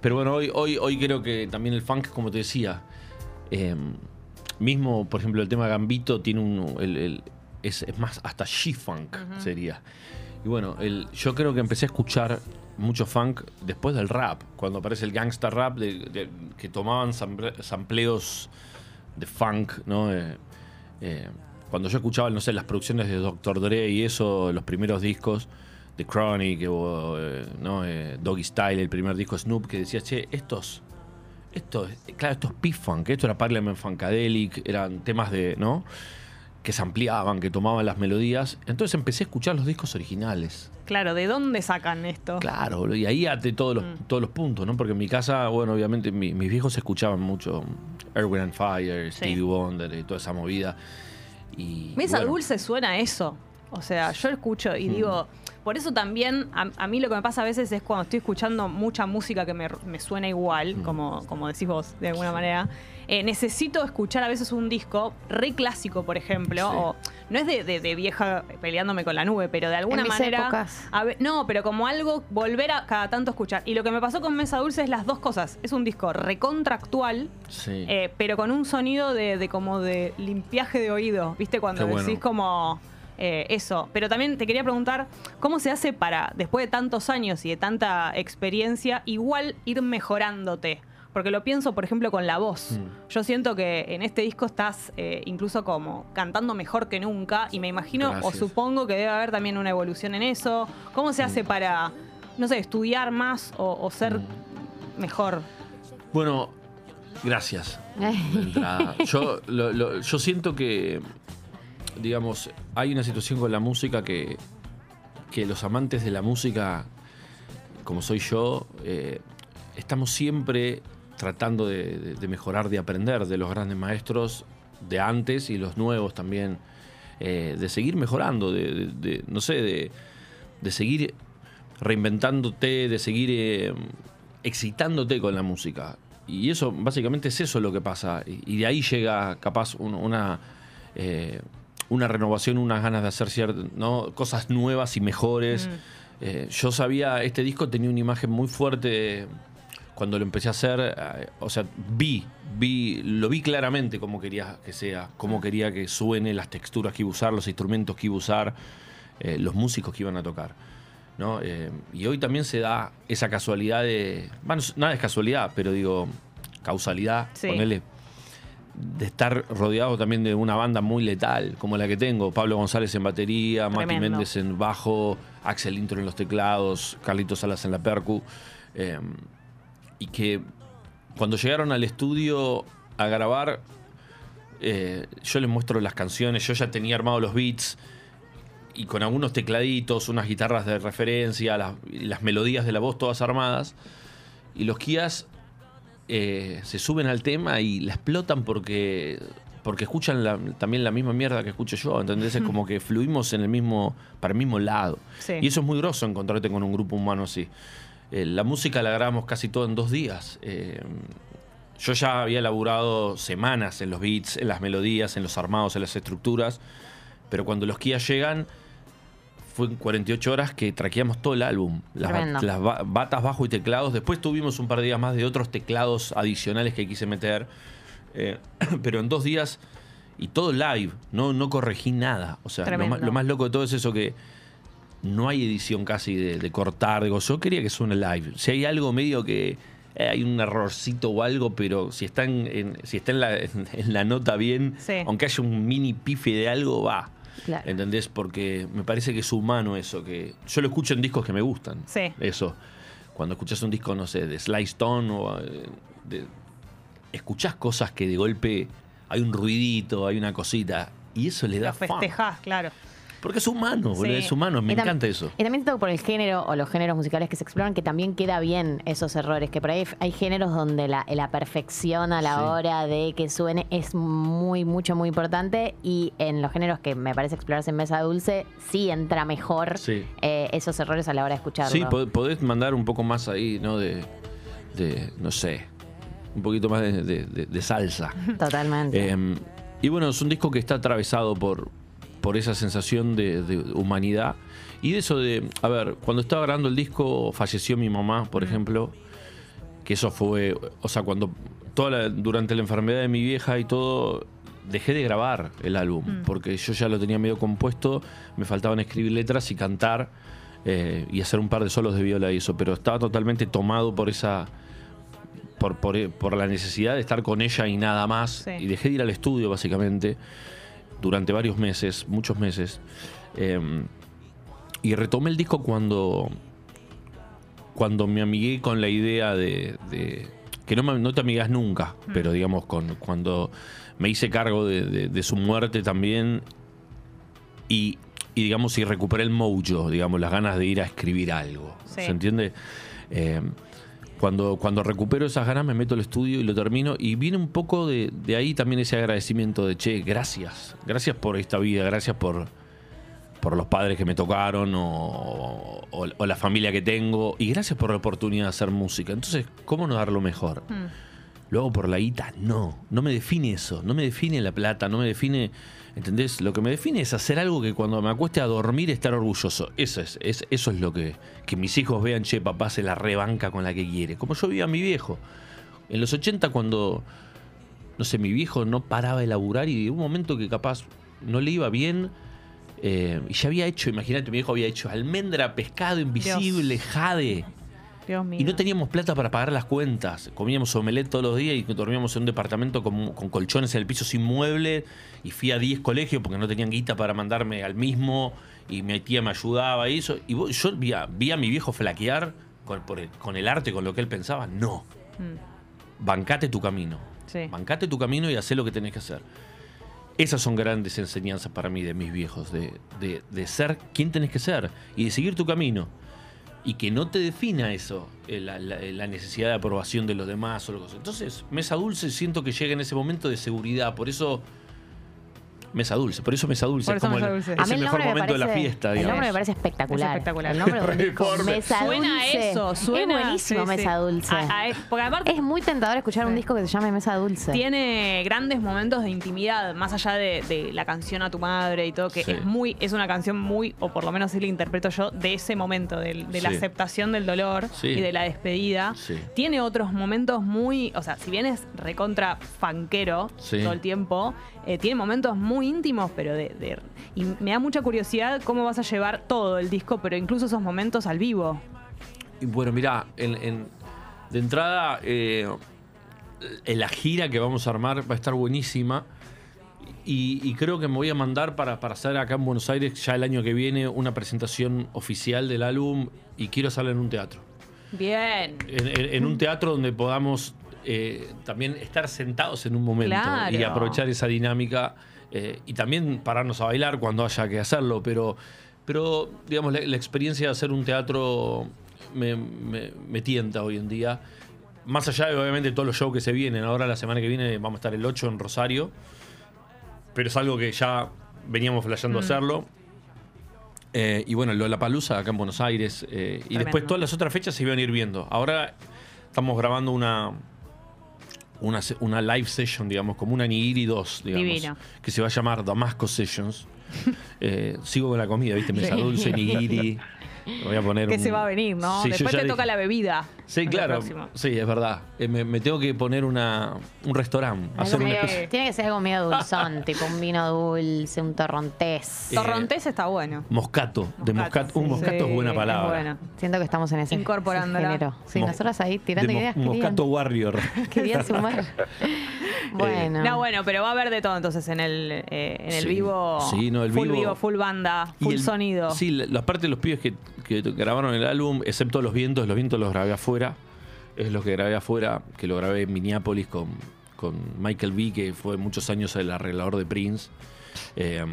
pero bueno, hoy, hoy, hoy creo que también el funk, como te decía, eh, mismo, por ejemplo, el tema Gambito tiene un. el- el- es, es más, hasta G-Funk sería. Y bueno, el, yo creo que empecé a escuchar mucho funk después del rap, cuando aparece el gangsta rap, de- de- que tomaban sample- sampleos de funk, ¿no? Eh, eh, cuando yo escuchaba, no sé, las producciones de Dr. Dre y eso, los primeros discos de Chronic, o, eh, ¿no? Eh, Doggy Style, el primer disco Snoop, que decía, che, estos, esto, es- claro, esto es P-Funk, esto era Parliament Funkadelic, eran temas de, ¿no? Que se ampliaban, que tomaban las melodías. Entonces empecé a escuchar los discos originales. Claro, ¿de dónde sacan esto? Claro, y ahí até todos los, Mm. todos los puntos, ¿no? Porque en mi casa, bueno, obviamente mi- mis viejos escuchaban mucho Erwin and Fire, Stevie Wonder y toda esa movida. Y, Mesa bueno, dulce suena a eso. O sea, yo escucho y Mm. digo, por eso también a, a mí lo que me pasa a veces es cuando estoy escuchando mucha música que me, me suena igual, Mm. como, como decís vos de alguna manera, eh, necesito escuchar a veces un disco re clásico, por ejemplo, Sí. o no es de, de- de vieja peleándome con la nube, pero de alguna En mis manera... épocas. a ve- no, pero como algo volver a cada tanto escuchar. Y lo que me pasó con Mesa Dulce es las dos cosas. Es un disco recontractual, Sí. eh, pero con un sonido de, de como de limpiaje de oído. ¿Viste? Cuando Qué bueno. decís como eh, eso. Pero también te quería preguntar, ¿cómo se hace para, después de tantos años y de tanta experiencia, igual ir mejorándote? Porque lo pienso, por ejemplo, con la voz. Mm. Yo siento que en este disco estás eh, incluso como cantando mejor que nunca y me imagino o supongo que debe haber también una evolución en eso. ¿Cómo se hace para, no sé, estudiar más o, o ser mejor? Bueno, gracias. Yo, lo- lo- yo siento que, digamos, hay una situación con la música que, que los amantes de la música, como soy yo, eh, estamos siempre tratando de, mejorar, de aprender de los grandes maestros de antes y los nuevos también, eh, de seguir mejorando, de, no sé, de, seguir reinventándote, de seguir eh, excitándote con la música. Y eso, básicamente, es eso lo que pasa. Y, de ahí llega, capaz, un- una, una renovación, unas ganas de hacer cier- ¿no? cosas nuevas y mejores. Eh, yo sabía, este disco tenía una imagen muy fuerte cuando lo empecé a hacer. eh, o sea, vi, vi, lo vi claramente cómo quería que sea, cómo quería que suene, las texturas que iba a usar, los instrumentos que iba a usar, eh, los músicos que iban a tocar. ¿no? Eh, y hoy también se da esa casualidad de. Bueno, nada es casualidad, pero digo, causalidad, Sí. ponele, de estar rodeado también de una banda muy letal, como la que tengo. Pablo González en batería, Mati. Méndez en bajo, Axel Intro en los teclados, Carlitos Salas en la percu. eh, y que cuando llegaron al estudio a grabar, eh, yo les muestro las canciones, yo ya tenía armados los beats y con algunos tecladitos, unas guitarras de referencia, las melodías de la voz todas armadas. Y los Kias eh, se suben al tema y la explotan porque porque escuchan la- también la misma mierda que escucho yo, ¿entendés? Es como que fluimos en el mismo, para el mismo lado. Sí. Y eso es muy groso encontrarte con un grupo humano así. Eh, la música la grabamos casi todo en dos días. Eh, yo ya había laburado semanas en los beats, en las melodías, en los armados, en las estructuras, pero cuando los Kia llegan, fue en 48 horas que traqueamos todo el álbum. Las, batas, bajo y teclados. Después tuvimos un par de días más de otros teclados adicionales que quise meter. Eh, pero en dos días y todo live, no, no corregí nada. O sea, lo más, lo más loco de todo es eso que no hay edición casi de, de cortar. Yo quería que suene live. Si hay algo medio que eh, hay un errorcito o algo, pero si está en, en- si está en la, en- en la nota bien, Sí. aunque haya un mini pife de algo, va. Claro. ¿Entendés? Porque me parece que es humano eso, que yo lo escucho en discos que me gustan. Sí. Eso. Cuando escuchas un disco, no sé, de Sly Stone o eh, de- escuchás cosas que de golpe hay un ruidito, hay una cosita. Y eso le da Lo fun. festejás, claro. Porque es humano, Sí. es humano, me Y encanta eso. Y también siento por el género o los géneros musicales que se exploran, que también queda bien esos errores, que por ahí hay géneros donde la, la perfección a la Sí. hora de que suene es muy, mucho, muy importante. Y en los géneros que me parece explorarse en mesa dulce, sí entra mejor Sí. eh, esos errores a la hora de escucharlo. Sí, pod- podés mandar un poco más ahí, ¿no? De, de no sé, un poquito más de, de- de- de salsa. Totalmente. Eh, y bueno, es un disco que está atravesado por, por esa sensación de, de humanidad. Y de eso de, a ver, cuando estaba grabando el disco falleció mi mamá, por ejemplo, que eso fue, o sea, cuando toda la- durante la enfermedad de mi vieja y todo, dejé de grabar el álbum, Mm. porque yo ya lo tenía medio compuesto, me faltaban escribir letras y cantar eh, y hacer un par de solos de viola y eso, pero estaba totalmente tomado por esa por, por- por la necesidad de estar con ella y nada más. Sí. Y dejé de ir al estudio, básicamente, durante varios meses, muchos meses. Eh, y retomé el disco cuando, cuando me amigué con la idea de, de- que no, me- no te amigas nunca, Mm. pero digamos, con, cuando me hice cargo de, de- de su muerte también y, y, digamos, y recuperé el mojo, digamos, las ganas de ir a escribir algo. Sí. ¿Se entiende? Eh, cuando, cuando recupero esas ganas me meto al estudio y lo termino y viene un poco de, de ahí también ese agradecimiento de, che, gracias, gracias por esta vida, gracias por, por los padres que me tocaron o, o- o la familia que tengo y gracias por la oportunidad de hacer música. Entonces, ¿cómo no dar lo mejor? Mm. Lo hago por la guita, no, no me define eso, no me define la plata, no me define, ¿entendés? Lo que me define es hacer algo que cuando me acueste a dormir estar orgulloso. Eso es, es- eso es lo que, que mis hijos vean, che, papá se la rebanca con la que quiere. Como yo vi a mi viejo. En los 80 cuando, no sé, mi viejo no paraba de laburar y de un momento que capaz no le iba bien, eh, y ya había hecho, imagínate, mi viejo había hecho almendra, pescado invisible, jade. Dios mío. Y no teníamos plata para pagar las cuentas. Comíamos omelette todos los días y dormíamos en un departamento con, con colchones en el piso sin mueble. Y fui a 10 colegios porque no tenían guita para mandarme al mismo. Y mi tía me ayudaba y eso. Y yo vi a, vi a mi viejo flaquear con, por el, con el arte, con lo que él pensaba. No. Mm. Bancate tu camino. Sí. Bancate tu camino y haz lo que tenés que hacer. Esas son grandes enseñanzas para mí de mis viejos, de, de- de ser quien tenés que ser y de seguir tu camino. Y que no te defina eso, eh, la, la- necesidad de aprobación de los demás o que sea. Entonces, Mesa Dulce siento que llega en ese momento de seguridad, por eso Mesa Dulce, por eso Mesa Dulce Por es eso como Mesa el, Dulce. es A mí el el mejor nombre me momento de la parece- fiesta, El digamos. nombre me parece espectacular. Es espectacular. El nombre. Mesa Suena Dulce. eso, suena- Es buenísimo sí, sí. Mesa Dulce. A- a- porque aparte es muy tentador escuchar un disco que se llame Mesa Dulce. tiene grandes momentos de intimidad, más allá de, de la canción a tu madre y todo, que Sí. es muy, es una canción muy, o por lo menos así la interpreto yo, de ese momento, del- de, la aceptación del dolor Sí. y de la despedida. Sí. Tiene otros momentos muy, o sea, si bien es recontra fanquero Sí. todo el tiempo, eh, tiene momentos muy íntimos, pero de, de- Y me da mucha curiosidad cómo vas a llevar todo el disco, pero incluso esos momentos al vivo. Y bueno, mirá, en, en- de entrada, eh, en la gira que vamos a armar va a estar buenísima. Y, y creo que me voy a mandar para, para hacer acá en Buenos Aires ya el año que viene una presentación oficial del álbum y quiero hacerla en un teatro. Bien. En, en- en un teatro donde podamos eh, también estar sentados en un momento Claro. y aprovechar esa dinámica eh, y también pararnos a bailar cuando haya que hacerlo, pero, pero digamos, la, la experiencia de hacer un teatro me, me- me tienta hoy en día. Más allá de obviamente todos los shows que se vienen, ahora la semana que viene vamos a estar el 8 en Rosario, pero es algo que ya veníamos flasheando Mm. hacerlo. Eh, y bueno, lo de la palusa acá en Buenos Aires. eh, y después todas las otras fechas se iban a ir viendo. Ahora estamos grabando una, una, una live session, digamos, como una Nigiri 2, digamos. Divino. Que se va a llamar Damasco Sessions. Eh, sigo con la comida, ¿viste? Mesa dulce, Nigiri. Voy a poner Que un- se va a venir, ¿no? Sí, Después te toca la bebida. Sí, claro. Sí, es verdad. Eh, me, me tengo que poner una, un restaurante. Algo Hacer una medio- especie- tiene que ser algo medio dulzón, tipo un vino dulce, un torrontés. Eh, Torrontés está bueno. Moscato. De moscato. un moscato Sí, es buena palabra. bueno. Siento que estamos en ese, Incorporándola. ese género. Sí, Mos- nosotros ahí tirando de mo- ideas. querían- Moscato Warrior. Querían sumar. bueno. No, bueno, pero va a haber de todo entonces en el, eh, en el Sí. vivo. Sí, no, el full vivo- full banda, Y full el- sonido. Sí, la, la parte de los pibes que, que grabaron el álbum, excepto los vientos, los vientos los grabé afuera. Es los que grabé afuera, que lo grabé en Minneapolis con, con Michael V, que fue muchos años el arreglador de Prince. Eh,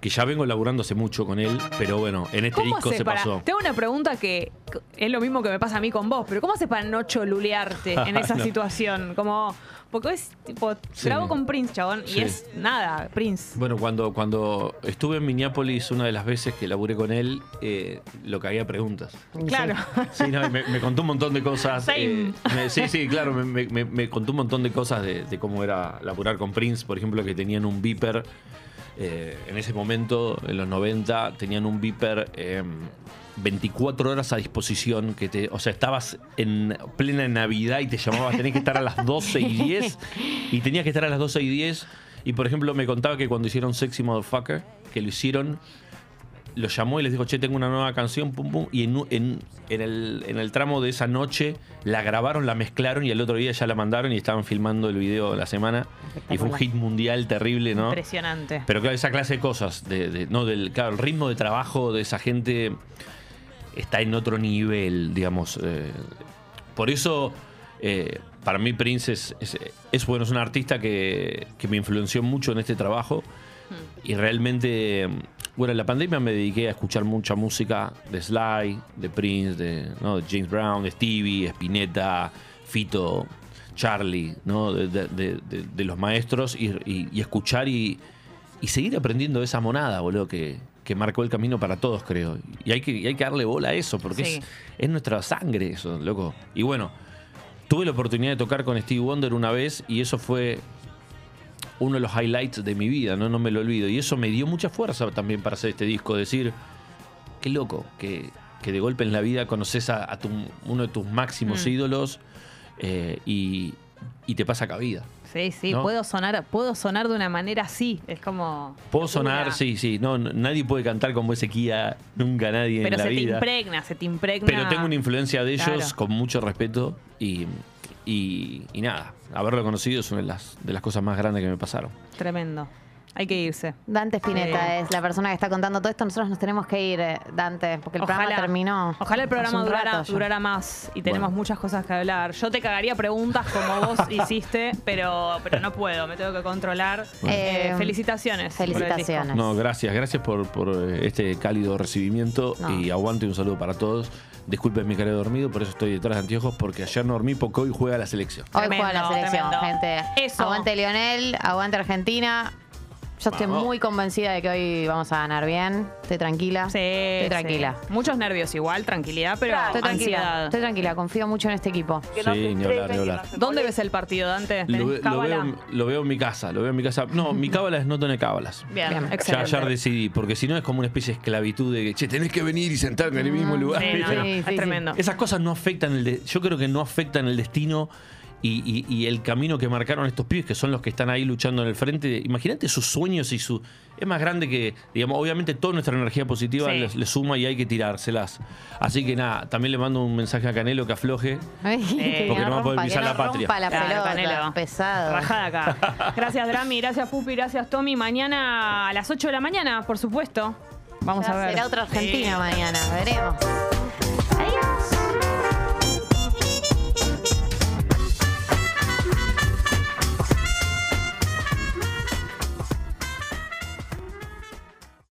que ya vengo laburando hace mucho con él, pero bueno, en este ¿Cómo disco se para.? pasó. Tengo una pregunta que es lo mismo que me pasa a mí con vos, pero ¿cómo haces para no cholulearte en esa No. situación? Como. Porque es tipo. Sí. Grabo con Prince, chabón, Sí. y es nada, Prince. Bueno, cuando, cuando estuve en Minneapolis, una de las veces que laburé con él, eh, lo caía a preguntas. Claro. Sí, no, y me, me contó un montón de cosas. Eh, me- sí, sí, claro, me contó un montón de cosas de, de cómo era laburar con Prince, por ejemplo, que tenían un beeper. Eh, en ese momento, en los 90, tenían un beeper eh, 24 horas a disposición. Que te, o sea, estabas en plena Navidad y te llamabas, tenías que estar a las 12 y 10. Y tenías que estar a las 12 y 10. Y por ejemplo, me contaba que cuando hicieron Sexy Motherfucker, que lo hicieron lo llamó y les dijo, che, tengo una nueva canción, pum, pum. Y en, un- en- en el, en el tramo de esa noche la grabaron, la mezclaron y el otro día ya la mandaron y estaban filmando el video la semana. Y fue un hit mundial terrible, ¿no? Impresionante. Pero claro, esa clase de cosas, de, de- no, del, claro, el ritmo de trabajo de esa gente está en otro nivel, digamos. eh, por eso Eh, para mí Prince es, es, es, bueno, es un artista que, que me influenció mucho en este trabajo y realmente, bueno, en la pandemia me dediqué a escuchar mucha música de Sly, de Prince, de, ¿no? de James Brown, de Stevie, Spinetta, Fito, Charlie, ¿no? de, de- de- los maestros y, y- y escuchar y, y seguir aprendiendo esa monada, boludo, que, que marcó el camino para todos, creo. Y hay que, hay que darle bola a eso, porque Sí. es, es nuestra sangre eso, loco. Y bueno, tuve la oportunidad de tocar con Stevie Wonder una vez y eso fue uno de los highlights de mi vida, ¿no? No me lo olvido. Y eso me dio mucha fuerza también para hacer este disco. Decir, qué loco, que, que de golpe en la vida conoces a, a tu- uno de tus máximos Mm. ídolos eh, y, y te pasa cabida. Sí, sí, ¿No? puedo sonar, puedo sonar de una manera así. Es como. Puedo sonar, sí, sí. No, nadie puede cantar como ese Kia, nunca nadie Pero en la se te impregna, se te impregna. Pero tengo una influencia de ellos Claro. con mucho respeto y, y, y nada, haberlo conocido es una de las, de las cosas más grandes que me pasaron. Tremendo. Hay que irse. Dante Spinetta Eh. es la persona que está contando todo esto. Nosotros nos tenemos que ir, eh, Dante, porque el programa terminó. Ojalá el programa durara, rato ya. durara más y tenemos Bueno. muchas cosas que hablar. Yo te cagaría preguntas como vos hiciste, pero, pero no puedo, me tengo que controlar. Bueno. Eh, Eh, felicitaciones. felicitaciones. No, gracias, gracias por, por, este cálido recibimiento No. y aguante un saludo para todos. Disculpen mi cara de dormido, por eso estoy detrás de anteojos, porque ayer no dormí porque hoy juega la selección. Hoy Tremendo, juega la selección, tremendo. gente. Eso. Aguante Lionel, aguante Argentina. Yo estoy Vamos. muy convencida de que hoy vamos a ganar bien. Estoy tranquila. Sí, Estoy sí. tranquila. Muchos nervios igual, tranquilidad, pero Estoy tranquila. ansiedad. Estoy tranquila. Confío mucho en este equipo. Sí, ni hablar, ni hablar. ¿Dónde ves el partido, Dante? Lo, ¿Tenés ve- lo cábala? veo, lo veo en mi casa, lo veo en mi casa. No, mi cábala es no tener cábalas. Bien, Bien. Ya excelente. ayer decidí, porque si no es como una especie de esclavitud de que, che, tenés que venir y sentarte en el mismo lugar. Sí, no, Sí, es sí, sí. tremendo. Esas cosas no afectan el de- yo creo que no afectan el destino y, y- y el camino que marcaron estos pibes que son los que están ahí luchando en el frente. Imagínate sus sueños y su es más grande que, digamos, obviamente toda nuestra energía positiva Sí. les suma y hay que tirárselas. Así que nada, también le mando un mensaje a Canelo que afloje. Ay, que Porque no va a poder pisar la patria. la Claro, pelota, Canelo. pesado. Rajada acá. Gracias, Drami. Gracias, Pupi. Gracias, Tommy. Mañana a las 8 de la mañana, por supuesto. Vamos Ya a ver. Será otra Argentina Sí. mañana, veremos. Adiós.